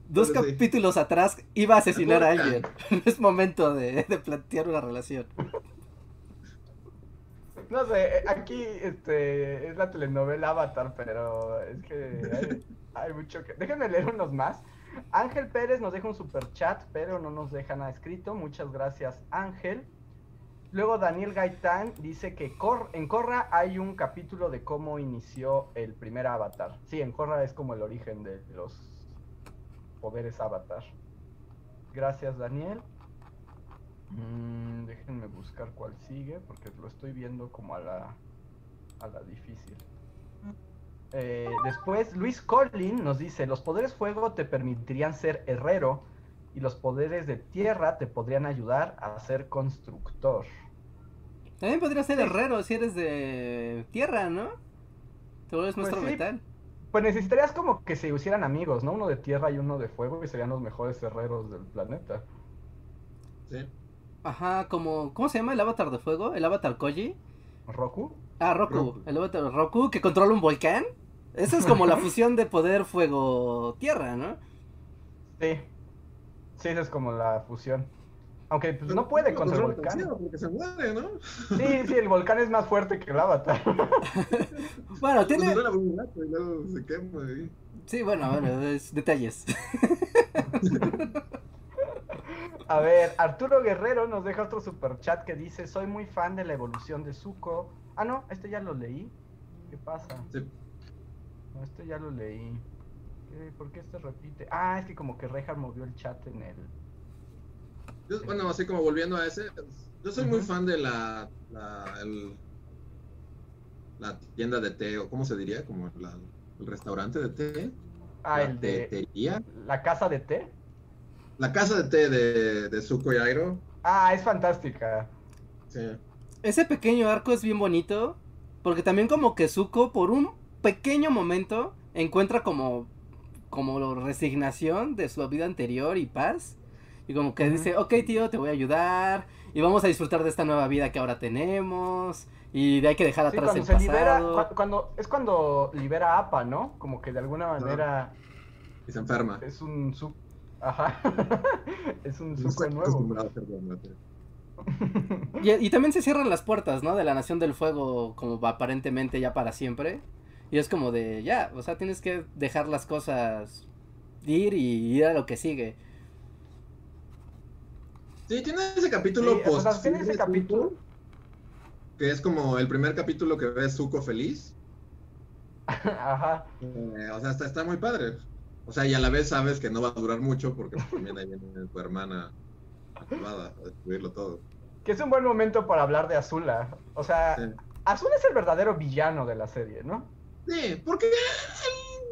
Speaker 3: Dos
Speaker 4: sí.
Speaker 3: capítulos atrás iba a asesinar a alguien. No es momento de, de plantear una relación.
Speaker 2: No sé, eh, aquí este, es la telenovela Avatar, pero es que hay, hay mucho que... Déjenme leer unos más. Ángel Pérez nos deja un super chat, pero no nos deja nada escrito. Muchas gracias, Ángel. Luego Daniel Gaitán dice que Cor- en Korra hay un capítulo de cómo inició el primer Avatar. Sí, en Korra es como el origen de los poderes Avatar. Gracias, Daniel. Mm, déjenme buscar cuál sigue, porque lo estoy viendo como a la, a la difícil. Eh, después, Luis Collin nos dice, los poderes fuego te permitirían ser herrero y los poderes de tierra te podrían ayudar a ser constructor.
Speaker 3: También podría ser herrero si eres de tierra, ¿no? Vuelves
Speaker 2: Pues
Speaker 3: nuestro
Speaker 2: sí.
Speaker 3: metal.
Speaker 2: Pues necesitarías como que se hicieran amigos, ¿no? Uno de tierra y uno de fuego y serían los mejores herreros del planeta.
Speaker 4: Sí.
Speaker 3: Ajá, como, ¿cómo se llama el avatar de fuego? ¿El avatar Koji?
Speaker 2: ¿Roku?
Speaker 3: Ah, Roku,
Speaker 4: Roku.
Speaker 3: el avatar Roku que controla un volcán. Eso es como la fusión de poder fuego-tierra, ¿no?
Speaker 2: Sí. Sí, esa es como la fusión. Aunque pues, no puede contra el volcán.
Speaker 4: demasiado Porque se muere, ¿no?
Speaker 2: Sí, sí, el volcán es más fuerte que el avatar.
Speaker 3: Bueno, tiene...
Speaker 4: Pues duela un rato y luego se quema ahí.
Speaker 3: Sí, bueno, bueno, es detalles.
Speaker 2: A ver, Arturo Guerrero nos deja otro super chat que dice, soy muy fan de la evolución de Zuko. Ah, no, este ya lo leí. ¿Qué pasa?
Speaker 4: Sí.
Speaker 2: No, este ya lo leí. ¿Qué? ¿Por qué este repite? Ah, es que como que Rejar movió el chat en el...
Speaker 4: Yo, bueno, así como volviendo a ese, yo soy muy fan de la, la, el- la tienda de té, o cómo se diría, como la- el restaurante de té,
Speaker 2: Ah,
Speaker 4: la
Speaker 2: el de
Speaker 4: tetería,
Speaker 2: la casa de té.
Speaker 4: la casa de té de, de y Airo.
Speaker 2: Ah, es fantástica.
Speaker 4: Sí.
Speaker 3: Ese pequeño arco es bien bonito. Porque también como que Zuko por un pequeño momento encuentra como como resignación de su vida anterior y paz. Y como que
Speaker 2: Ujú.
Speaker 3: dice, ok tío, te voy a ayudar. Y vamos a disfrutar de esta nueva vida que ahora tenemos. Y de hay que dejar
Speaker 2: Sí,
Speaker 3: atrás
Speaker 2: cuando
Speaker 3: el
Speaker 2: se libera,
Speaker 3: pasado.
Speaker 2: cu- cuando, es cuando libera a Appa, ¿no? Como que de alguna manera
Speaker 4: Y se enferma.
Speaker 2: es un su... Ajá. es un
Speaker 4: No estoy
Speaker 2: nuevo.
Speaker 3: Y, y también se cierran las puertas, ¿no? De la Nación del Fuego, como aparentemente ya para siempre. Y es como de, ya, o sea, tienes que dejar las cosas ir y ir a lo que sigue.
Speaker 4: Sí, tiene ese capítulo
Speaker 2: Sí, o
Speaker 4: post.
Speaker 2: sea, tiene ese
Speaker 4: Zuko,
Speaker 2: capítulo.
Speaker 4: Que es como el primer capítulo que ves Zuko feliz.
Speaker 2: Ajá.
Speaker 4: Eh, o sea, está, está muy padre. O sea, y a la vez sabes que no va a durar mucho porque también ahí viene tu hermana acabada a destruirlo todo.
Speaker 2: Que es un buen momento para hablar de Azula. O sea,
Speaker 4: Sí.
Speaker 2: Azula es el verdadero villano de la serie, ¿no?
Speaker 4: Sí, porque el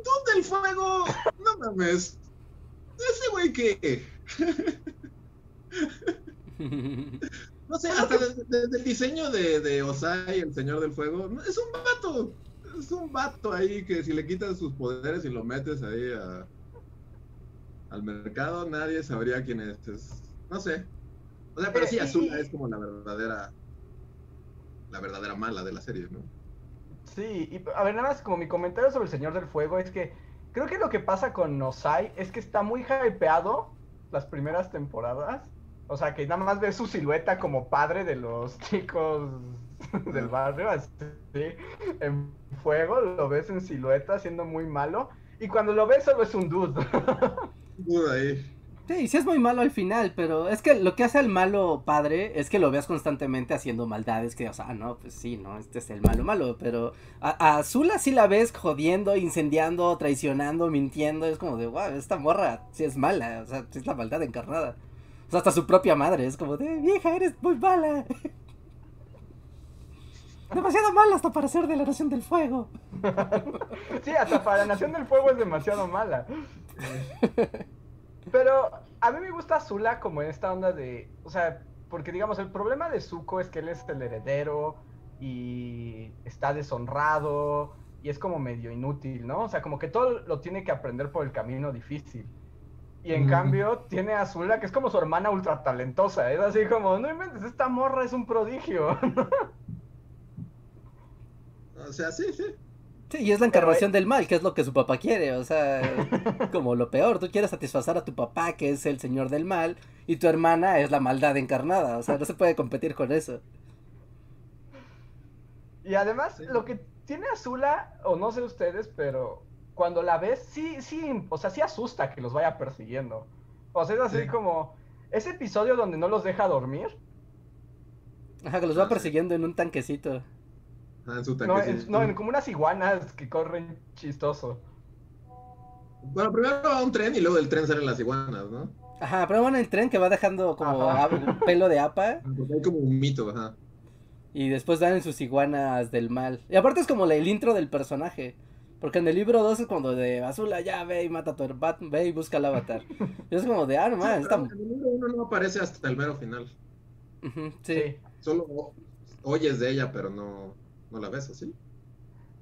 Speaker 4: dude del fuego, no mames. Ese güey que, no sé, hasta desde, desde el diseño de, de Osai, el señor del fuego, es un vato. Es un vato ahí que si le quitas sus poderes y lo metes ahí a- al mercado, nadie sabría quién es. Es- No sé. O sea, pero sí,
Speaker 2: Eh, y-
Speaker 4: Azula es como la verdadera, la verdadera mala de la serie, ¿no?
Speaker 2: Sí, y a ver, nada más como mi comentario sobre el Señor del Fuego es que creo que lo que pasa con Nosai es que está muy hypeado las primeras temporadas. O sea, que nada más ves su silueta como padre de los chicos del barrio, así, en fuego, lo ves en silueta siendo muy malo. Y cuando lo ves solo es un dude.
Speaker 4: Duda ahí.
Speaker 3: Sí, sí es muy malo al final, pero es que lo que hace al malo padre es que lo veas constantemente haciendo maldades, que, o sea, ah, no, pues sí, no, este es el malo malo, pero a, a Azula sí la ves jodiendo, incendiando, traicionando, mintiendo, es como de, wow, esta morra sí es mala, o sea, sí es la maldad encarnada. O sea, hasta su propia madre es como de, vieja, eres muy mala. Demasiado mala hasta para ser de la Nación del Fuego.
Speaker 2: Sí, hasta para la Nación del Fuego es demasiado mala. Pero a mí me gusta Azula como en esta onda de, o sea, porque digamos, el problema de Zuko es que él es el heredero y está deshonrado y es como medio inútil, ¿no? O sea, como que todo lo tiene que aprender por el camino difícil. Y en
Speaker 4: Mm.
Speaker 2: cambio tiene a Azula, que es como su hermana ultra talentosa. Es así como, no inventes, esta morra es un prodigio.
Speaker 4: O sea, sí, sí.
Speaker 3: Sí, y es la encarnación del mal, que es lo que su papá quiere, o sea, como lo peor, tú quieres satisfacer a tu papá, que es el señor del mal, y tu hermana es la maldad encarnada, o sea, no se puede competir con eso.
Speaker 2: Y además,
Speaker 4: Sí.
Speaker 2: lo que tiene Azula, o no sé ustedes, pero cuando la ves, sí, sí, o sea, sí asusta que los vaya persiguiendo. O sea, es así
Speaker 4: Sí.
Speaker 2: como ese episodio donde no los deja dormir.
Speaker 3: Ajá, que los va persiguiendo en un tanquecito.
Speaker 4: Ah, en su
Speaker 2: No, en, no, en como unas iguanas que corren chistoso.
Speaker 4: Bueno, primero va un tren y luego del tren salen las iguanas, ¿no?
Speaker 3: Ajá, pero bueno, el tren que va dejando como pelo de apa,
Speaker 4: hay como un mito, ajá.
Speaker 3: y después dan en sus iguanas del mal. Y aparte es como la- el intro del personaje. Porque en el libro 2 es cuando de Azula, ya ve y mata a tu hermano, ve y busca al avatar. Y es como de, ah, no mames,
Speaker 4: Sí,
Speaker 3: está...
Speaker 4: En el libro uno no aparece hasta el mero final.
Speaker 3: Sí.
Speaker 4: Solo oyes de ella, pero no, no la ves, ¿así?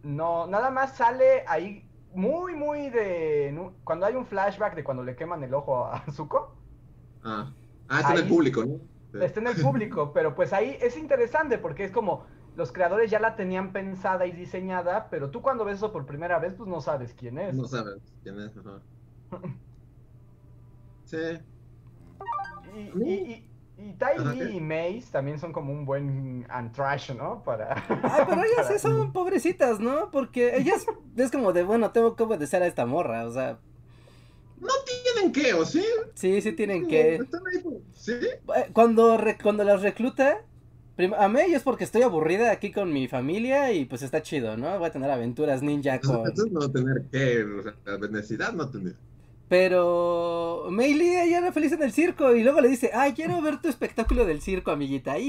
Speaker 2: No, nada más sale ahí muy, muy de... Cuando hay un flashback de cuando le queman el ojo a Zuko.
Speaker 4: Ah. Ah, está en el público, ¿no? Sí.
Speaker 2: está en el público, pero pues ahí es interesante porque es como los creadores ya la tenían pensada y diseñada, pero tú cuando ves eso por primera vez, pues no sabes quién es.
Speaker 4: No sabes quién es, ajá. Sí.
Speaker 2: Y, y, y, y Tai y Mace también son como un buen antrash, ¿no? Para...
Speaker 3: Ay, pero ellas
Speaker 2: para-
Speaker 3: sí son pobrecitas, ¿no? Porque ellas es como de, bueno, tengo que obedecer a esta morra, o sea,
Speaker 4: No tienen que, ¿o sí?
Speaker 3: sí, sí tienen que...
Speaker 4: ¿Sí?
Speaker 3: Eh, Cuando, re- cuando las recluta, a mí es porque estoy aburrida aquí con mi familia y pues está chido, ¿no? Voy a tener aventuras ninja con...
Speaker 4: Entonces no tener que, o sea, necesidad no tener.
Speaker 3: Pero Meili ella era feliz en el circo y luego le dice, ay, quiero ver tu espectáculo del circo, amiguita.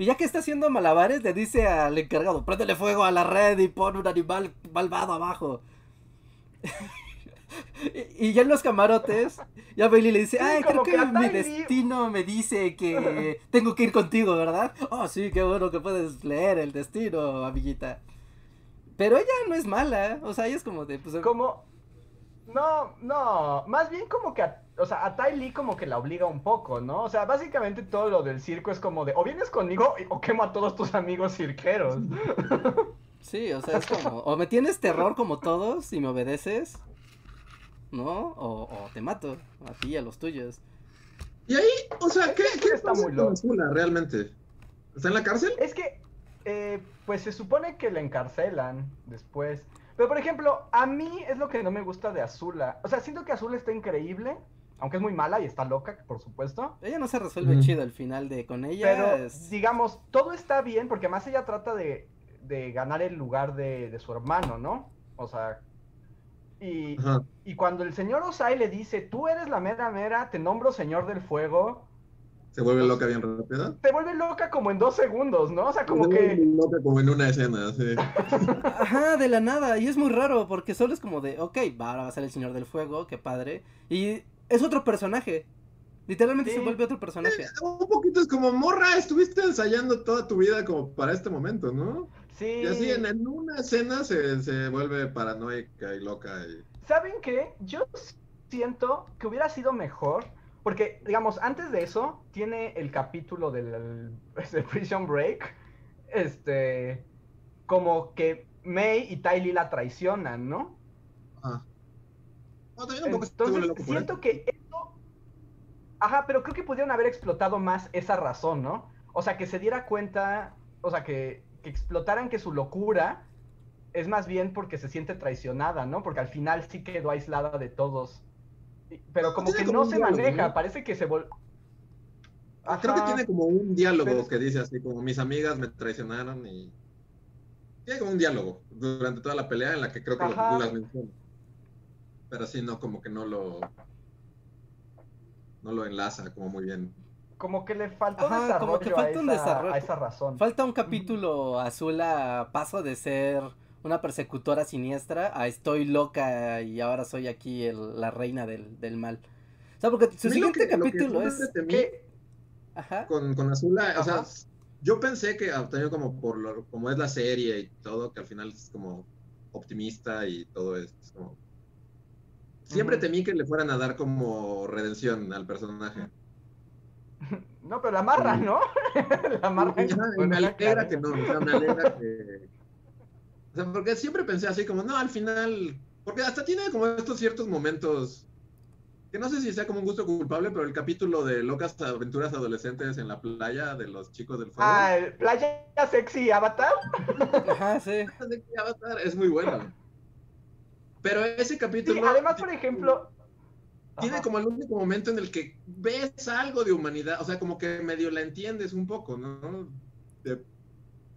Speaker 3: Y ya que está haciendo malabares, le dice al encargado, préndele fuego a la red y pon un animal malvado abajo. y, ya en los camarotes, ya Bailey le dice, ay, creo que, mi destino me dice que tengo que ir contigo, ¿verdad? Oh, sí, qué bueno que puedes leer el destino, amiguita. Pero ella no es mala, o sea, ella es como de... Pues,
Speaker 2: como... No, no, más bien como que, o sea, a Tai Lee como que la obliga un poco, ¿no? O sea, básicamente todo lo del circo es como de, o vienes conmigo o quemo a todos tus amigos cirqueros.
Speaker 3: Sí, o sea, es como, o me tienes terror como todos y me obedeces, ¿no? O, te mato, a ti y a los tuyos.
Speaker 4: Y ahí, o sea, ¿qué, qué está muy loco realmente? ¿Está en la cárcel?
Speaker 2: Es que, eh, pues se supone que la encarcelan después. Pero, por ejemplo, a mí es lo que no me gusta de Azula. O sea, siento que Azula está increíble, aunque es muy mala y está loca, por supuesto.
Speaker 3: Ella no se resuelve chido al final de con ella.
Speaker 2: Pero, digamos, todo está bien, porque además ella trata de, de ganar el lugar de, de su hermano, ¿no? O sea, y, y, cuando el señor Osai le dice, tú eres la mera mera, te nombro señor del fuego.
Speaker 4: ¿Se vuelve loca bien rápida?
Speaker 2: Te vuelve loca como en dos segundos, ¿no? O sea, como que...
Speaker 4: loca como en una escena, sí.
Speaker 3: Ajá, de la nada. Y es muy raro porque solo es como de, ok, va, ahora va a ser el señor del fuego, qué padre. Y es otro personaje. Literalmente se vuelve otro personaje.
Speaker 4: un poquito es como, morra, estuviste ensayando toda tu vida como para este momento, ¿no? Y así en, una escena se, vuelve paranoica y loca. Y...
Speaker 2: ¿Saben qué? Yo siento que hubiera sido mejor. Porque, digamos, antes de eso, tiene el capítulo del, Prison Break. Este. Como que May y Ty la traicionan, ¿no?
Speaker 4: Ah.
Speaker 2: Entonces, siento que eso. Ajá, pero creo que pudieron haber explotado más esa razón, ¿no? O sea, que se diera cuenta. O sea, que que explotaran que su locura es más bien porque se siente traicionada, ¿no? Porque al final sí quedó aislada de todos. Pero como que no se maneja, parece que se vol...
Speaker 4: Ah, creo que tiene como un diálogo que dice así, como mis amigas me traicionaron y... Tiene como un diálogo durante toda la pelea en la que creo que lo, las menciona. Pero sí, no, como que no lo... No lo enlaza como muy bien
Speaker 2: como que le faltó desarrollo, como que falta a, un esa, desarrollo. a esa razón.
Speaker 3: Falta un capítulo azul a paso de ser una persecutora siniestra a estoy loca y ahora soy aquí el, la reina del, del, mal. O sea, porque su siguiente capítulo es...
Speaker 4: Ajá. Con, con Azula, o sea, yo pensé que también como por lo, como es la serie y todo, que al final es como optimista y todo es como... Siempre temí que le fueran a dar como redención al personaje.
Speaker 2: No, pero la amarra, ¿no?
Speaker 4: la amarra. me alegra que no, o sea, me alegra que. O sea, porque siempre pensé así como, no, al final. Porque hasta tiene como estos ciertos momentos. Que no sé si sea como un gusto culpable, pero el capítulo de locas aventuras adolescentes en la playa de los chicos del fuego.
Speaker 2: Ah, playa sexy avatar.
Speaker 3: Ajá, sí.
Speaker 4: Sexy avatar es muy bueno. Pero ese capítulo.
Speaker 2: además, por ejemplo,
Speaker 4: tiene como el único momento en el que ves algo de humanidad, o sea, como que medio la entiendes un poco, ¿no?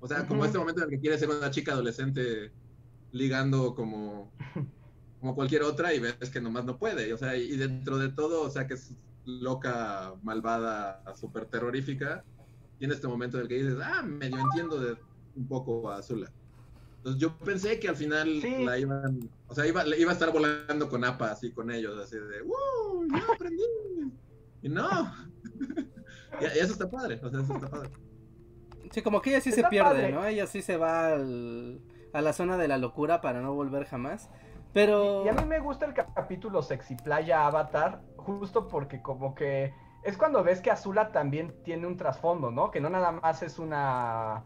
Speaker 4: O sea, como este momento en el que quiere ser una chica adolescente ligando como, como cualquier otra y ves que nomás no puede, o sea, y dentro de todo, o sea, que es loca, malvada, súper terrorífica, tiene este momento en el que dices, ah, medio entiendo de un poco a Azula. Entonces yo pensé que al final la iban, o sea, iba, iba a estar volando con APA, así con ellos, así de, ¡wow! ¡Ya aprendí! Y no. y, eso está padre, o sea, eso está padre.
Speaker 3: Sí, como que ella sí se pierde, ¿no? Ella sí se va al, a la zona de la locura para no volver jamás. Pero...
Speaker 2: Y, a mí me gusta el capítulo Sexy Playa Avatar, justo porque como que es cuando ves que Azula también tiene un trasfondo, ¿no? Que no nada más es una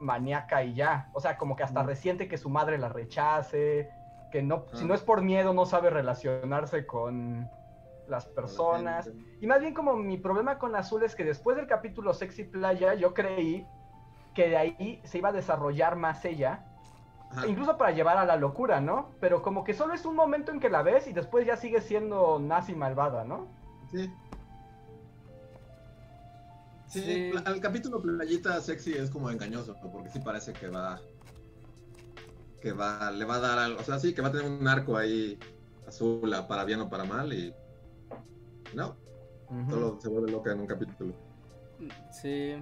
Speaker 2: maníaca y ya. O sea, como que hasta resiente que su madre la rechace, que no, si no es por miedo, no sabe relacionarse con las personas. Y más bien como mi problema con Azul es que después del capítulo Sexy Playa, yo creí que de ahí se iba a desarrollar más ella. Incluso para llevar a la locura, ¿no? Pero como que solo es un momento en que la ves y después ya sigue siendo nazi malvada, ¿no?
Speaker 4: Sí. Sí, el capítulo playita sexy es como engañoso, porque sí parece que va. que va. le va a dar algo. O sea, sí, que va a tener un arco ahí Azula para bien o para mal y no,
Speaker 2: Ujú.
Speaker 4: solo se vuelve loca en un capítulo.
Speaker 3: Sí.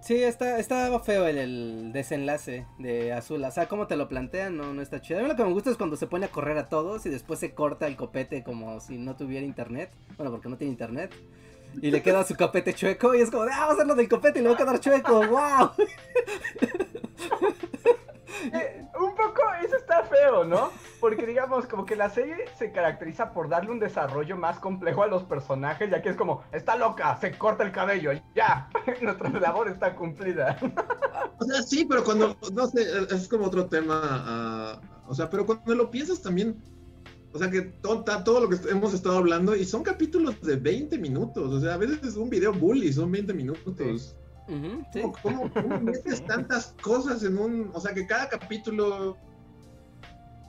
Speaker 3: Sí, está, está feo el, el desenlace de Azul. O sea, como te lo plantean, no, no está chido. A mí lo que me gusta es cuando se pone a correr a todos y después se corta el copete como si no tuviera internet. Bueno, porque no tiene internet. Y le queda su copete chueco y es como de, ah, vamos a hacerlo del copete y le va a quedar chueco. ¡Wow!
Speaker 2: Eh, un poco, eso está feo, ¿no? Porque digamos, como que la serie se caracteriza por darle un desarrollo más complejo a los personajes, ya que es como, está loca, se corta el cabello, ya, nuestra labor está cumplida.
Speaker 4: O sea, sí, pero cuando, no sé, es como otro tema, ah, o sea, pero cuando lo piensas también, o sea, que todo, todo lo que hemos estado hablando, y son capítulos de 20 minutos, o sea, a veces es un video bully, son 20 minutos.
Speaker 3: Sí.
Speaker 4: ¿Cómo, metes tantas cosas en un, o sea, que cada capítulo,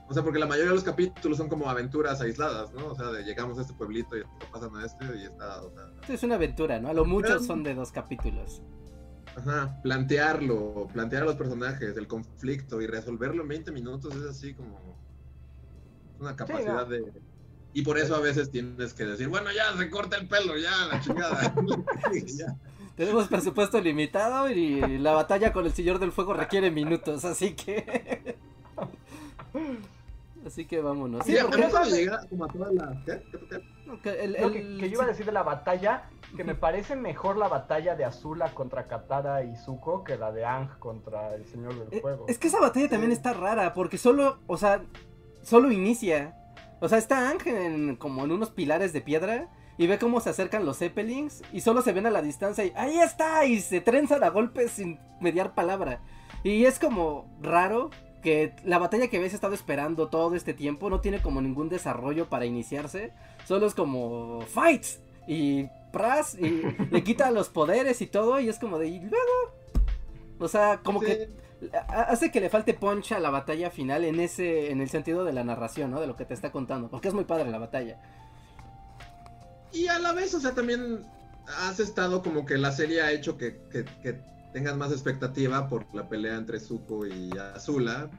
Speaker 4: o sea, porque la mayoría de los capítulos son como aventuras aisladas, ¿no? O sea, de llegamos a este pueblito y pasan a este y está, o sea,
Speaker 3: Sí, Es una aventura, ¿no? A lo mucho son de dos capítulos.
Speaker 4: Ajá, plantearlo, plantear a los personajes, el conflicto y resolverlo en 20 minutos es así como una capacidad de... Y por eso a veces tienes que decir, bueno, ya se corta el pelo, ya, la chingada. Ya.
Speaker 3: Tenemos presupuesto limitado y la batalla con el Señor del Fuego requiere minutos, así que... Así que vámonos. Sí,
Speaker 4: Sí, a
Speaker 3: porque-
Speaker 4: de llegar como a toda la... ¿Qué? ¿Qué? ¿Qué?
Speaker 3: no, que el-
Speaker 2: Lo que,
Speaker 3: el-
Speaker 2: que yo iba a decir de la batalla, que me parece mejor la batalla de Azula contra Katara y Zuko que la de Ang contra el Señor del
Speaker 3: Eh,
Speaker 2: Fuego.
Speaker 3: Es que esa batalla también está rara, porque solo, o sea, solo inicia. O sea, está Ángel en, como en unos pilares de piedra y ve cómo se acercan los Zeppelins y solo se ven a la distancia y ¡ahí está! Y se trenzan a golpes sin mediar palabra. Y es como raro que la batalla que habías estado esperando todo este tiempo no tiene como ningún desarrollo para iniciarse. Solo es como ¡fights! Y pras y le quita los poderes y todo y es como de ¿y luego? O sea, como
Speaker 4: Sí.
Speaker 3: que ha- hace que le falte punch a la batalla final en ese en el sentido de la narración, ¿no? De lo que te está contando, porque es muy padre la batalla.
Speaker 4: Y a la vez, o sea, también has estado como que la serie ha hecho que, que, que tengas más expectativa por la pelea entre Zuko y Azula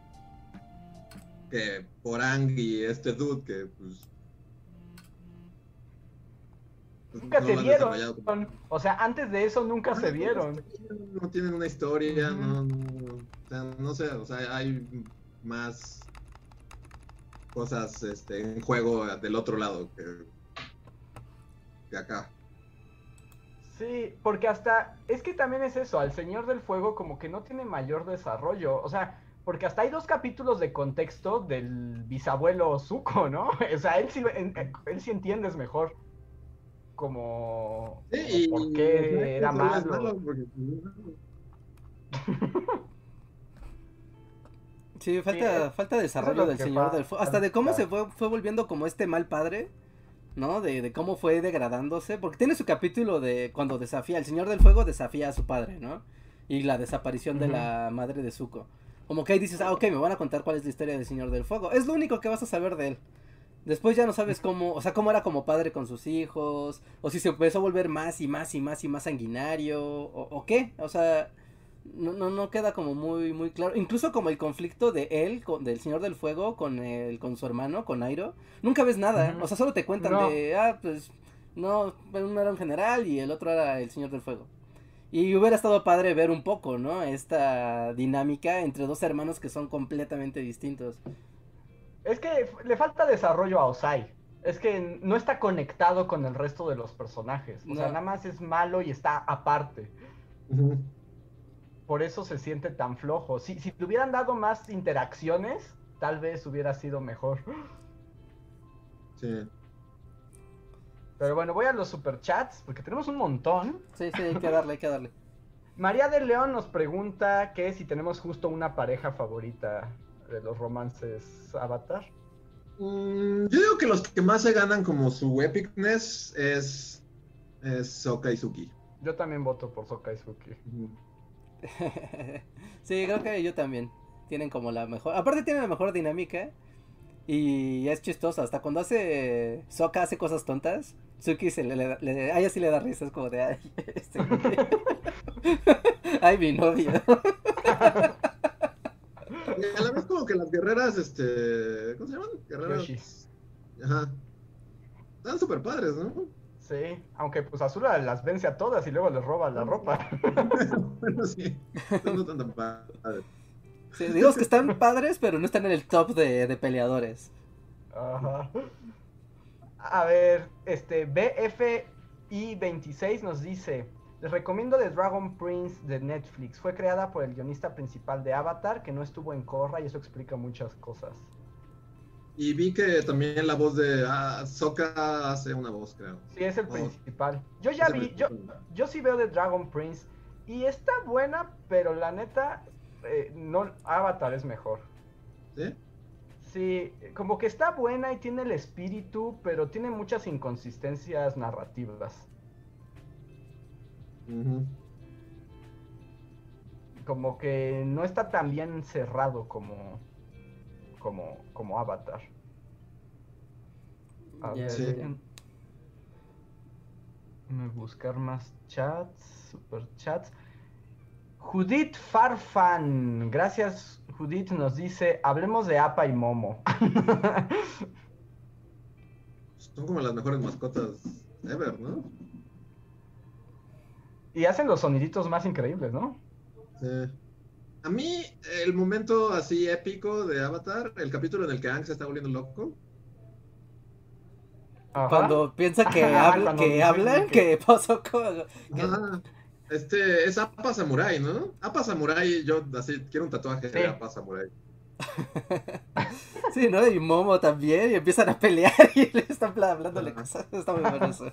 Speaker 4: que por Ang y este dude que pues... pues,
Speaker 2: Nunca
Speaker 4: no
Speaker 2: se vieron.
Speaker 4: como-
Speaker 2: O sea, antes de eso nunca se
Speaker 4: Ah,
Speaker 2: vieron.
Speaker 4: No tienen una historia, no, no sé, o sea, hay más cosas este, en juego del otro lado que, que acá.
Speaker 2: Sí, porque hasta, es que también es eso, al Señor del Fuego como que no tiene mayor desarrollo, o sea, porque hasta hay dos capítulos de contexto del bisabuelo Zuko, ¿no? O sea, él sí, en- él sí entiendes mejor como,
Speaker 4: Sí,
Speaker 2: por qué era malo.
Speaker 4: malo, porque,
Speaker 3: Sí, falta,
Speaker 2: eh,
Speaker 3: falta desarrollo
Speaker 2: lo
Speaker 3: del Señor del Fuego. Hasta de cómo se fue, fue volviendo como este mal padre, ¿no? De, de cómo fue degradándose. Porque tiene su capítulo de cuando desafía, el Señor del Fuego desafía a su padre, ¿no? Y la desaparición de la madre de Zuko. Como que ahí dices, ah, ok, me van a contar cuál es la historia del Señor del Fuego. Es lo único que vas a saber de él. Después ya no sabes cómo, o sea, cómo era como padre con sus hijos, o si se empezó a volver más y más y más y más sanguinario, o, o qué, o sea, no, no, no queda como muy, muy claro. Incluso como el conflicto de él, con, del Señor del Fuego, con el, con su hermano, con Airo, nunca ves nada, o sea, solo te cuentan
Speaker 2: No.
Speaker 3: de, ah, pues, no, uno era un general y el otro era el Señor del Fuego. Y hubiera estado padre ver un poco, ¿no? Esta dinámica entre dos hermanos que son completamente distintos.
Speaker 2: Es que le falta desarrollo a Osai. Es que no está conectado con el resto de los personajes. O sea, nada más es malo y está aparte. Por eso se siente tan flojo. Si, si le hubieran dado más interacciones, tal vez hubiera sido mejor.
Speaker 4: Sí.
Speaker 2: Pero bueno, voy a los superchats, porque tenemos un montón.
Speaker 3: Sí, sí, hay que darle, hay que darle.
Speaker 2: María de León nos pregunta que si tenemos justo una pareja favorita de los romances Avatar.
Speaker 4: Mm, yo digo que los que más se ganan como su epicness es, es Sokka y Suki.
Speaker 2: Yo también voto por Sokka y Suki.
Speaker 3: sí, creo que yo también. Tienen como la mejor. Aparte, tienen la mejor dinámica. Y es chistoso. Hasta cuando hace. Soka hace cosas tontas. Suki se le, le- le- a ella sí le da risa. Es como de. Ay, este güey". Ay, mi novia.
Speaker 4: Y a la vez como que las guerreras, este, ¿cómo se llaman? Guerreras
Speaker 2: Yoshi.
Speaker 4: Ajá. Están súper padres, ¿no?
Speaker 2: Sí, aunque pues Azula las vence a todas y luego les roba la ropa.
Speaker 4: bueno, sí. No están tan padres.
Speaker 3: Sí, digo que están padres, pero no están en el top de, de peleadores.
Speaker 2: Ajá. A ver, este BFI26 nos dice, les recomiendo The Dragon Prince de Netflix. Fue creada por el guionista principal de Avatar, que no estuvo en Korra y eso explica muchas cosas.
Speaker 4: Y vi que también la voz de ah, Sokka hace una voz, creo.
Speaker 2: Sí, es el
Speaker 4: Oh.
Speaker 2: principal. Yo ya vi, yo, yo sí veo The Dragon Prince y está buena, pero la neta, eh, no, Avatar es mejor.
Speaker 4: ¿Sí?
Speaker 2: Sí, como que está buena y tiene el espíritu, pero tiene muchas inconsistencias narrativas. Como que no está tan bien cerrado como, como, como Avatar. A
Speaker 3: Ya,
Speaker 2: ver,
Speaker 4: Sí.
Speaker 2: dejen- déjenme buscar más chats, super chats. Judith Farfan, gracias Judith, nos dice, hablemos de Apa y Momo.
Speaker 4: Son como las mejores mascotas ever, ¿no?
Speaker 2: y hacen los soniditos más increíbles, ¿no?
Speaker 4: Sí. A mí, el momento así épico de Avatar, el capítulo en el que Aang se está volviendo loco.
Speaker 2: Ajá.
Speaker 3: Cuando piensa que, habla, que hablan,
Speaker 2: que-
Speaker 3: que pasó con...
Speaker 4: Ajá. Este, es Appa Samurai, ¿no? Appa Samurai, yo así quiero un tatuaje
Speaker 2: Sí.
Speaker 4: de Appa Samurai.
Speaker 3: Sí, ¿no? Y Momo también, y empiezan a pelear y le están hablándole cosas. Está muy bueno eso.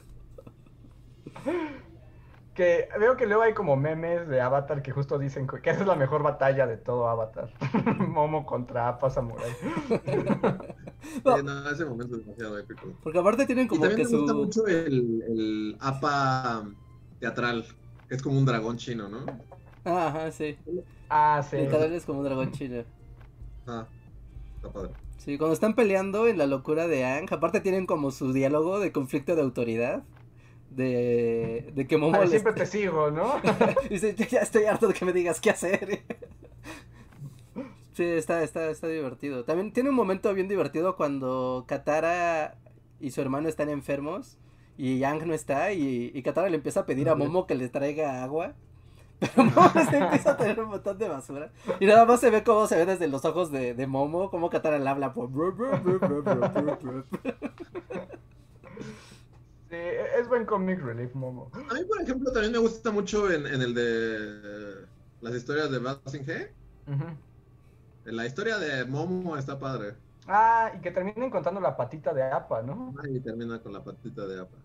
Speaker 2: Que veo que luego hay como memes de Avatar que justo dicen que esa es la mejor batalla de todo Avatar. Momo contra Appa Samurai.
Speaker 3: No.
Speaker 4: Ese momento es demasiado épico.
Speaker 3: Porque aparte tienen
Speaker 4: Y
Speaker 3: como
Speaker 4: también
Speaker 3: que
Speaker 4: me gusta
Speaker 3: su...
Speaker 4: mucho el, el Appa teatral, que es como un dragón chino, ¿no?
Speaker 3: Ajá, sí.
Speaker 2: Ah, sí.
Speaker 3: Literal es como un dragón chino.
Speaker 4: Ah, está padre.
Speaker 3: Sí, cuando están peleando en la locura de Ang, aparte tienen como su diálogo de conflicto de autoridad. De, de que Momo
Speaker 2: Ah,
Speaker 3: les-
Speaker 2: siempre te sigo, ¿no?
Speaker 3: dice, "Yo ya estoy harto de que me digas qué hacer. Sí, está, está, está divertido. También tiene un momento bien divertido cuando Katara y su hermano están enfermos y Yang no está y, y Katara le empieza a pedir a. Momo que le traiga agua. Pero Momo se empieza a tener un montón de basura. Y nada más se ve cómo se ve desde los ojos de, de Momo, cómo Katara le habla por...
Speaker 2: Sí, es buen comic relief, Momo.
Speaker 4: A mí, por ejemplo, también me gusta mucho en, en el de las historias de Basinghe.
Speaker 2: Ujú.
Speaker 4: En la historia de Momo está padre.
Speaker 2: Ah, y que terminen contando la patita de Appa, ¿no?
Speaker 4: Y termina con la patita de Appa.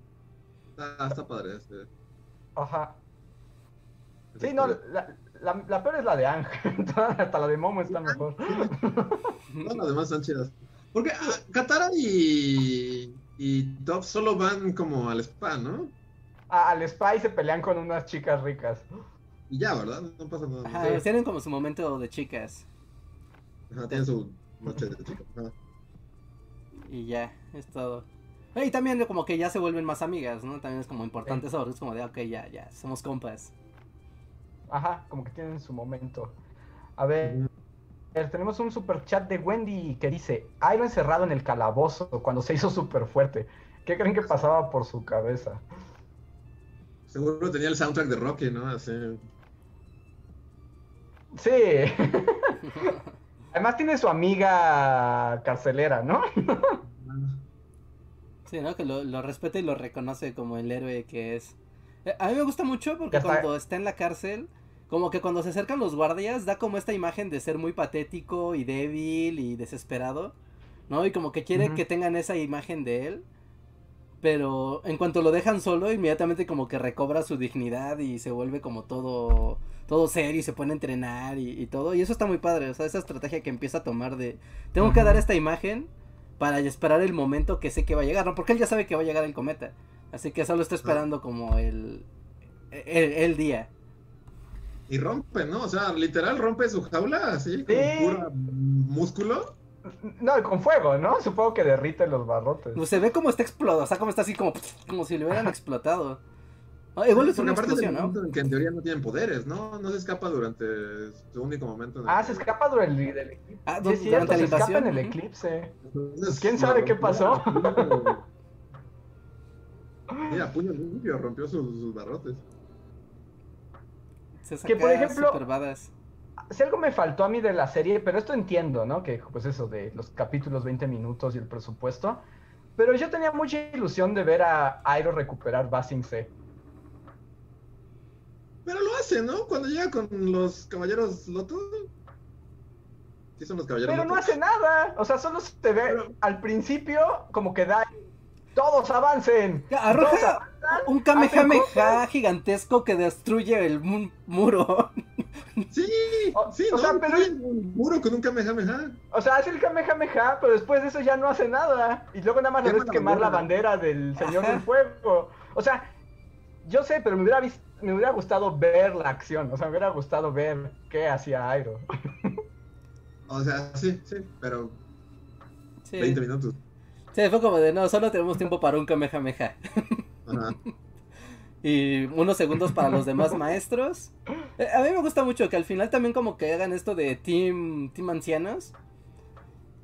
Speaker 4: Está, está padre este.
Speaker 2: Ajá.
Speaker 4: esa
Speaker 2: Sí, no, la, la, la peor es la de Ang. Hasta la de Momo está mejor.
Speaker 4: No, las demás están chidas. Porque ah, Katara y, y Toph solo van como al spa, ¿no?
Speaker 2: Ah, al Spy se pelean con unas chicas ricas.
Speaker 4: Y ya, ¿verdad? No pasa nada.
Speaker 3: Ajá,
Speaker 2: Sí.
Speaker 3: tienen como su momento de chicas.
Speaker 4: Ajá, tienen su noche de chica. Ajá.
Speaker 3: Y ya, es todo. Eh, Y también como que ya se vuelven más amigas, ¿no? También es como importante eso, porque es como de, ok, ya, ya, somos compas.
Speaker 2: Ajá, como que tienen su momento. A ver, tenemos un super chat de Wendy que dice, Iron encerrado en el calabozo cuando se hizo súper fuerte. ¿Qué creen que pasaba por su cabeza?
Speaker 4: Seguro tenía el soundtrack de Rocky, ¿no? Así.
Speaker 2: Sí. Además tiene su amiga carcelera, ¿no?
Speaker 3: Sí, ¿no? Que lo, lo respeta y lo reconoce como el héroe que es. Eh, A mí me gusta mucho porque
Speaker 2: está.
Speaker 3: cuando está en la cárcel, como que cuando se acercan los guardias, da como esta imagen de ser muy patético y débil y desesperado, ¿no? Y como que quiere que tengan esa imagen de él. Pero en cuanto lo dejan solo, inmediatamente como que recobra su dignidad y se vuelve como todo, todo serio y se pone a entrenar y, y todo. Y eso está muy padre, o sea, esa estrategia que empieza a tomar de, tengo que dar esta imagen para esperar el momento que sé que va a llegar, ¿no? Porque él ya sabe que va a llegar el cometa. Así que solo está esperando como el, el, el día.
Speaker 4: Y rompe, ¿no? O sea, literal rompe su jaula así, como
Speaker 2: Sí.
Speaker 4: pura músculo.
Speaker 2: No, con fuego, ¿no? Supongo que derrite los barrotes.
Speaker 3: Pues se ve como está explotado, o sea, como está así como, como si le hubieran explotado. Ah, igual es una
Speaker 4: aparte
Speaker 3: explosión, ¿no?
Speaker 4: momento en que en teoría no tienen poderes, ¿no? No se escapa durante su único momento.
Speaker 2: Ah, se escapa durante el, eclipse.
Speaker 3: Ah,
Speaker 2: Sí, cierto,
Speaker 3: durante la
Speaker 2: se escapa en el eclipse.
Speaker 4: Entonces,
Speaker 2: ¿Quién sabe qué pasó?
Speaker 4: Mira, puño limpio, rompió sus, sus barrotes.
Speaker 3: Se
Speaker 2: Que, por ejemplo-. Si algo me faltó a mí de la serie, pero esto entiendo, ¿no? Que pues eso de los capítulos 20 minutos y el presupuesto. Pero yo tenía mucha ilusión de ver a Airo recuperar Basing C.
Speaker 4: Pero lo hace, ¿no? Cuando llega con los caballeros Loto. Sí, son los caballeros
Speaker 2: Pero no hace nada. O sea, solo se ve
Speaker 4: Pero-
Speaker 2: al principio como que da. ¡Todos avancen!
Speaker 3: Ya,
Speaker 2: Todos
Speaker 3: arroja. Un Kamehameha gigantesco que destruye el mu- muro.
Speaker 4: Sí,
Speaker 2: O-
Speaker 4: sí,
Speaker 2: o
Speaker 4: ¿no?
Speaker 2: sea, pero-
Speaker 4: Hay un muro con un Kamehameha.
Speaker 2: O sea, hace el Kamehameha, pero después de eso ya no hace nada. Y luego nada más le ves
Speaker 4: la
Speaker 2: quemar la
Speaker 4: bandera.
Speaker 2: del Señor
Speaker 3: Ajá.
Speaker 2: del Fuego. O sea, yo sé, pero me hubiera, me hubiera gustado ver la acción. O sea, me hubiera gustado ver qué hacía Airo.
Speaker 4: O sea, sí, sí, pero
Speaker 3: Sí.
Speaker 4: 20 minutos.
Speaker 3: Sí, fue como de no, solo tenemos tiempo para un Kamehameha.
Speaker 4: Ajá.
Speaker 3: Y unos segundos para los demás maestros. Eh, A mí me gusta mucho que al final también como que hagan esto de team, team ancianos.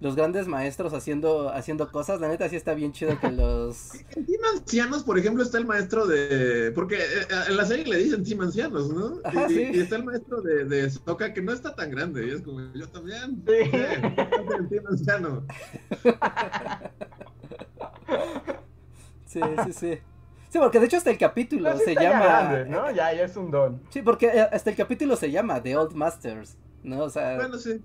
Speaker 3: Los grandes maestros haciendo, haciendo cosas. La neta sí está bien chido que los...
Speaker 4: En Team Ancianos, por ejemplo, está el maestro de. Porque eh, en la serie le dicen Team Ancianos, ¿no?
Speaker 3: Ajá,
Speaker 4: y,
Speaker 3: sí.
Speaker 4: y está el maestro de, de Soka que no está tan grande. Y es como, yo también.
Speaker 2: Sí.
Speaker 4: eh, el Team Anciano.
Speaker 3: Sí, sí, sí. Sí, porque de hecho hasta el capítulo
Speaker 2: sí
Speaker 3: se
Speaker 2: está ya
Speaker 3: llama...
Speaker 2: grande, ¿no? Ya, ya es un don.
Speaker 3: Sí, porque eh, hasta el capítulo se llama The Old Masters, ¿no? O sea,
Speaker 4: Bueno, sí.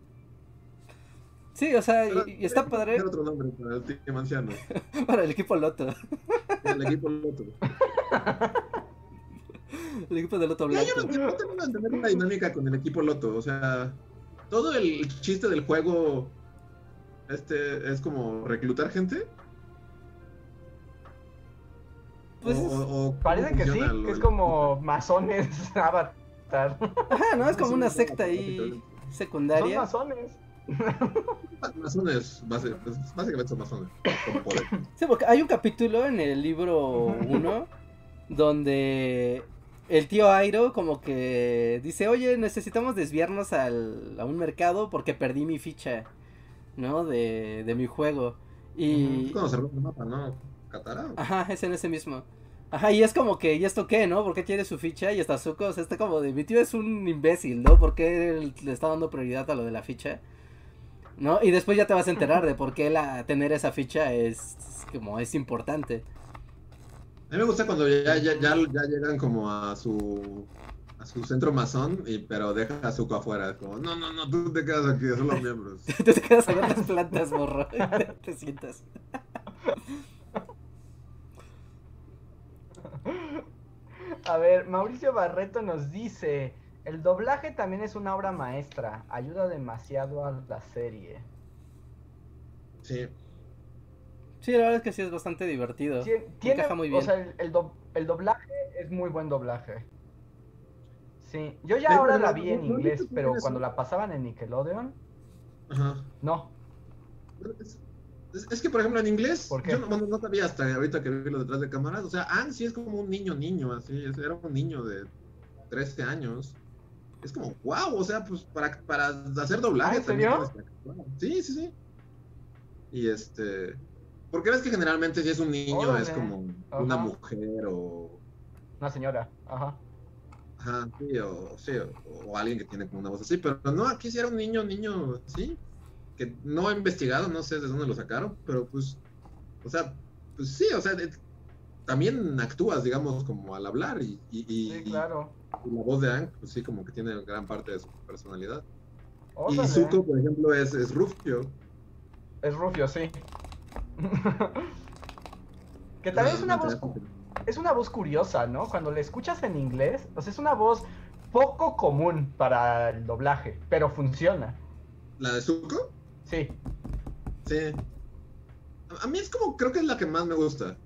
Speaker 3: sí, o sea,
Speaker 4: pero
Speaker 3: y, y está padre
Speaker 4: otro nombre para el Team Anciano.
Speaker 3: para el equipo Loto,
Speaker 4: El equipo Loto.
Speaker 3: el equipo de Loto
Speaker 4: Ya, yo
Speaker 3: Blanco.
Speaker 4: no, yo no termino de entender una dinámica con el equipo Loto. O sea, todo el chiste del juego este es como reclutar gente.
Speaker 3: Pues
Speaker 4: O-
Speaker 2: Parece que sí,
Speaker 4: lo
Speaker 2: que es como masones avatar.
Speaker 3: Ajá, ¿no? Es como una secta ahí
Speaker 4: sí.
Speaker 2: Son
Speaker 3: secundaria.
Speaker 2: masones.
Speaker 4: Masones, pues, básicamente son masones.
Speaker 3: Sí, porque hay un capítulo en el libro 1 donde el tío Airo como que dice, oye, necesitamos desviarnos al, a un mercado porque perdí mi ficha, ¿no? De, de mi juego. Y...
Speaker 4: Es cuando se rompe el mapa, ¿no? Katara.
Speaker 3: Ajá, es en ese mismo. Ajá, y es como que, ¿y esto qué, no? ¿Por qué tiene su ficha? Y hasta Zuko, o sea, está como de, mi tío es un imbécil, ¿no? ¿Por qué él le está dando prioridad a lo de la ficha? ¿No? Y después ya te vas a enterar de por qué la, tener esa ficha es, como, es importante.
Speaker 4: A mí me gusta cuando ya, ya, ya, ya llegan como a su a su centro masón, y, pero deja a Zuko afuera. Es como, no, no, no, tú te quedas aquí, son los miembros.
Speaker 3: Tú te quedas a ver las plantas, morro. te sientas.
Speaker 2: A ver, Mauricio Barreto nos dice, el doblaje también es una obra maestra, ayuda demasiado a la serie.
Speaker 4: Sí.
Speaker 3: Sí, la verdad es que sí es bastante divertido.
Speaker 2: Sí, tiene,
Speaker 3: Encaja muy bien.
Speaker 2: O sea, el, el do- el doblaje es muy buen doblaje. Sí, yo ya ahora la vi en inglés, pero cuando la pasaban en Nickelodeon,
Speaker 4: Ajá.
Speaker 2: no.
Speaker 4: Es, es- que, por ejemplo, en inglés, yo no, bueno, no sabía hasta ahorita que vi lo detrás de cámaras. O sea, Anne sí es como un niño, niño, así. Era un niño de 13 años. Es como, wow, o sea, pues para, para hacer doblaje
Speaker 2: ¿Ah, en
Speaker 4: también
Speaker 2: serio?
Speaker 4: Sí, sí, sí. Y este. Porque ves que generalmente si es un niño
Speaker 2: Órale.
Speaker 4: es como
Speaker 2: Ajá.
Speaker 4: una mujer o.
Speaker 2: Una señora, ajá.
Speaker 4: Ajá, sí, o, sí, o, o alguien que tiene como una voz así, pero no, aquí sí era un niño, niño, sí, que no he investigado, no sé de dónde lo sacaron, pero pues, o sea, pues sí, o sea, también actúas, digamos, como al hablar y, y, y-
Speaker 2: Sí, claro.
Speaker 4: y la voz de Ang, pues sí, como que tiene gran parte de su personalidad. Y. Zuko, por ejemplo, es, es Rufio.
Speaker 2: Es Rufio, sí. que también es una voz es una voz curiosa, ¿no? Cuando la escuchas en inglés, sea, es una voz poco común para el doblaje, pero funciona.
Speaker 4: ¿La de Zuko?
Speaker 2: Sí.
Speaker 4: Sí. A, mí es como, creo que es la que más me gusta.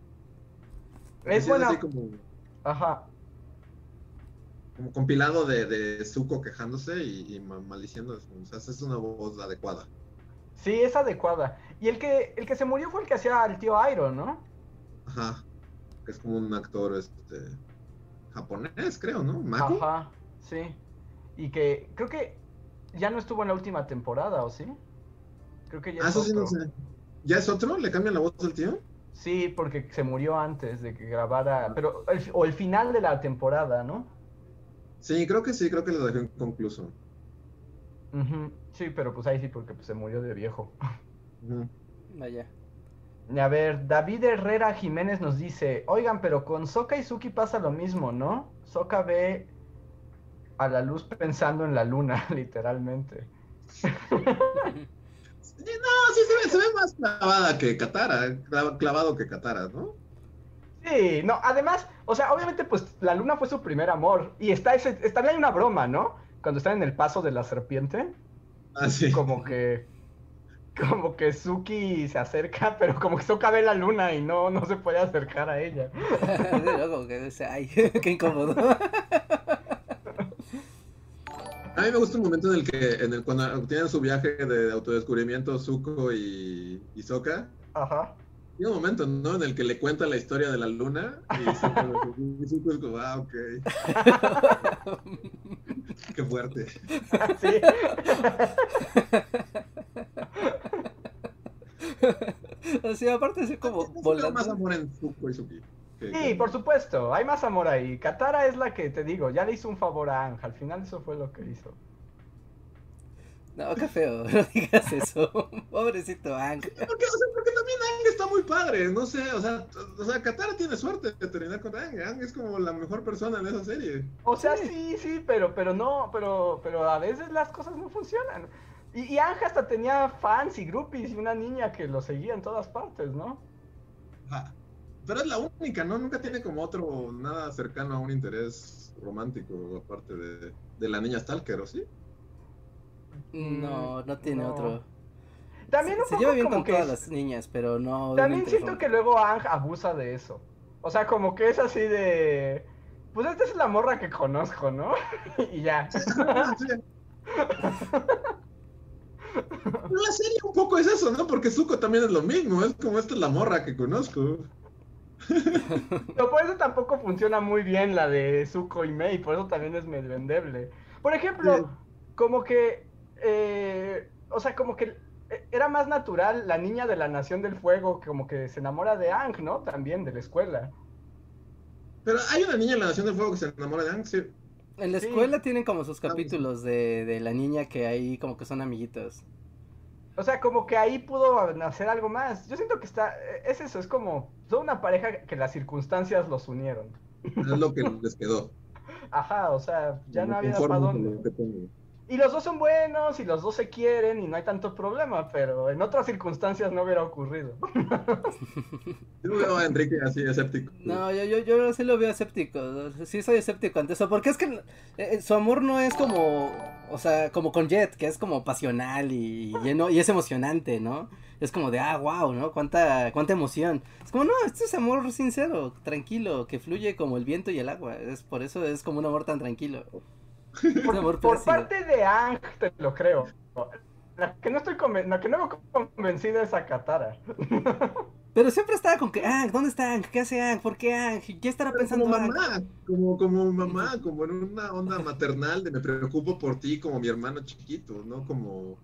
Speaker 2: Es
Speaker 4: Sí,
Speaker 2: buena.
Speaker 4: así como,
Speaker 2: Ajá.
Speaker 4: como compilado de, de Zuko quejándose y, y maldiciendo. O sea, es una voz adecuada.
Speaker 2: Sí, es adecuada. Y el que el que se murió fue el que hacía al tío Iron, ¿no?
Speaker 4: Ajá. Que es como un actor, este. japonés, creo, ¿no?
Speaker 2: Ajá, sí. Y que creo que ya no estuvo en la última temporada, ¿o sí? Creo que ya
Speaker 4: Ah,
Speaker 2: es
Speaker 4: eso sí no
Speaker 2: otro.
Speaker 4: sé. ¿Ya es otro? ¿Le cambian la voz al tío?
Speaker 2: Sí, porque se murió antes de que grabara, pero el, o el final de la temporada, ¿no?
Speaker 4: Sí, creo que sí, creo que lo dejó inconcluso.
Speaker 2: Ujú, Sí, pero pues ahí sí, porque pues, se murió de viejo.
Speaker 4: Ujú.
Speaker 3: Vaya.
Speaker 2: A ver, David Herrera Jiménez nos dice, oigan, pero con Soka y Suki pasa lo mismo, ¿no? Soka ve a la luz pensando en la luna, literalmente.
Speaker 4: No, sí se ve, se ve más clavada que Katara, clav- clavado que Katara, ¿no?
Speaker 2: Sí, no, además, o sea, obviamente pues la luna fue su primer amor y está ese, también hay una broma, ¿no? Cuando están en el paso de la serpiente,
Speaker 4: Ah, sí.
Speaker 2: como que como que Suki se acerca, pero como que Soka ve la luna y no no se puede acercar a ella.
Speaker 3: Luego que dice, ay, qué incómodo.
Speaker 4: A mí me gusta un momento en el que, en el cuando tienen su viaje de autodescubrimiento Zuko y, y Sokka,
Speaker 2: Ajá.
Speaker 4: Hay un momento, ¿no? En el que le cuenta la historia de la luna y Zuko, y Zuko es como, ah, ok. Qué fuerte.
Speaker 2: Sí.
Speaker 3: Así, aparte así como volando.
Speaker 4: más amor en Zuko y Suki.
Speaker 2: Sí, por supuesto, hay más amor ahí. Katara es la que te digo, ya le hizo un favor a Ángel, al final eso fue lo que hizo.
Speaker 3: No, qué feo, no digas eso. Pobrecito Ang.
Speaker 4: Porque, o sea, porque también Aang está muy padre, no sé, o sea, o sea, Katara tiene suerte de terminar con Aang, Aang es como la mejor persona en esa serie.
Speaker 2: O sea, sí, sí, pero, pero no, pero, pero a veces las cosas no funcionan. Y, y hasta tenía fans y groupies y una niña que lo seguía en todas partes, ¿no?
Speaker 4: Ajá. Pero es la única, ¿no? Nunca tiene como otro, nada cercano a un interés romántico, aparte de, de la niña Stalker, ¿o sí?
Speaker 3: No, no tiene
Speaker 2: No.
Speaker 3: otro.
Speaker 2: También un
Speaker 3: Se
Speaker 2: poco
Speaker 3: lleva bien
Speaker 2: como
Speaker 3: con
Speaker 2: que
Speaker 3: todas
Speaker 2: es-
Speaker 3: las niñas, pero no.
Speaker 2: También siento que luego Ang abusa de eso. O sea, como que es así de. Pues esta es la morra que conozco, ¿no? y ya.
Speaker 4: La serie un poco es eso, ¿no? Porque Zuko también es lo mismo, es como esta es la morra que conozco.
Speaker 2: Pero por eso tampoco funciona muy bien la de Zuko y Mei, por eso también es medio endeble. Por ejemplo,
Speaker 4: Sí.
Speaker 2: como que. eh, o sea, como que eh, era más natural la niña de la Nación del Fuego, que como que se enamora de Ang, ¿no? También de la escuela.
Speaker 4: Pero hay una niña en la Nación del Fuego que se enamora de Aang, sí.
Speaker 3: En la
Speaker 2: Sí.
Speaker 3: escuela tienen como sus
Speaker 4: Ah,
Speaker 3: capítulos de, de la niña que ahí como que son amiguitos.
Speaker 2: O sea, como que ahí pudo nacer algo más. Yo siento que está. eh, Es eso, es como. Son una pareja que las circunstancias los unieron.
Speaker 4: Es lo que les quedó.
Speaker 2: Ajá, o sea, ya no había para dónde. Y los dos son buenos y los dos se quieren y no hay tanto problema, pero en otras circunstancias no hubiera ocurrido.
Speaker 4: Yo veo a Enrique así escéptico.
Speaker 3: No, yo, yo, yo sí lo veo escéptico. Sí soy escéptico ante eso. Porque es que eh, su amor no es como. O sea, como con Jet, que es como pasional y lleno. Y es emocionante, ¿no? Es como de, ah, wow, ¿no? Cuánta, cuánta emoción. Es como, no, esto es amor sincero, tranquilo, que fluye como el viento y el agua. Es por eso es como un amor tan tranquilo.
Speaker 2: Por parte de Ang, te lo creo. La que no estoy conven- la que no convencida es a Katara.
Speaker 3: Pero siempre estaba con que, Ang, ¿dónde está Ang? ¿Qué hace Ang? ¿Por qué Ang? ¿Qué estará
Speaker 4: Pero
Speaker 3: pensando
Speaker 4: como
Speaker 3: Ang?
Speaker 4: mamá, como, como mamá, como en una onda maternal de me preocupo por ti como mi hermano chiquito, ¿no? Como...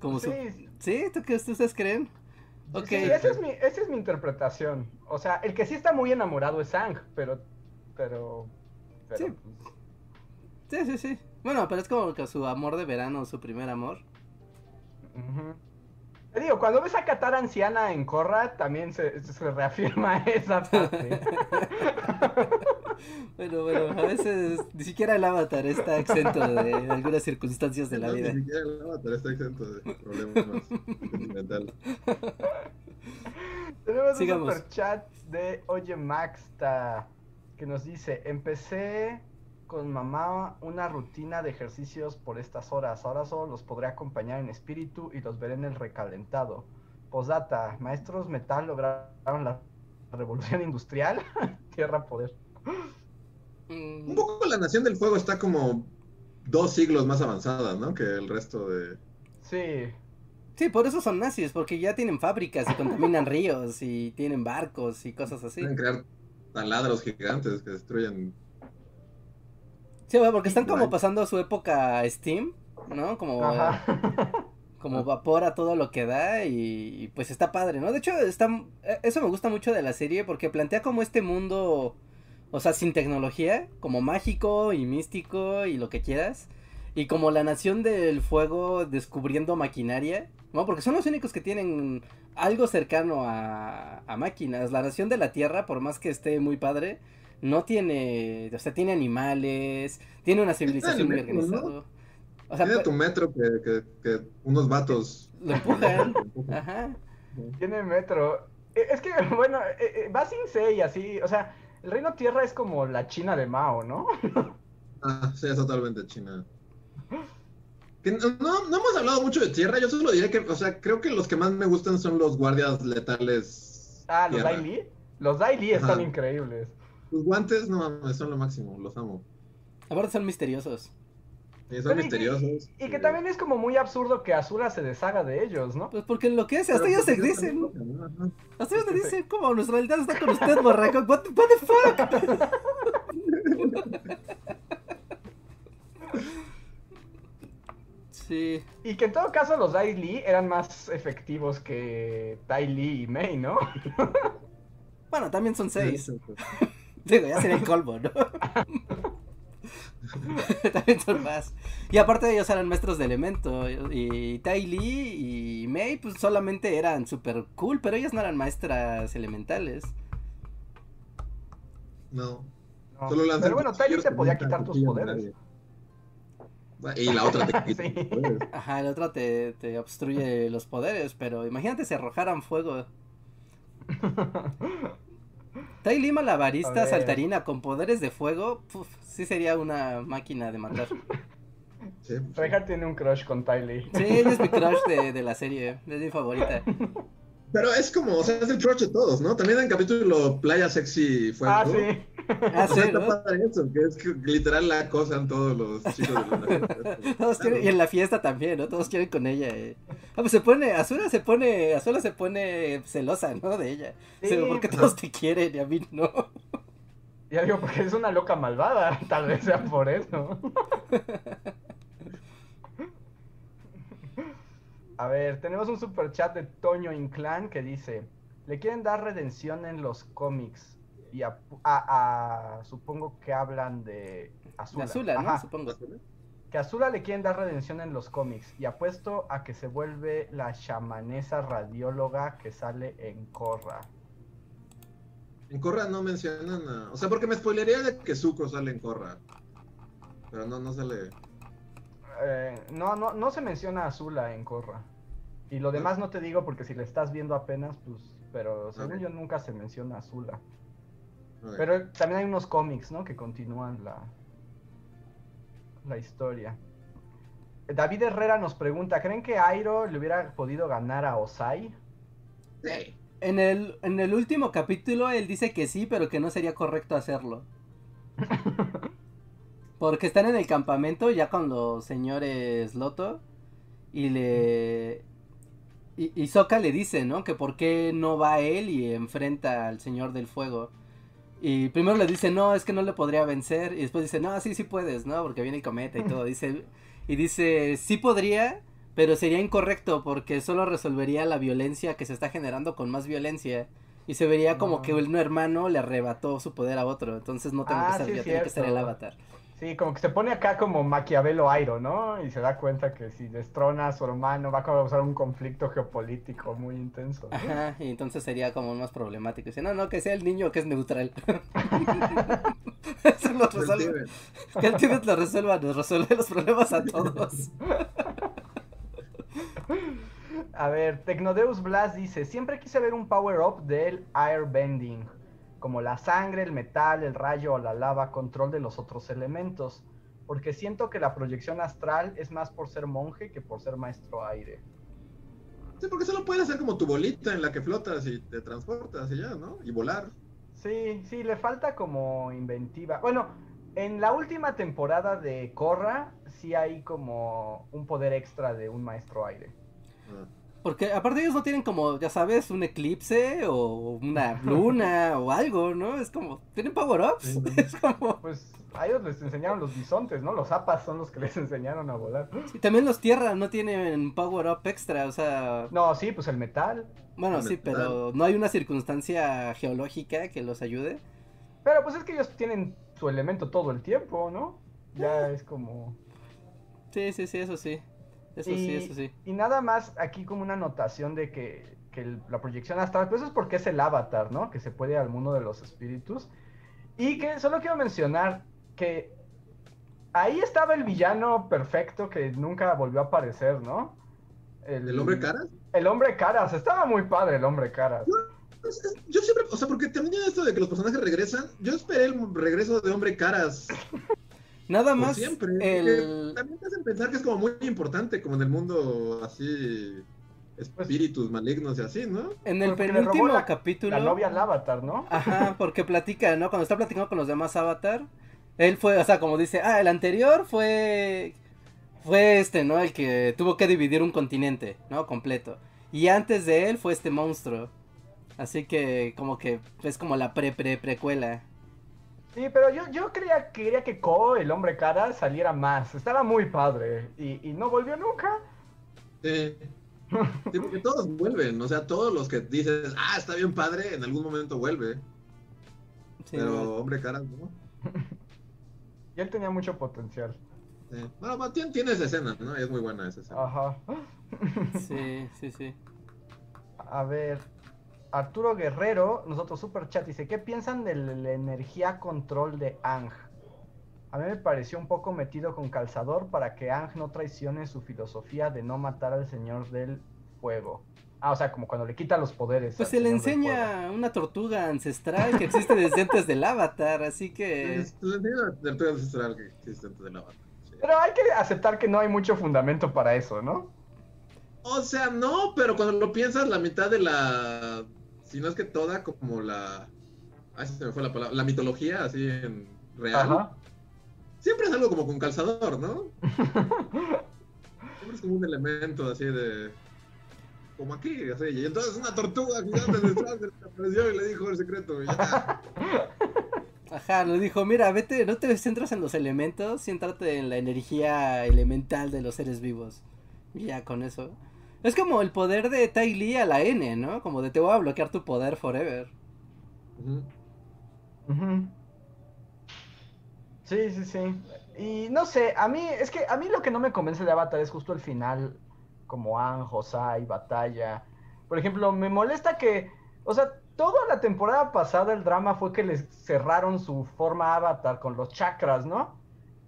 Speaker 3: Como su...
Speaker 2: Sí,
Speaker 3: ¿Sí? ¿Tú qué ustedes creen? Ok.
Speaker 2: sí, esa es, mi, esa es mi interpretación. O sea, el que sí está muy enamorado es Ang, pero. Pero. Pero
Speaker 3: Sí. Sí, sí, sí. Bueno, pero es como que su amor de verano, su primer amor.
Speaker 2: Te digo, cuando ves a Katara anciana en Korra, también se, se reafirma esa parte.
Speaker 3: Bueno, bueno, a veces ni siquiera el avatar está exento de algunas circunstancias de la
Speaker 4: No,
Speaker 3: vida.
Speaker 4: Ni siquiera el avatar está exento de problemas sentimentales.
Speaker 2: Tenemos
Speaker 3: Sigamos.
Speaker 2: un super chat de Oye Maxta que nos dice, empecé con mamá una rutina de ejercicios por estas horas, ahora solo los podré acompañar en espíritu y los veré en el recalentado. Postdata, maestros metal lograron la revolución industrial, tierra poder.
Speaker 3: Mm,
Speaker 4: Un poco la Nación del Fuego está como dos siglos más avanzada, ¿no? Que el resto de...
Speaker 2: Sí,
Speaker 3: Sí, por eso son nazis, porque ya tienen fábricas y contaminan ríos y tienen barcos y cosas así.
Speaker 4: Pueden crear taladros gigantes que destruyen.
Speaker 3: Sí, bueno, porque están como pasando su época Steam, ¿no? Como,
Speaker 2: Ajá.
Speaker 3: como vapor a todo lo que da y, y, pues está padre, ¿no? De hecho, está, eh, eso me gusta mucho de la serie porque plantea como este mundo, o sea, sin tecnología, como mágico y místico y lo que quieras. Y como la nación del fuego descubriendo maquinaria, ¿no? Porque son los únicos que tienen algo cercano a, a máquinas. La nación de la tierra, por más que esté muy padre, no tiene, o sea, tiene animales, tiene una civilización muy organizada. O sea,
Speaker 4: Tiene tu metro que, que, que unos vatos.
Speaker 3: lo empujan. Ajá.
Speaker 2: Tiene metro. Eh, Es que, bueno, eh, eh, va sin C y así. O sea, el Reino Tierra es como la China de Mao, ¿no?
Speaker 4: Ah, sí, es totalmente China. No, no, hemos hablado mucho de tierra, yo solo diré que, o sea, creo que los que más me gustan son los guardias letales.
Speaker 2: Ah, los
Speaker 4: tierra.
Speaker 2: Dai Li. Los Dai Li están
Speaker 4: Ajá.
Speaker 2: increíbles.
Speaker 4: Los guantes, no mames, son lo máximo, los amo.
Speaker 3: Aparte son misteriosos.
Speaker 4: Sí, son
Speaker 2: Pero y-
Speaker 4: misteriosos.
Speaker 2: Y que también es como muy absurdo que Azura se deshaga de ellos, ¿no?
Speaker 3: Pues porque lo que es, hasta
Speaker 4: Pero
Speaker 3: ellos
Speaker 4: porque
Speaker 3: dicen. Hasta ellos te
Speaker 2: sí.
Speaker 3: dicen, ¿cómo? Nuestra realidad está con usted, borraco. What, the- what the fuck? Sí.
Speaker 2: Y que en todo caso los Dai Li eran más efectivos que Tai Li y Mei, ¿no?
Speaker 3: Bueno, también son seis. Digo, ya sería el colmo, ¿no? también son más. Y aparte ellos eran maestros de elemento. Y Tai Lee y Mei, pues solamente eran super cool, pero ellas no eran maestras elementales.
Speaker 4: No.
Speaker 2: No.
Speaker 4: Solo lanzan
Speaker 2: Pero bueno, Tai Li
Speaker 4: cuchillos
Speaker 2: te podía quitar tus poderes.
Speaker 4: nadie. Y la otra te quita
Speaker 2: Sí.
Speaker 3: Ajá, el otro te, te obstruye los poderes, pero imagínate si arrojaran fuego. Tai Lee
Speaker 2: A
Speaker 3: malabarista
Speaker 2: ver.
Speaker 3: saltarina con poderes de fuego, puf, sí sería una máquina de matar.
Speaker 4: Sí, pues,
Speaker 2: tiene un crush con Tai Li.
Speaker 3: Sí, ella es mi crush de, de la serie, es mi favorita.
Speaker 4: Pero es como, o sea, es el crush de todos, ¿no? También en el capítulo Playa Sexy Fuego.
Speaker 2: Ah, sí.
Speaker 3: Ah,
Speaker 4: O
Speaker 3: sí,
Speaker 4: está
Speaker 3: ¿no?
Speaker 4: padre eso, que es que literal la acosan todos los chicos de la
Speaker 3: Todos quieren- y en la fiesta también, ¿no? Todos quieren con ella. eh. Ah, pues se pone, Azura se pone, Azura se pone celosa, ¿no? De ella.
Speaker 2: Sí.
Speaker 3: Sí, porque todos te quieren y a mí no.
Speaker 2: Ya digo, porque es una loca malvada. Tal vez sea por eso. A ver, tenemos un super chat de Toño Inclán que dice: Le quieren dar redención en los cómics. Y a, a- a- supongo que hablan de Azula.
Speaker 3: Azula, ¿no? Supongo.
Speaker 2: que a Azula le quieren dar redención en los cómics. Y apuesto a que se vuelve la chamanesa radióloga que sale en Korra.
Speaker 4: En Corra no mencionan a... O sea, porque me spoilería de que Zuko sale en Corra. Pero no, no sale...
Speaker 2: Eh, no, no, no se menciona a Azula en Korra. Y lo demás no te digo porque si le estás viendo apenas, pues. Pero según yo nunca se menciona a Azula.
Speaker 4: Ok.
Speaker 2: Pero también hay unos cómics, ¿no? Que continúan la, la historia. David Herrera nos pregunta: ¿Creen que Airo le hubiera podido ganar a Osai?
Speaker 4: Sí.
Speaker 3: En el, en el último capítulo él dice que sí, pero que no sería correcto hacerlo. Porque están en el campamento ya con los señores Loto y le... Y, y Sokka le dice, ¿no? Que por qué no va él y enfrenta al Señor del Fuego. Y primero le dice, no, es que no le podría vencer. Y después dice, no, sí, sí puedes, ¿no? Porque viene el cometa y todo. Dice, y dice, sí podría, pero sería incorrecto porque solo resolvería la violencia que se está generando con más violencia. Y se vería como
Speaker 2: Ah.
Speaker 3: que un hermano le arrebató su poder a otro. Entonces no tengo
Speaker 2: Ah,
Speaker 3: que ser
Speaker 2: sí
Speaker 3: yo, tiene que ser el avatar.
Speaker 2: Sí, como que se pone acá como Maquiavelo Airo, ¿no? Y se da cuenta que si destrona a su hermano va a causar un conflicto geopolítico muy intenso. ¿no?
Speaker 3: Ajá, y entonces sería como más problemático. Dice, no, no, que sea el niño que es neutral. Eso lo resuelve. Que el Tíbet lo resuelva, nos resuelve los problemas a todos.
Speaker 2: A ver, Tecnodeus Blast dice, siempre quise ver un power-up del airbending, como la sangre, el metal, el rayo o la lava, control de los otros elementos, porque siento que la proyección astral es más por ser monje que por ser maestro aire.
Speaker 4: Sí, porque solo puedes hacer como tu bolita en la que flotas y te transportas y ya, ¿no? Y volar.
Speaker 2: Sí, sí, le falta como inventiva. Bueno, en la última temporada de Korra sí hay como un poder extra de un maestro aire.
Speaker 4: Ah.
Speaker 3: Porque aparte ellos no tienen como, ya sabes, un eclipse o una luna o algo, ¿no? Es como, tienen power-ups. Es como...
Speaker 2: Pues a ellos les enseñaron los bisontes, ¿no? Los zapas son los que les enseñaron a volar.
Speaker 3: Y también los tierras no tienen power-up extra, o sea...
Speaker 2: No, sí, pues el metal.
Speaker 3: Bueno,
Speaker 4: El
Speaker 3: sí,
Speaker 4: metal.
Speaker 3: pero no hay una circunstancia geológica que los ayude.
Speaker 2: Pero pues es que ellos tienen su elemento todo el tiempo, ¿no? Ya es como...
Speaker 3: Sí, sí, sí, eso sí. Eso
Speaker 2: y,
Speaker 3: sí, eso sí.
Speaker 2: y nada más aquí como una anotación de que, que el- la proyección astral, pues eso es porque es el avatar, ¿no? Que se puede al mundo de los espíritus. Y que solo quiero mencionar que ahí estaba el villano perfecto que nunca volvió a aparecer, ¿no?
Speaker 4: ¿El hombre caras?
Speaker 2: El hombre caras, estaba muy padre el hombre caras.
Speaker 4: Es- es- Yo siempre, o sea, porque también esto de que los personajes regresan, yo esperé el regreso de hombre caras
Speaker 3: Nada más
Speaker 4: siempre.
Speaker 3: el...
Speaker 4: También te hacen pensar que es como muy importante, como en el mundo así, espíritus malignos y así, ¿no?
Speaker 3: En el
Speaker 2: Porque
Speaker 3: penúltimo
Speaker 2: la-
Speaker 3: capítulo...
Speaker 2: La novia al avatar, ¿no?
Speaker 3: Ajá, porque platica, ¿no? Cuando está platicando con los demás Avatar, él fue, o sea, como dice, ah, el anterior fue, fue este, ¿no? El que tuvo que dividir un continente, ¿no? Completo. Y antes de él fue este monstruo. Así que, como que es como la pre, pre, precuela.
Speaker 2: Sí, pero yo, yo creía, quería que Ko, el hombre cara, saliera más. Estaba muy padre. Y, y no volvió nunca.
Speaker 4: Sí. Sí, porque todos vuelven, o sea, todos los que dices, ah, está bien padre, en algún momento vuelve.
Speaker 3: Sí,
Speaker 4: pero hombre caras, ¿no?
Speaker 2: Y él tenía mucho potencial.
Speaker 4: Sí. Bueno, bueno, tiene, tiene esa escena, ¿no? Es muy buena esa escena.
Speaker 2: Ajá.
Speaker 3: sí, sí, sí.
Speaker 2: A ver. Arturo Guerrero, nosotros super chat, dice, ¿qué piensan de la energía control de Ang? A mí me pareció un poco metido con calzador para que Ang no traicione su filosofía de no matar al señor del fuego. Ah, o sea, como cuando le quita los poderes.
Speaker 3: Pues se le
Speaker 2: del
Speaker 3: enseña una tortuga ancestral que existe desde antes del Avatar, así que...
Speaker 4: Es la tortuga ancestral que existe antes de la banda. sí.
Speaker 2: Pero hay que aceptar que no hay mucho fundamento para eso, ¿no?
Speaker 4: O sea, no, pero cuando lo piensas, la mitad de la. Si no es que toda, como la. Ay, se me fue la palabra. La mitología, así en real.
Speaker 2: Ajá.
Speaker 4: Siempre es algo como con calzador, ¿no? Siempre es como un elemento así de. Como aquí, así. Y entonces una tortuga gigante detrás se le apareció y le dijo el secreto. Y ya.
Speaker 3: Ajá, le dijo, mira, vete, no te centras en los elementos, céntrate en la energía elemental de los seres vivos. Y ya con eso. Es como el poder de Tai Lee a la N, ¿no? Como de te voy a bloquear tu poder forever.
Speaker 4: Ujú.
Speaker 2: Sí, sí, sí. Y no sé, a mí, es que a mí lo que no me convence de Avatar es justo el final, como An, Josai, Batalla. Por ejemplo, me molesta que, o sea, toda la temporada pasada el drama fue que les cerraron su forma Avatar con los chakras, ¿no?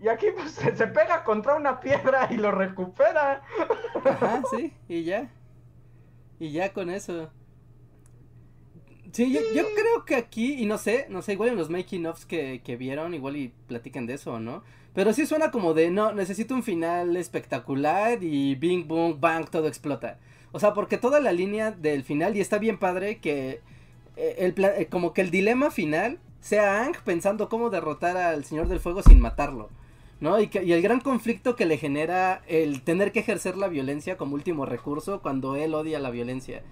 Speaker 2: Y aquí pues se, se pega contra una piedra y lo recupera.
Speaker 3: Ajá, sí, y ya. Y ya con eso. Sí, yo, yo creo que aquí, y no sé, no sé, igual en los making ofs que, que vieron, igual y platican de eso, ¿no? Pero sí suena como de, no, necesito un final espectacular y bing, boom, bang, todo explota. O sea, porque toda la línea del final, y está bien padre que eh, el eh, como que el dilema final sea Ang pensando cómo derrotar al Señor del Fuego sin matarlo. ¿No? Y, que- y el gran conflicto que le genera el tener que ejercer la violencia como último recurso cuando él odia la violencia.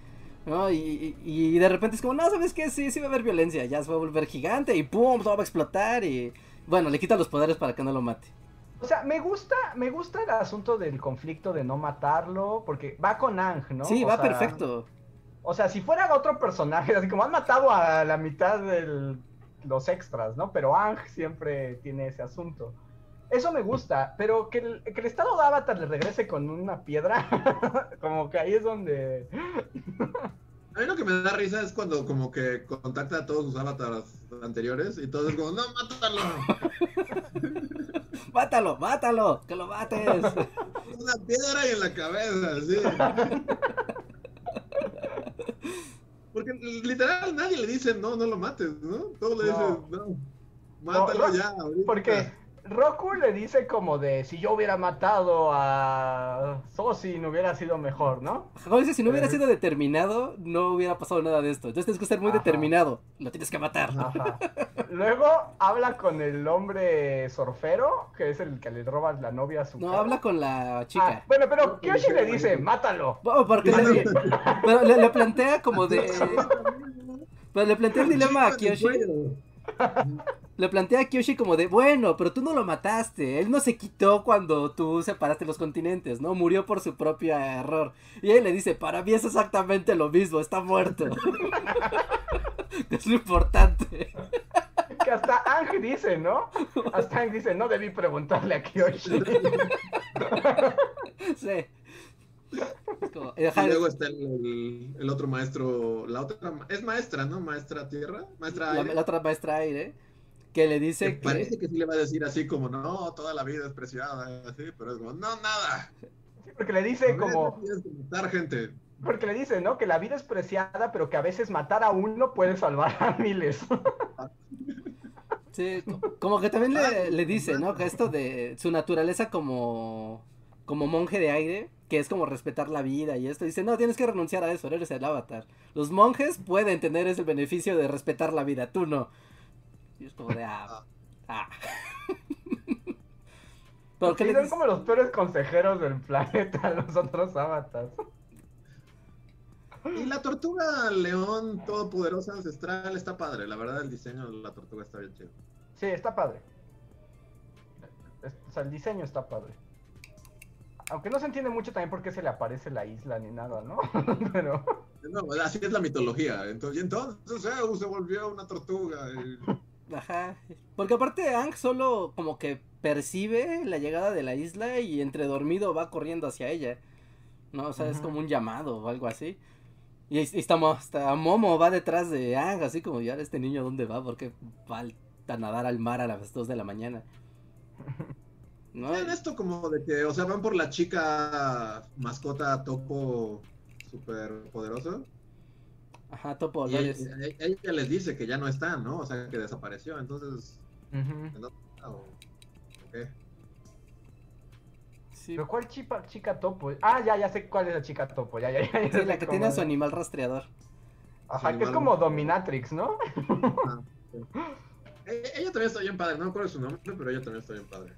Speaker 3: ¿no? Y, y- y de repente es como, no, ¿sabes qué? Sí, sí va a haber violencia, ya se va a volver gigante y ¡pum! Todo va a explotar y... Bueno, le quita los poderes para que no lo mate.
Speaker 2: O sea, me gusta, me gusta el asunto del conflicto de no matarlo, porque va con Ang, ¿no?
Speaker 3: sí,
Speaker 2: O
Speaker 3: va
Speaker 2: sea,
Speaker 3: perfecto.
Speaker 2: O sea, si fuera otro personaje, así como han matado a la mitad de los extras, ¿no? Pero Ang siempre tiene ese asunto. Eso me gusta, pero que el, que el estado de Avatar le regrese con una piedra, como que ahí es donde...
Speaker 4: A mí lo que me da risa es cuando como que contacta a todos sus avatars anteriores y todos es como, no, mátalo.
Speaker 3: ¡Mátalo, mátalo! ¡Que lo mates!
Speaker 4: Una piedra y en la cabeza, sí. Porque literal nadie le dice, no, no lo mates, ¿no? Todos le dicen, no, mátalo
Speaker 2: No, no,
Speaker 4: ya. ahorita".
Speaker 2: Porque Roku le dice como de si yo hubiera matado a Sosi no hubiera sido mejor, ¿no?
Speaker 3: Como dice, si no hubiera
Speaker 2: Eh.
Speaker 3: sido determinado, no hubiera pasado nada de esto. Entonces tienes que ser muy
Speaker 2: Ajá.
Speaker 3: determinado. Lo tienes que matar.
Speaker 2: Ajá. Luego habla con el hombre surfero, que es el que le roba la novia a su
Speaker 3: No,
Speaker 2: cara.
Speaker 3: habla con la
Speaker 2: Ah,
Speaker 3: chica.
Speaker 2: bueno, pero Kyoshi le dice, mátalo.
Speaker 3: Bueno, porque le, pero le, le plantea como de... Pero le plantea el dilema a Kyoshi. Le plantea a Kyoshi como de, bueno, pero tú no lo mataste. Él no se quitó cuando tú separaste los continentes, ¿no? Murió por su propio error. Y él le dice, para mí es exactamente lo mismo, está muerto. es lo importante.
Speaker 2: Que hasta Ang dice, ¿no? Hasta Ang dice, no debí preguntarle a Kyoshi.
Speaker 3: Sí. Como,
Speaker 4: Y luego está el, el- otro maestro, la otra, es maestra, ¿no? Maestra tierra, maestra
Speaker 3: la,
Speaker 4: aire.
Speaker 3: la otra maestra aire, que le dice que...
Speaker 4: parece que sí le va a decir así como, no, toda la vida es preciada, así, pero es como, no, nada.
Speaker 2: Porque le dice como,
Speaker 4: matar gente.
Speaker 2: porque le dice, ¿no? Que la vida es preciada, pero que a veces matar a uno puede salvar a miles.
Speaker 3: Sí, co- como que también le, le dice, ¿no? Que esto de su naturaleza como, como monje de aire, que es como respetar la vida y esto, dice, no, tienes que renunciar a eso, eres el avatar. Los monjes pueden tener ese beneficio de respetar la vida, tú no. Y es como de, ah, ah. ¿Pero qué
Speaker 2: Sí,
Speaker 3: le
Speaker 2: son como los peores consejeros del planeta, los otros avatars.
Speaker 4: Y la tortuga león todopoderosa ancestral está padre, la verdad el diseño de la tortuga está bien chido.
Speaker 2: Sí, está padre. Es- o sea, el diseño está padre. Aunque no se entiende mucho también por qué se le aparece la isla ni nada, ¿no? Pero
Speaker 4: No, así es la mitología. Entonces, y entonces Zeus se volvió una tortuga. y-
Speaker 3: Ajá. Porque aparte Ang solo como que percibe la llegada de la isla y entre dormido va corriendo hacia ella. ¿No? O sea, es como un llamado o algo así. Y, y está, Mo- hasta Momo va detrás de Ang, así como ya este niño dónde va, porque va a nadar al mar a las 2 de la mañana. ¿No?
Speaker 4: Esto como de que, o sea, van por la chica mascota topo super poderosa.
Speaker 3: Ajá, Topo
Speaker 4: Y ella,
Speaker 3: Olores.
Speaker 4: ella- ella les dice que ya no está, ¿no? O sea, que desapareció. Entonces,
Speaker 2: Ujú.
Speaker 4: ¿en dónde está? ¿O- o qué?
Speaker 3: Sí,
Speaker 2: ¿Pero cuál chica, chica topo? Ah, ya, ya sé cuál es la chica topo. Ya, ya, ya, ya
Speaker 3: sí,
Speaker 2: sé
Speaker 3: la que tiene a su animal rastreador.
Speaker 2: Ajá, que es como Dominatrix, ¿no?
Speaker 4: Ah, sí. Eh, Ella también está bien padre, no me acuerdo su nombre, pero ella también está bien padre.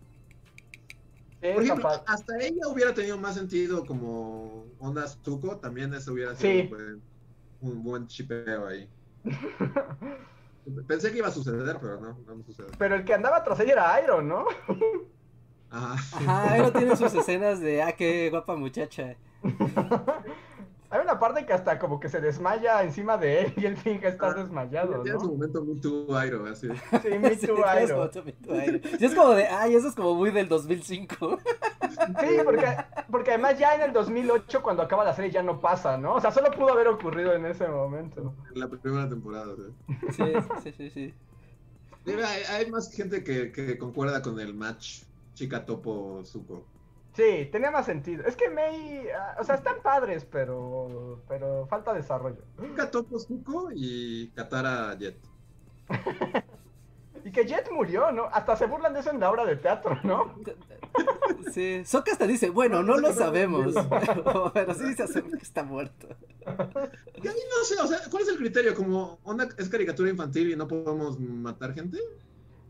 Speaker 4: Por ejemplo, hasta ella hubiera tenido más sentido como onda Zuko, también eso hubiera sido
Speaker 2: Sí.
Speaker 4: un, buen, un buen chipeo ahí. Pensé que iba a suceder, pero no, no me sucede.
Speaker 2: Pero el que andaba tras ella era Iron, ¿no?
Speaker 4: Ajá.
Speaker 3: No tiene sus escenas de, ah, qué guapa muchacha.
Speaker 2: Hay una parte que hasta como que se desmaya encima de él y él finge estar
Speaker 4: Ah,
Speaker 2: desmayado,
Speaker 4: Tiene su
Speaker 2: ¿no?
Speaker 4: momento Me Too Airo, así.
Speaker 2: Sí, me too,
Speaker 3: su Airo. Sí, es como de, ay, eso es como muy del 2005.
Speaker 2: Sí, porque, porque además ya en el 2008 cuando acaba la serie ya no pasa, ¿no? O sea, solo pudo haber ocurrido en ese momento.
Speaker 4: En la primera temporada. ¿sí?
Speaker 3: Sí, sí, sí, sí.
Speaker 4: Sí, hay, hay más gente que, que concuerda con el match Chica Topo Zuko.
Speaker 2: Sí, tenía más sentido. Es que Mei, ah, o sea, están padres, pero pero falta desarrollo.
Speaker 4: Topo Zuko y Katara Jet.
Speaker 2: Y que Jet murió, ¿no? Hasta se burlan de eso en la obra de teatro, ¿no?
Speaker 3: Sí, Sokka hasta dice, bueno, no lo sabemos, pero, pero sí se asume que está muerto.
Speaker 4: Y ahí no sé, o sea, ¿cuál es el criterio? Como onda es caricatura infantil y no podemos matar gente.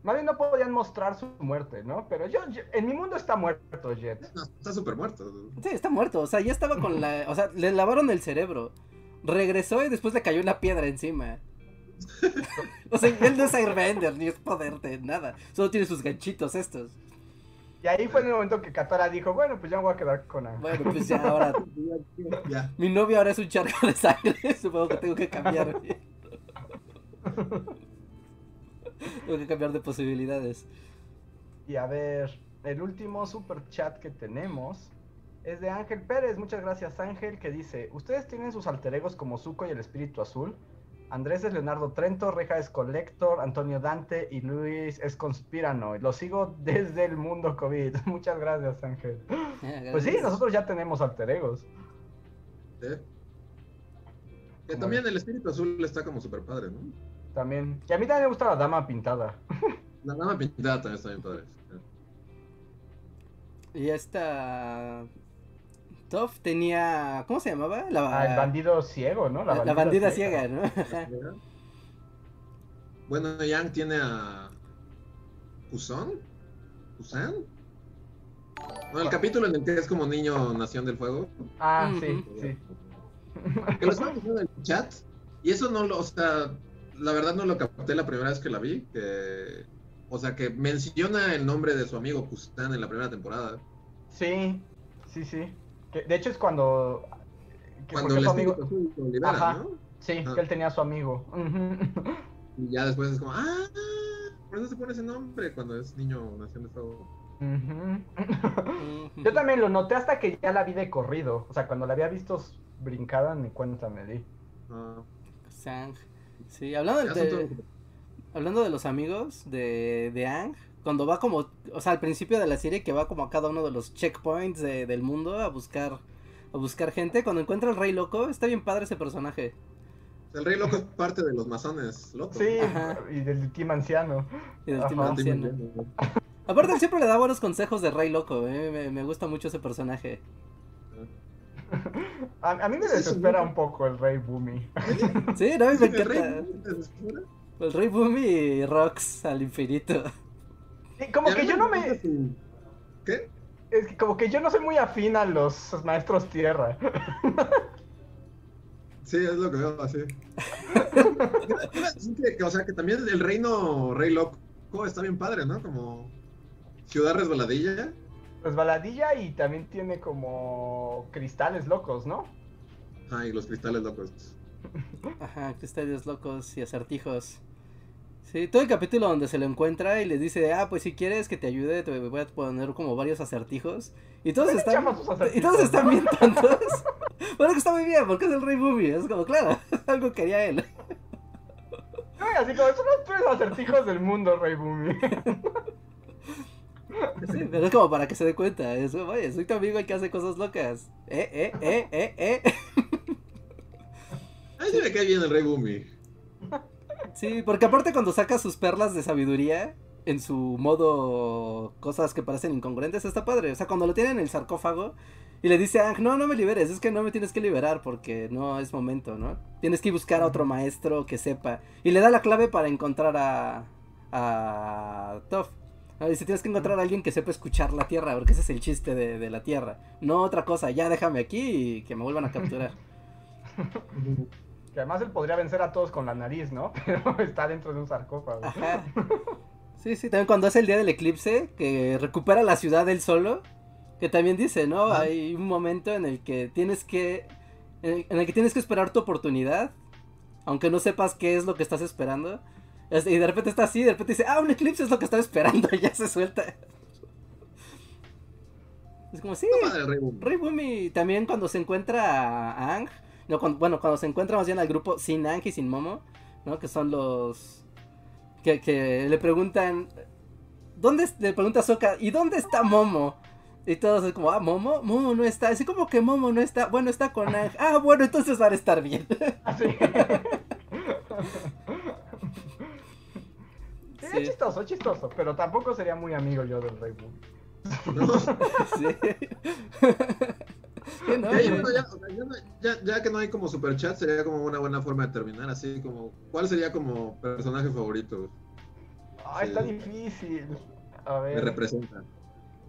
Speaker 2: Más bien no podían mostrar su muerte, ¿no? Pero yo, yo- en mi mundo está muerto Jet.
Speaker 4: No, está súper muerto.
Speaker 3: Sí, está muerto, o sea, ya estaba con la, o sea, le lavaron el cerebro. Regresó y después le cayó una piedra encima. O sea, él no es Airbender, ni es poder de nada. Solo tiene sus ganchitos estos.
Speaker 2: Y ahí fue en el momento que Katara dijo, bueno, pues ya me voy a quedar con Aang.
Speaker 3: Bueno, pues ya ahora,
Speaker 4: Ya.
Speaker 3: mi novio ahora es un charco de sangre, supongo que tengo que cambiar. tengo que cambiar de posibilidades.
Speaker 2: Y a ver, el último super chat que tenemos es de Ángel Pérez. Muchas gracias, Ángel, que dice: Ustedes tienen sus alter egos como Zuko y el Espíritu Azul. Andrés es Leonardo Trento, Reja es Collector, Antonio Dante y Luis es Conspirano. Los sigo desde el mundo COVID. Muchas gracias, Ángel. Pues sí, nosotros ya tenemos alter egos.
Speaker 4: ¿sí? Que también el espíritu azul está como súper padre, ¿no?
Speaker 2: También. Y a mí también me gusta la dama pintada.
Speaker 4: La dama pintada también está bien padre.
Speaker 3: Y esta. Toff tenía. ¿Cómo se llamaba? La,
Speaker 2: Ah, el bandido ciego, ¿no?
Speaker 3: la- la bandida ciega, ¿no?
Speaker 4: Bueno, Yang tiene a. ¿Kuson? ¿Kusan? Bueno, el capítulo en el que es como niño Nación del Fuego.
Speaker 2: Ah, sí, sí.
Speaker 4: Que lo diciendo en el chat. Y eso no lo. O sea, la verdad no lo capté la primera vez que la vi. Que. O sea, que menciona el nombre de su amigo Kusan en la primera temporada.
Speaker 2: Sí, sí, sí. Que, de hecho es cuando... que
Speaker 4: Cuando el
Speaker 2: su amigo...
Speaker 4: libera,
Speaker 2: Ajá.
Speaker 4: ¿no?
Speaker 2: Sí,
Speaker 4: Ajá.
Speaker 2: que él tenía a su amigo.
Speaker 4: Y ya después es como, ah, por eso se pone ese nombre cuando es niño Nación del Fuego.
Speaker 2: Yo también lo noté hasta que ya la vi de corrido. O sea, cuando la había visto brincada, ni cuenta me di.
Speaker 4: Ah,
Speaker 3: Sang. Sí, hablando de, hablando de los amigos de, de Ang, cuando va como, o sea, al principio de la serie que va como a cada uno de los checkpoints de- del mundo a buscar, a buscar gente, cuando encuentra al rey loco, está bien padre ese personaje.
Speaker 4: El rey loco es parte de los masones locos.
Speaker 2: Sí,
Speaker 3: Ajá.
Speaker 2: y del team anciano.
Speaker 3: Y del
Speaker 2: Ajá.
Speaker 3: Team Anciano. Aparte, él siempre le da buenos consejos de rey loco, eh, me, me gusta mucho ese personaje.
Speaker 2: A, a mí me desespera un poco el rey Boomy.
Speaker 3: Sí, no, me
Speaker 4: El rey
Speaker 3: encanta. El rey Boomy y Rox al infinito.
Speaker 2: Como que yo no me...
Speaker 4: ¿Qué?
Speaker 2: Es que como que yo no soy muy afín a los maestros tierra.
Speaker 4: Sí, es lo que veo así. O sea, que también el reino rey loco está bien padre, ¿no? Como ciudad resbaladilla.
Speaker 2: Resbaladilla y también tiene como cristales locos, ¿no?
Speaker 4: Ah, y los cristales locos.
Speaker 3: Ajá, cristales locos y acertijos. Sí, todo el capítulo donde se lo encuentra y le dice, ah, pues si quieres que te ayude, te voy a poner como varios acertijos. Y todos están, y todos están bien tontos. bueno, que está muy bien, porque es el rey Boomy. Es como, claro, algo quería él.
Speaker 2: Ay, Así como, son los tres acertijos del mundo, rey Boomy.
Speaker 3: Sí, pero es como para que se dé cuenta. Es como, oye, soy tu amigo el que hace cosas locas. Eh, eh, eh, eh, eh.
Speaker 4: Ay, sí me cae bien el rey Boomy.
Speaker 3: Sí, porque aparte cuando saca sus perlas de sabiduría en su modo cosas que parecen incongruentes, está padre. O sea, cuando lo tiene en el sarcófago y le dice a Ang, no, no me liberes, es que no me tienes que liberar porque no es momento, ¿no? Tienes que buscar a otro maestro que sepa. Y le da la clave para encontrar a... a Toph. Ah, Dice, tienes que encontrar a alguien que sepa escuchar la tierra, porque ese es el chiste de, de la tierra. No otra cosa, ya déjame aquí y que me vuelvan a capturar.
Speaker 2: Que además él podría vencer a todos con la nariz, ¿no? Pero está dentro de un sarcófago.
Speaker 3: Ajá. Sí, sí, también cuando hace el día del eclipse, que recupera la ciudad él solo, que también dice, ¿no? Hay un momento en el que tienes que, en el, en el que tienes que esperar tu oportunidad, aunque no sepas qué es lo que estás esperando. Es- Y de repente está así, de repente dice, ah, un eclipse es lo que estaba esperando, y ya se suelta. Es como, sí,
Speaker 4: rey Boomy
Speaker 3: también cuando se encuentra a Ang, no, cuando- bueno, cuando se encuentra más bien al grupo sin Ang y sin Momo, ¿no? Que son los que, que le preguntan, ¿dónde es-?" le pregunta a Sokka, ¿y dónde está Momo? Y todos es como, ah, Momo, Momo no está, así como que Momo no está, bueno, está con Ang, ah, bueno, entonces van a estar bien.
Speaker 2: Así. Sería
Speaker 3: Sí.
Speaker 2: chistoso, chistoso, pero tampoco sería muy amigo yo del Rey.
Speaker 4: ¿no?
Speaker 3: Sí. Sí, ¿no?
Speaker 4: Ya, que no hay como superchat, sería como una buena forma de terminar, así como, ¿cuál sería como personaje favorito?
Speaker 2: Ah,
Speaker 4: Sí.
Speaker 2: está difícil. A
Speaker 4: Me
Speaker 2: ver.
Speaker 4: representa.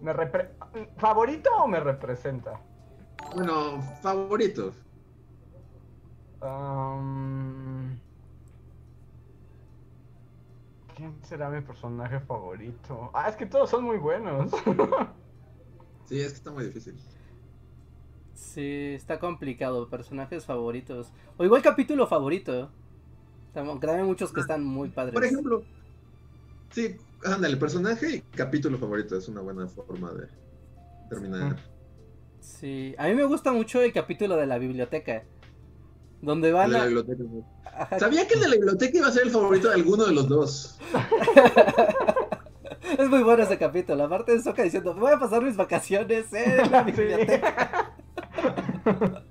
Speaker 2: ¿Me repre- ¿Favorito o me representa?
Speaker 4: Bueno, favoritos.
Speaker 2: Am, ¿Quién será mi personaje favorito? Ah, es que todos son muy buenos.
Speaker 4: Sí, es que está muy difícil.
Speaker 3: Sí, está complicado, personajes favoritos. O igual capítulo favorito. Aunque también hay muchos que están muy padres.
Speaker 4: Por ejemplo, sí, ándale, personaje y capítulo favorito es una buena forma de terminar.
Speaker 3: Sí, a mí me gusta mucho el capítulo de la biblioteca. Donde van
Speaker 4: la
Speaker 3: a...
Speaker 4: biblioteca. Sabía que el de la biblioteca iba a ser el favorito de alguno de los dos.
Speaker 3: Es muy bueno ese capítulo. Aparte de Soka diciendo, voy a pasar mis vacaciones en la
Speaker 2: Sí.
Speaker 3: biblioteca.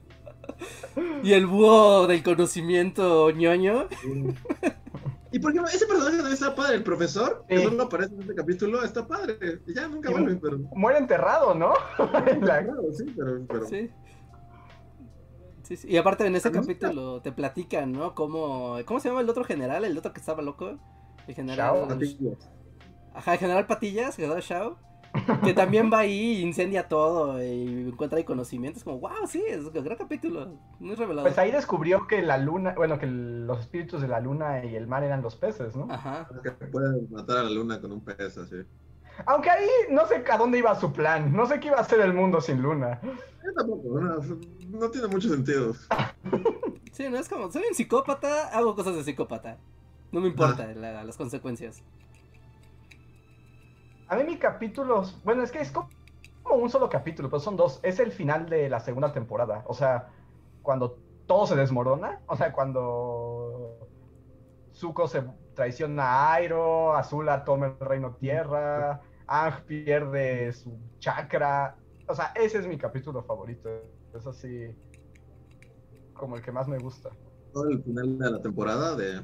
Speaker 3: Y el búho del conocimiento ñoño.
Speaker 4: Y por ejemplo, ese personaje también está padre, el profesor, que
Speaker 2: Sí.
Speaker 4: solo aparece en este capítulo, está padre. Y ya nunca vuelve, pero.
Speaker 2: Muere enterrado, ¿no? La-
Speaker 4: sí, pero. pero...
Speaker 3: Sí. Sí, sí. Y aparte en ese capítulo te platican, ¿no? Cómo, ¿Cómo se llama el otro general? El otro que estaba loco. El general.
Speaker 2: Shao.
Speaker 4: Patillas.
Speaker 3: Ajá, el general Patillas, el general Shao. Que también va ahí incendia todo y encuentra ahí conocimientos. Como, wow, sí, es un gran capítulo. Muy revelador.
Speaker 2: Pues ahí descubrió que la luna, bueno, que los espíritus de la luna y el mar eran los peces, ¿no?
Speaker 3: Ajá.
Speaker 4: Que puede matar a la luna con un pez así.
Speaker 2: Aunque ahí no sé a dónde iba su plan, no sé qué iba a hacer el mundo sin luna.
Speaker 4: Yo tampoco, no, no tiene mucho sentido.
Speaker 3: Sí, no es como, soy un psicópata, hago cosas de psicópata. No me importa la- las consecuencias.
Speaker 2: A mí mi capítulo, bueno, es que es como como un solo capítulo, pero son dos. Es el final de la segunda temporada. O sea, cuando todo se desmorona. O sea, cuando Zuko se traiciona a Airo, Azula toma el reino tierra, Ang pierde su chakra. O sea, ese es mi capítulo favorito. Es así como el que más me gusta.
Speaker 4: Todo el final de la temporada de...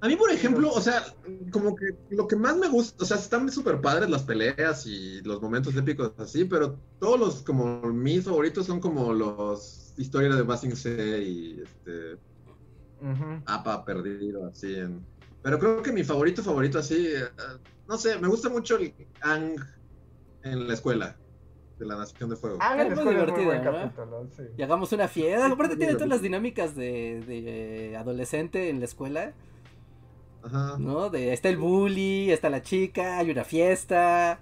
Speaker 4: A mí, por ejemplo, o sea, como que lo que más me gusta, o sea, están súper padres las peleas y los momentos épicos así, pero todos los, como mis favoritos son como los historias de Basing C y este. APA perdido, así. En... Pero creo que mi favorito, favorito así, eh, no sé, me gusta mucho el Ang en la escuela de la Nación de Fuego.
Speaker 2: Ang
Speaker 3: Es muy divertido, ¿no?
Speaker 2: capítulo, sí.
Speaker 3: Y hagamos una fiesta.
Speaker 4: Sí,
Speaker 3: Aparte tiene todas las dinámicas de, de adolescente en la escuela,
Speaker 4: Ajá.
Speaker 3: ¿no? De, está el bully, está la chica, hay una fiesta,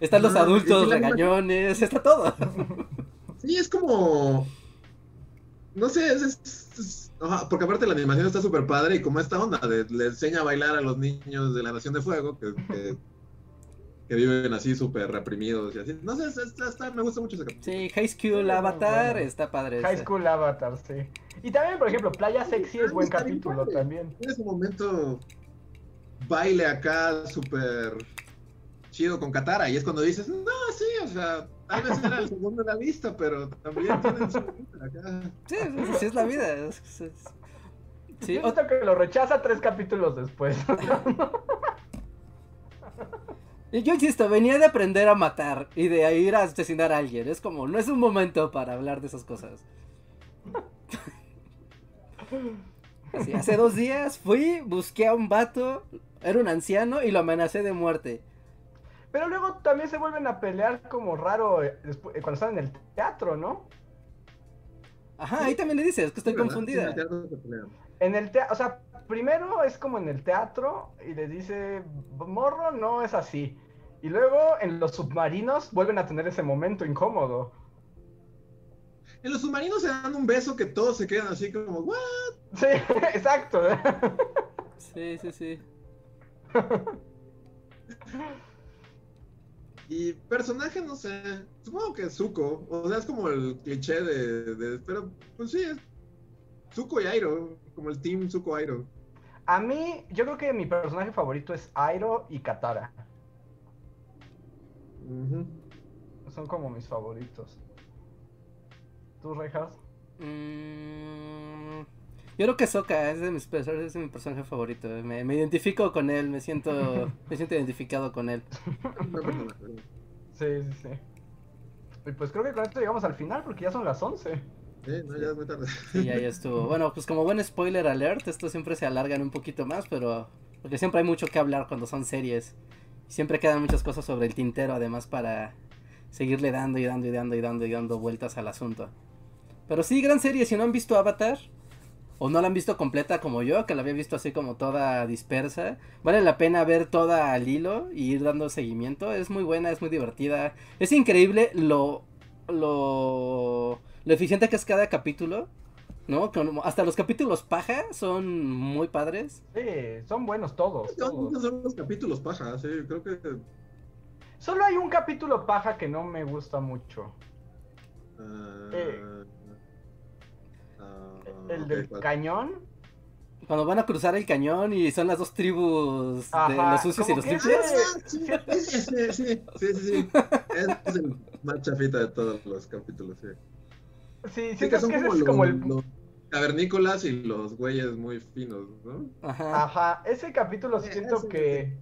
Speaker 3: están los
Speaker 4: Ajá,
Speaker 3: adultos regañones, está todo.
Speaker 4: Sí, es como. No sé, es. es- es- ajá, porque aparte la animación está súper padre y como esta onda de le enseña a bailar a los niños de la Nación de Fuego que, que, que viven así súper reprimidos y así. No sé, es- es- está- me gusta mucho ese capítulo.
Speaker 3: Sí, High School Avatar,
Speaker 2: bueno.
Speaker 3: está padre.
Speaker 2: High
Speaker 3: ese.
Speaker 2: School Avatar, sí. Y también, por ejemplo, Playa Sexy es buen capítulo también.
Speaker 4: En ese momento, baile acá súper chido con Katara y es cuando dices, no, sí, o sea, tal vez era el segundo en la lista, pero también tienen su vida acá.
Speaker 3: Sí, sí, es la vida. es- es- es- Sí,
Speaker 2: Yo
Speaker 3: o-
Speaker 2: siento que lo rechaza tres capítulos después.
Speaker 3: yo insisto, venía de aprender a matar y de ir a asesinar a alguien. Es como, no es un momento para hablar de esas cosas. Así, hace dos días fui, busqué a un vato, era un anciano y lo amenacé de muerte.
Speaker 2: Pero luego también se vuelven a pelear como raro eh, despu- eh, cuando están en el teatro, ¿no?
Speaker 3: Ajá, ahí también le dices que estoy confundida.
Speaker 4: Sí, en el teatro se pelean.
Speaker 2: En el teatro, o sea, primero es como en el teatro y le dice, morro, no es así. Y luego en los submarinos vuelven a tener ese momento incómodo.
Speaker 4: En los submarinos se dan un beso que todos se quedan así como, ¿what?
Speaker 2: Sí, exacto.
Speaker 3: Sí, sí, sí.
Speaker 4: Y personaje, no sé, supongo que Zuko, o sea, es como el cliché de, de- pero pues sí, es Zuko y Airo, como el team Zuko Airo.
Speaker 2: A mí, yo creo que mi personaje favorito es Airo y Katara. Son como mis favoritos. ¿Tú, Rejas?
Speaker 3: Mm, yo creo que Sokka es de mis es de mi personaje favorito. Me, me identifico con él, me siento, me siento identificado con él.
Speaker 2: Sí, sí, sí. Y pues creo que con esto llegamos al final porque ya son las 11.
Speaker 4: Sí, no, ya es muy tarde.
Speaker 3: Sí, ya, ya estuvo. Bueno, pues como buen spoiler alert, esto siempre se alargan un poquito más, pero porque siempre hay mucho que hablar cuando son series. Siempre quedan muchas cosas sobre el tintero, además, para seguirle dando y dando y dando y dando y dando vueltas al asunto. Pero sí, gran serie. Si no han visto Avatar, o no la han visto completa como yo, que la había visto así como toda dispersa, vale la pena ver toda al hilo y ir dando seguimiento. Es muy buena, es muy divertida. Es increíble lo, lo, lo eficiente que es cada capítulo. ¿No? Hasta los capítulos paja son muy padres.
Speaker 2: Sí, son buenos todos. Todos.
Speaker 4: son los capítulos paja, sí, creo que...
Speaker 2: Solo hay un capítulo paja que no me gusta mucho. Eh.
Speaker 4: ah,
Speaker 2: El del
Speaker 4: ¿cuál?
Speaker 2: cañón.
Speaker 3: Cuando van a cruzar el cañón y son las dos tribus de los sucios y los limpios.
Speaker 4: Ah, sí, sí, sí, sí, sí, sí, sí. Es, es el más chafita de todos los capítulos, sí.
Speaker 2: Sí,
Speaker 4: Sí,
Speaker 2: siento
Speaker 4: que son
Speaker 2: que ese
Speaker 4: como,
Speaker 2: es
Speaker 4: los,
Speaker 2: como el.
Speaker 4: los cavernícolas y los güeyes muy finos, ¿no?
Speaker 3: Ajá.
Speaker 2: Ajá, ese capítulo
Speaker 4: Eh,
Speaker 2: siento
Speaker 4: ese-
Speaker 2: que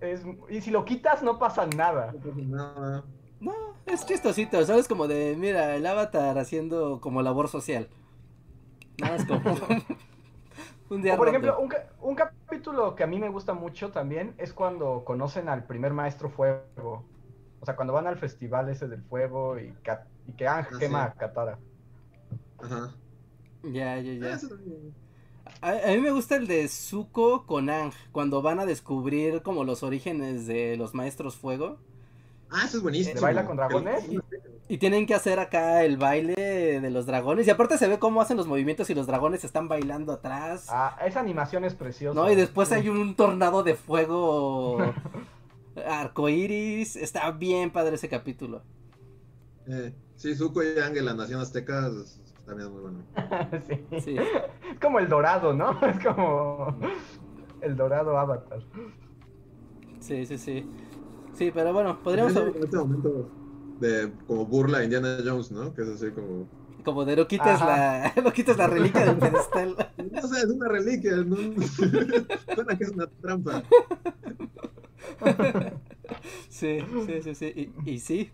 Speaker 2: es... Y si lo quitas no pasa nada.
Speaker 4: No pasa nada.
Speaker 3: No, es chistosito, ¿sabes? Como de, mira, el avatar haciendo como labor social. Nada, es como un día
Speaker 2: O por ejemplo, un, un capítulo que a mí me gusta mucho también es cuando conocen al primer maestro fuego. O sea, cuando van al festival ese del fuego y, y que Ang
Speaker 4: Ah,
Speaker 2: quema
Speaker 4: sí.
Speaker 2: a Katara.
Speaker 4: Ajá.
Speaker 3: Ya, ya,
Speaker 4: Ah,
Speaker 3: ya. A, a mí me gusta el de Zuko con Ang, cuando van a descubrir como los orígenes de los maestros fuego.
Speaker 4: Ah, eso es buenísimo.
Speaker 2: ¿De baila con dragones?
Speaker 3: Y tienen que hacer acá el baile de los dragones. Y aparte se ve cómo hacen los movimientos y los dragones están bailando atrás.
Speaker 2: Ah, esa animación es preciosa.
Speaker 3: ¿No? Y después hay un tornado de fuego arcoiris. Está bien padre ese capítulo.
Speaker 4: Eh, sí, Zuko y Ángel, la nación azteca, es- también es muy bueno.
Speaker 2: sí.
Speaker 3: Sí.
Speaker 2: Es como el dorado, ¿no? Es como el dorado avatar.
Speaker 3: Sí, sí, sí. Sí, pero bueno, podríamos
Speaker 4: En este momento de como burla a Indiana Jones, ¿no? Que es así como...
Speaker 3: como de no quites la no quites la reliquia del pedestal.
Speaker 4: No sé, es una reliquia, ¿no? Suena que es una trampa.
Speaker 3: Sí, sí, sí, sí. Y, y sí.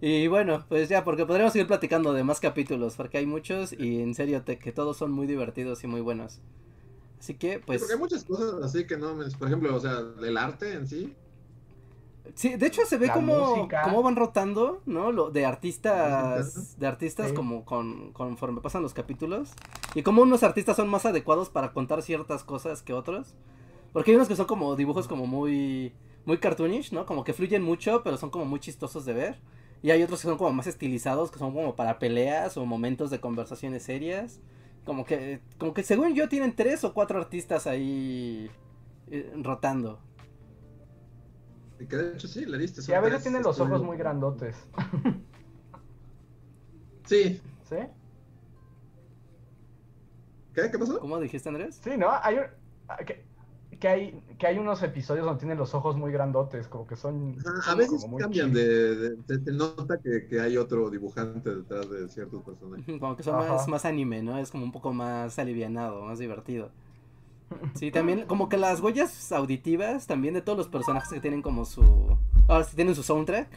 Speaker 3: Y bueno, pues ya, porque podríamos seguir platicando de más capítulos, porque hay muchos y en serio te- que todos son muy divertidos y muy buenos. Así que,
Speaker 4: Pues... Porque hay muchas cosas así que no... me- Por ejemplo, o sea, el arte en sí.
Speaker 3: sí, de hecho se ve como, cómo van rotando, ¿no? Lo, de artistas, de artistas
Speaker 2: Sí.
Speaker 3: como con, conforme pasan los capítulos. Y como unos artistas son más adecuados para contar ciertas cosas que otros. Porque hay unos que son como dibujos como muy, muy cartoonish, ¿no? Como que fluyen mucho, pero son como muy chistosos de ver. Y hay otros que son como más estilizados, que son como para peleas o momentos de conversaciones serias. Como que, como que según yo tienen tres o cuatro artistas ahí eh, rotando.
Speaker 4: Y que de hecho sí, le diste.
Speaker 2: Sí,
Speaker 4: son
Speaker 2: a veces
Speaker 4: tres
Speaker 2: tiene los ojos muy grandotes.
Speaker 4: Sí.
Speaker 2: ¿Sí?
Speaker 4: ¿Qué? ¿Qué pasó?
Speaker 3: ¿Cómo dijiste, Andrés?
Speaker 2: Sí, ¿no? Hay un- ah, que, hay que hay unos episodios donde tienen los ojos muy grandotes, como que son,
Speaker 4: Ajá, a veces
Speaker 2: como muy
Speaker 4: cambian de, de- se- se nota que, que hay otro dibujante detrás de ciertos personajes.
Speaker 3: Como que son
Speaker 2: Ajá.
Speaker 3: más, más anime, ¿no? Es como un poco más alivianado, más divertido. Sí, también como que las huellas auditivas también de todos los personajes que tienen como su... Ahora sí tienen su soundtrack,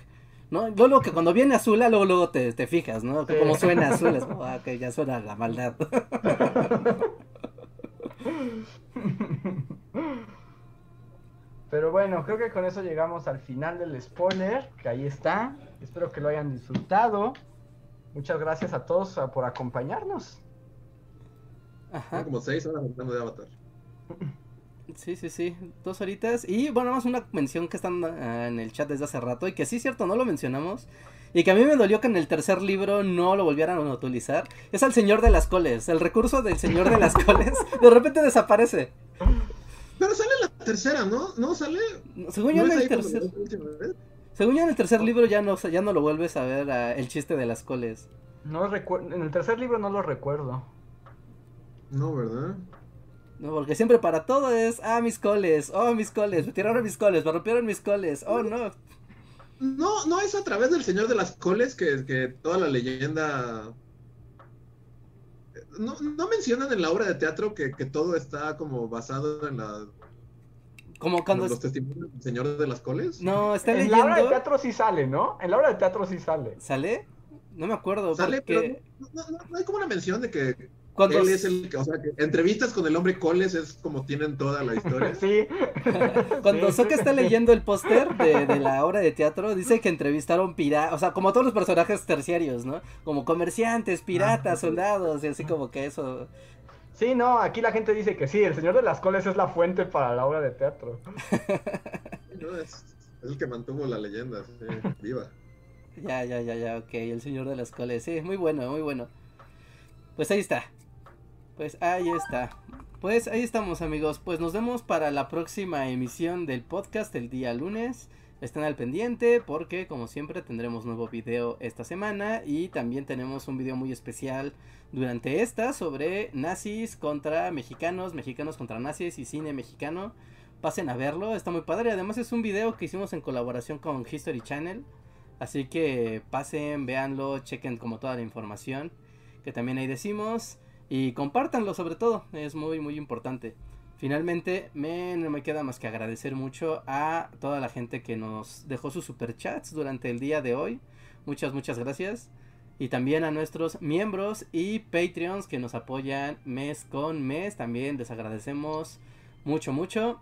Speaker 3: ¿no? Luego que cuando viene Azula, luego, luego te, te fijas, ¿no? Que
Speaker 2: Sí.
Speaker 3: como suena Azula, es como, ah, que ya suena la maldad.
Speaker 2: Pero bueno, creo que con eso llegamos al final del spoiler, que ahí está. Espero que lo hayan disfrutado. Muchas gracias a todos ah, por acompañarnos.
Speaker 3: Ajá.
Speaker 4: como seis horas hablando de Avatar.
Speaker 3: Sí, sí, sí, dos horitas. Y bueno, más una mención que están ah, en el chat desde hace rato y que sí, cierto, no lo mencionamos. Y que a mí me dolió que en el tercer libro no lo volvieran a utilizar. Es al Señor de las Coles. El recurso del Señor de las Coles de repente desaparece.
Speaker 4: Pero sale la tercera, ¿no? ¿No sale?
Speaker 3: Según yo,
Speaker 4: ¿No
Speaker 3: en el tercer, según yo en el tercer libro ya no, ya no lo vuelves a ver el chiste de las coles.
Speaker 2: No recuerdo, en el tercer libro no lo recuerdo.
Speaker 4: No, ¿verdad?
Speaker 3: No, porque siempre para todo es, ah, mis coles, oh, mis coles, me tiraron mis coles, me rompieron mis coles, oh, no.
Speaker 4: No, no es a través del Señor de las Coles que, que toda la leyenda... No, no mencionan en la obra de teatro que, que todo está como basado en la,
Speaker 3: Como cuando...
Speaker 4: los
Speaker 3: es-
Speaker 4: testimonios del Señor de las Coles.
Speaker 3: No, está
Speaker 2: En la obra de
Speaker 3: leyendo...
Speaker 2: teatro sí sale, ¿no? En la obra de teatro sí sale.
Speaker 3: ¿Sale? No me acuerdo,
Speaker 4: Sale,
Speaker 3: porque
Speaker 4: pero no, no- no hay como una mención de que él es el que, o sea, que entrevistas con el hombre Coles es como tienen toda la historia.
Speaker 2: Sí.
Speaker 3: Cuando. Soka está leyendo el póster de, de la obra de teatro, dice que entrevistaron piratas, o sea, como todos los personajes terciarios, ¿no? Como comerciantes, piratas, soldados, y así como que eso.
Speaker 2: Sí, no, aquí la gente dice que sí, el Señor de las Coles es la fuente para la obra de teatro.
Speaker 4: ¿no? Es, es el que mantuvo la leyenda sí, viva.
Speaker 3: Ya, ya, ya, ya, ok, el señor de las coles, sí, muy bueno, muy bueno. Pues ahí está. Pues ahí está. Pues ahí estamos amigos, pues nos vemos para la próxima emisión del podcast el día lunes. Estén al pendiente porque como siempre tendremos nuevo video esta semana y también tenemos un video muy especial durante esta sobre nazis contra mexicanos, mexicanos contra nazis y cine mexicano. Pasen a verlo, está muy padre. Además es un video que hicimos en colaboración con History Channel. Así que pasen, véanlo, chequen como toda la información que también ahí decimos. Y compártanlo sobre todo, es muy muy importante. Finalmente, me, no me queda más que agradecer mucho a toda la gente que nos dejó sus superchats durante el día de hoy. Muchas, muchas gracias. Y también a nuestros miembros y Patreons que nos apoyan mes con mes. También les agradecemos mucho, mucho.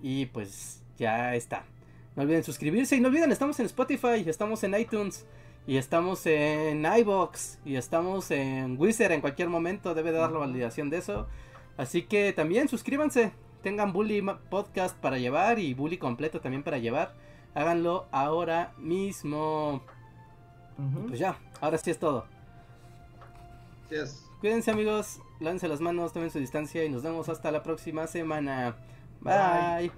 Speaker 3: Y pues ya está. No olviden suscribirse y no olviden, estamos en Spotify, estamos en iTunes y estamos en iBox y estamos en Wizard en cualquier momento. Debe dar la validación de eso. Así que también suscríbanse. Tengan Bully Podcast para llevar y Bully completo también para llevar. Háganlo ahora mismo. Pues ya, ahora sí es todo. Cuídense amigos, lávense las manos, tomen su distancia y nos vemos hasta la próxima semana. Bye.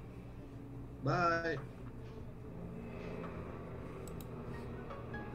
Speaker 4: Bye.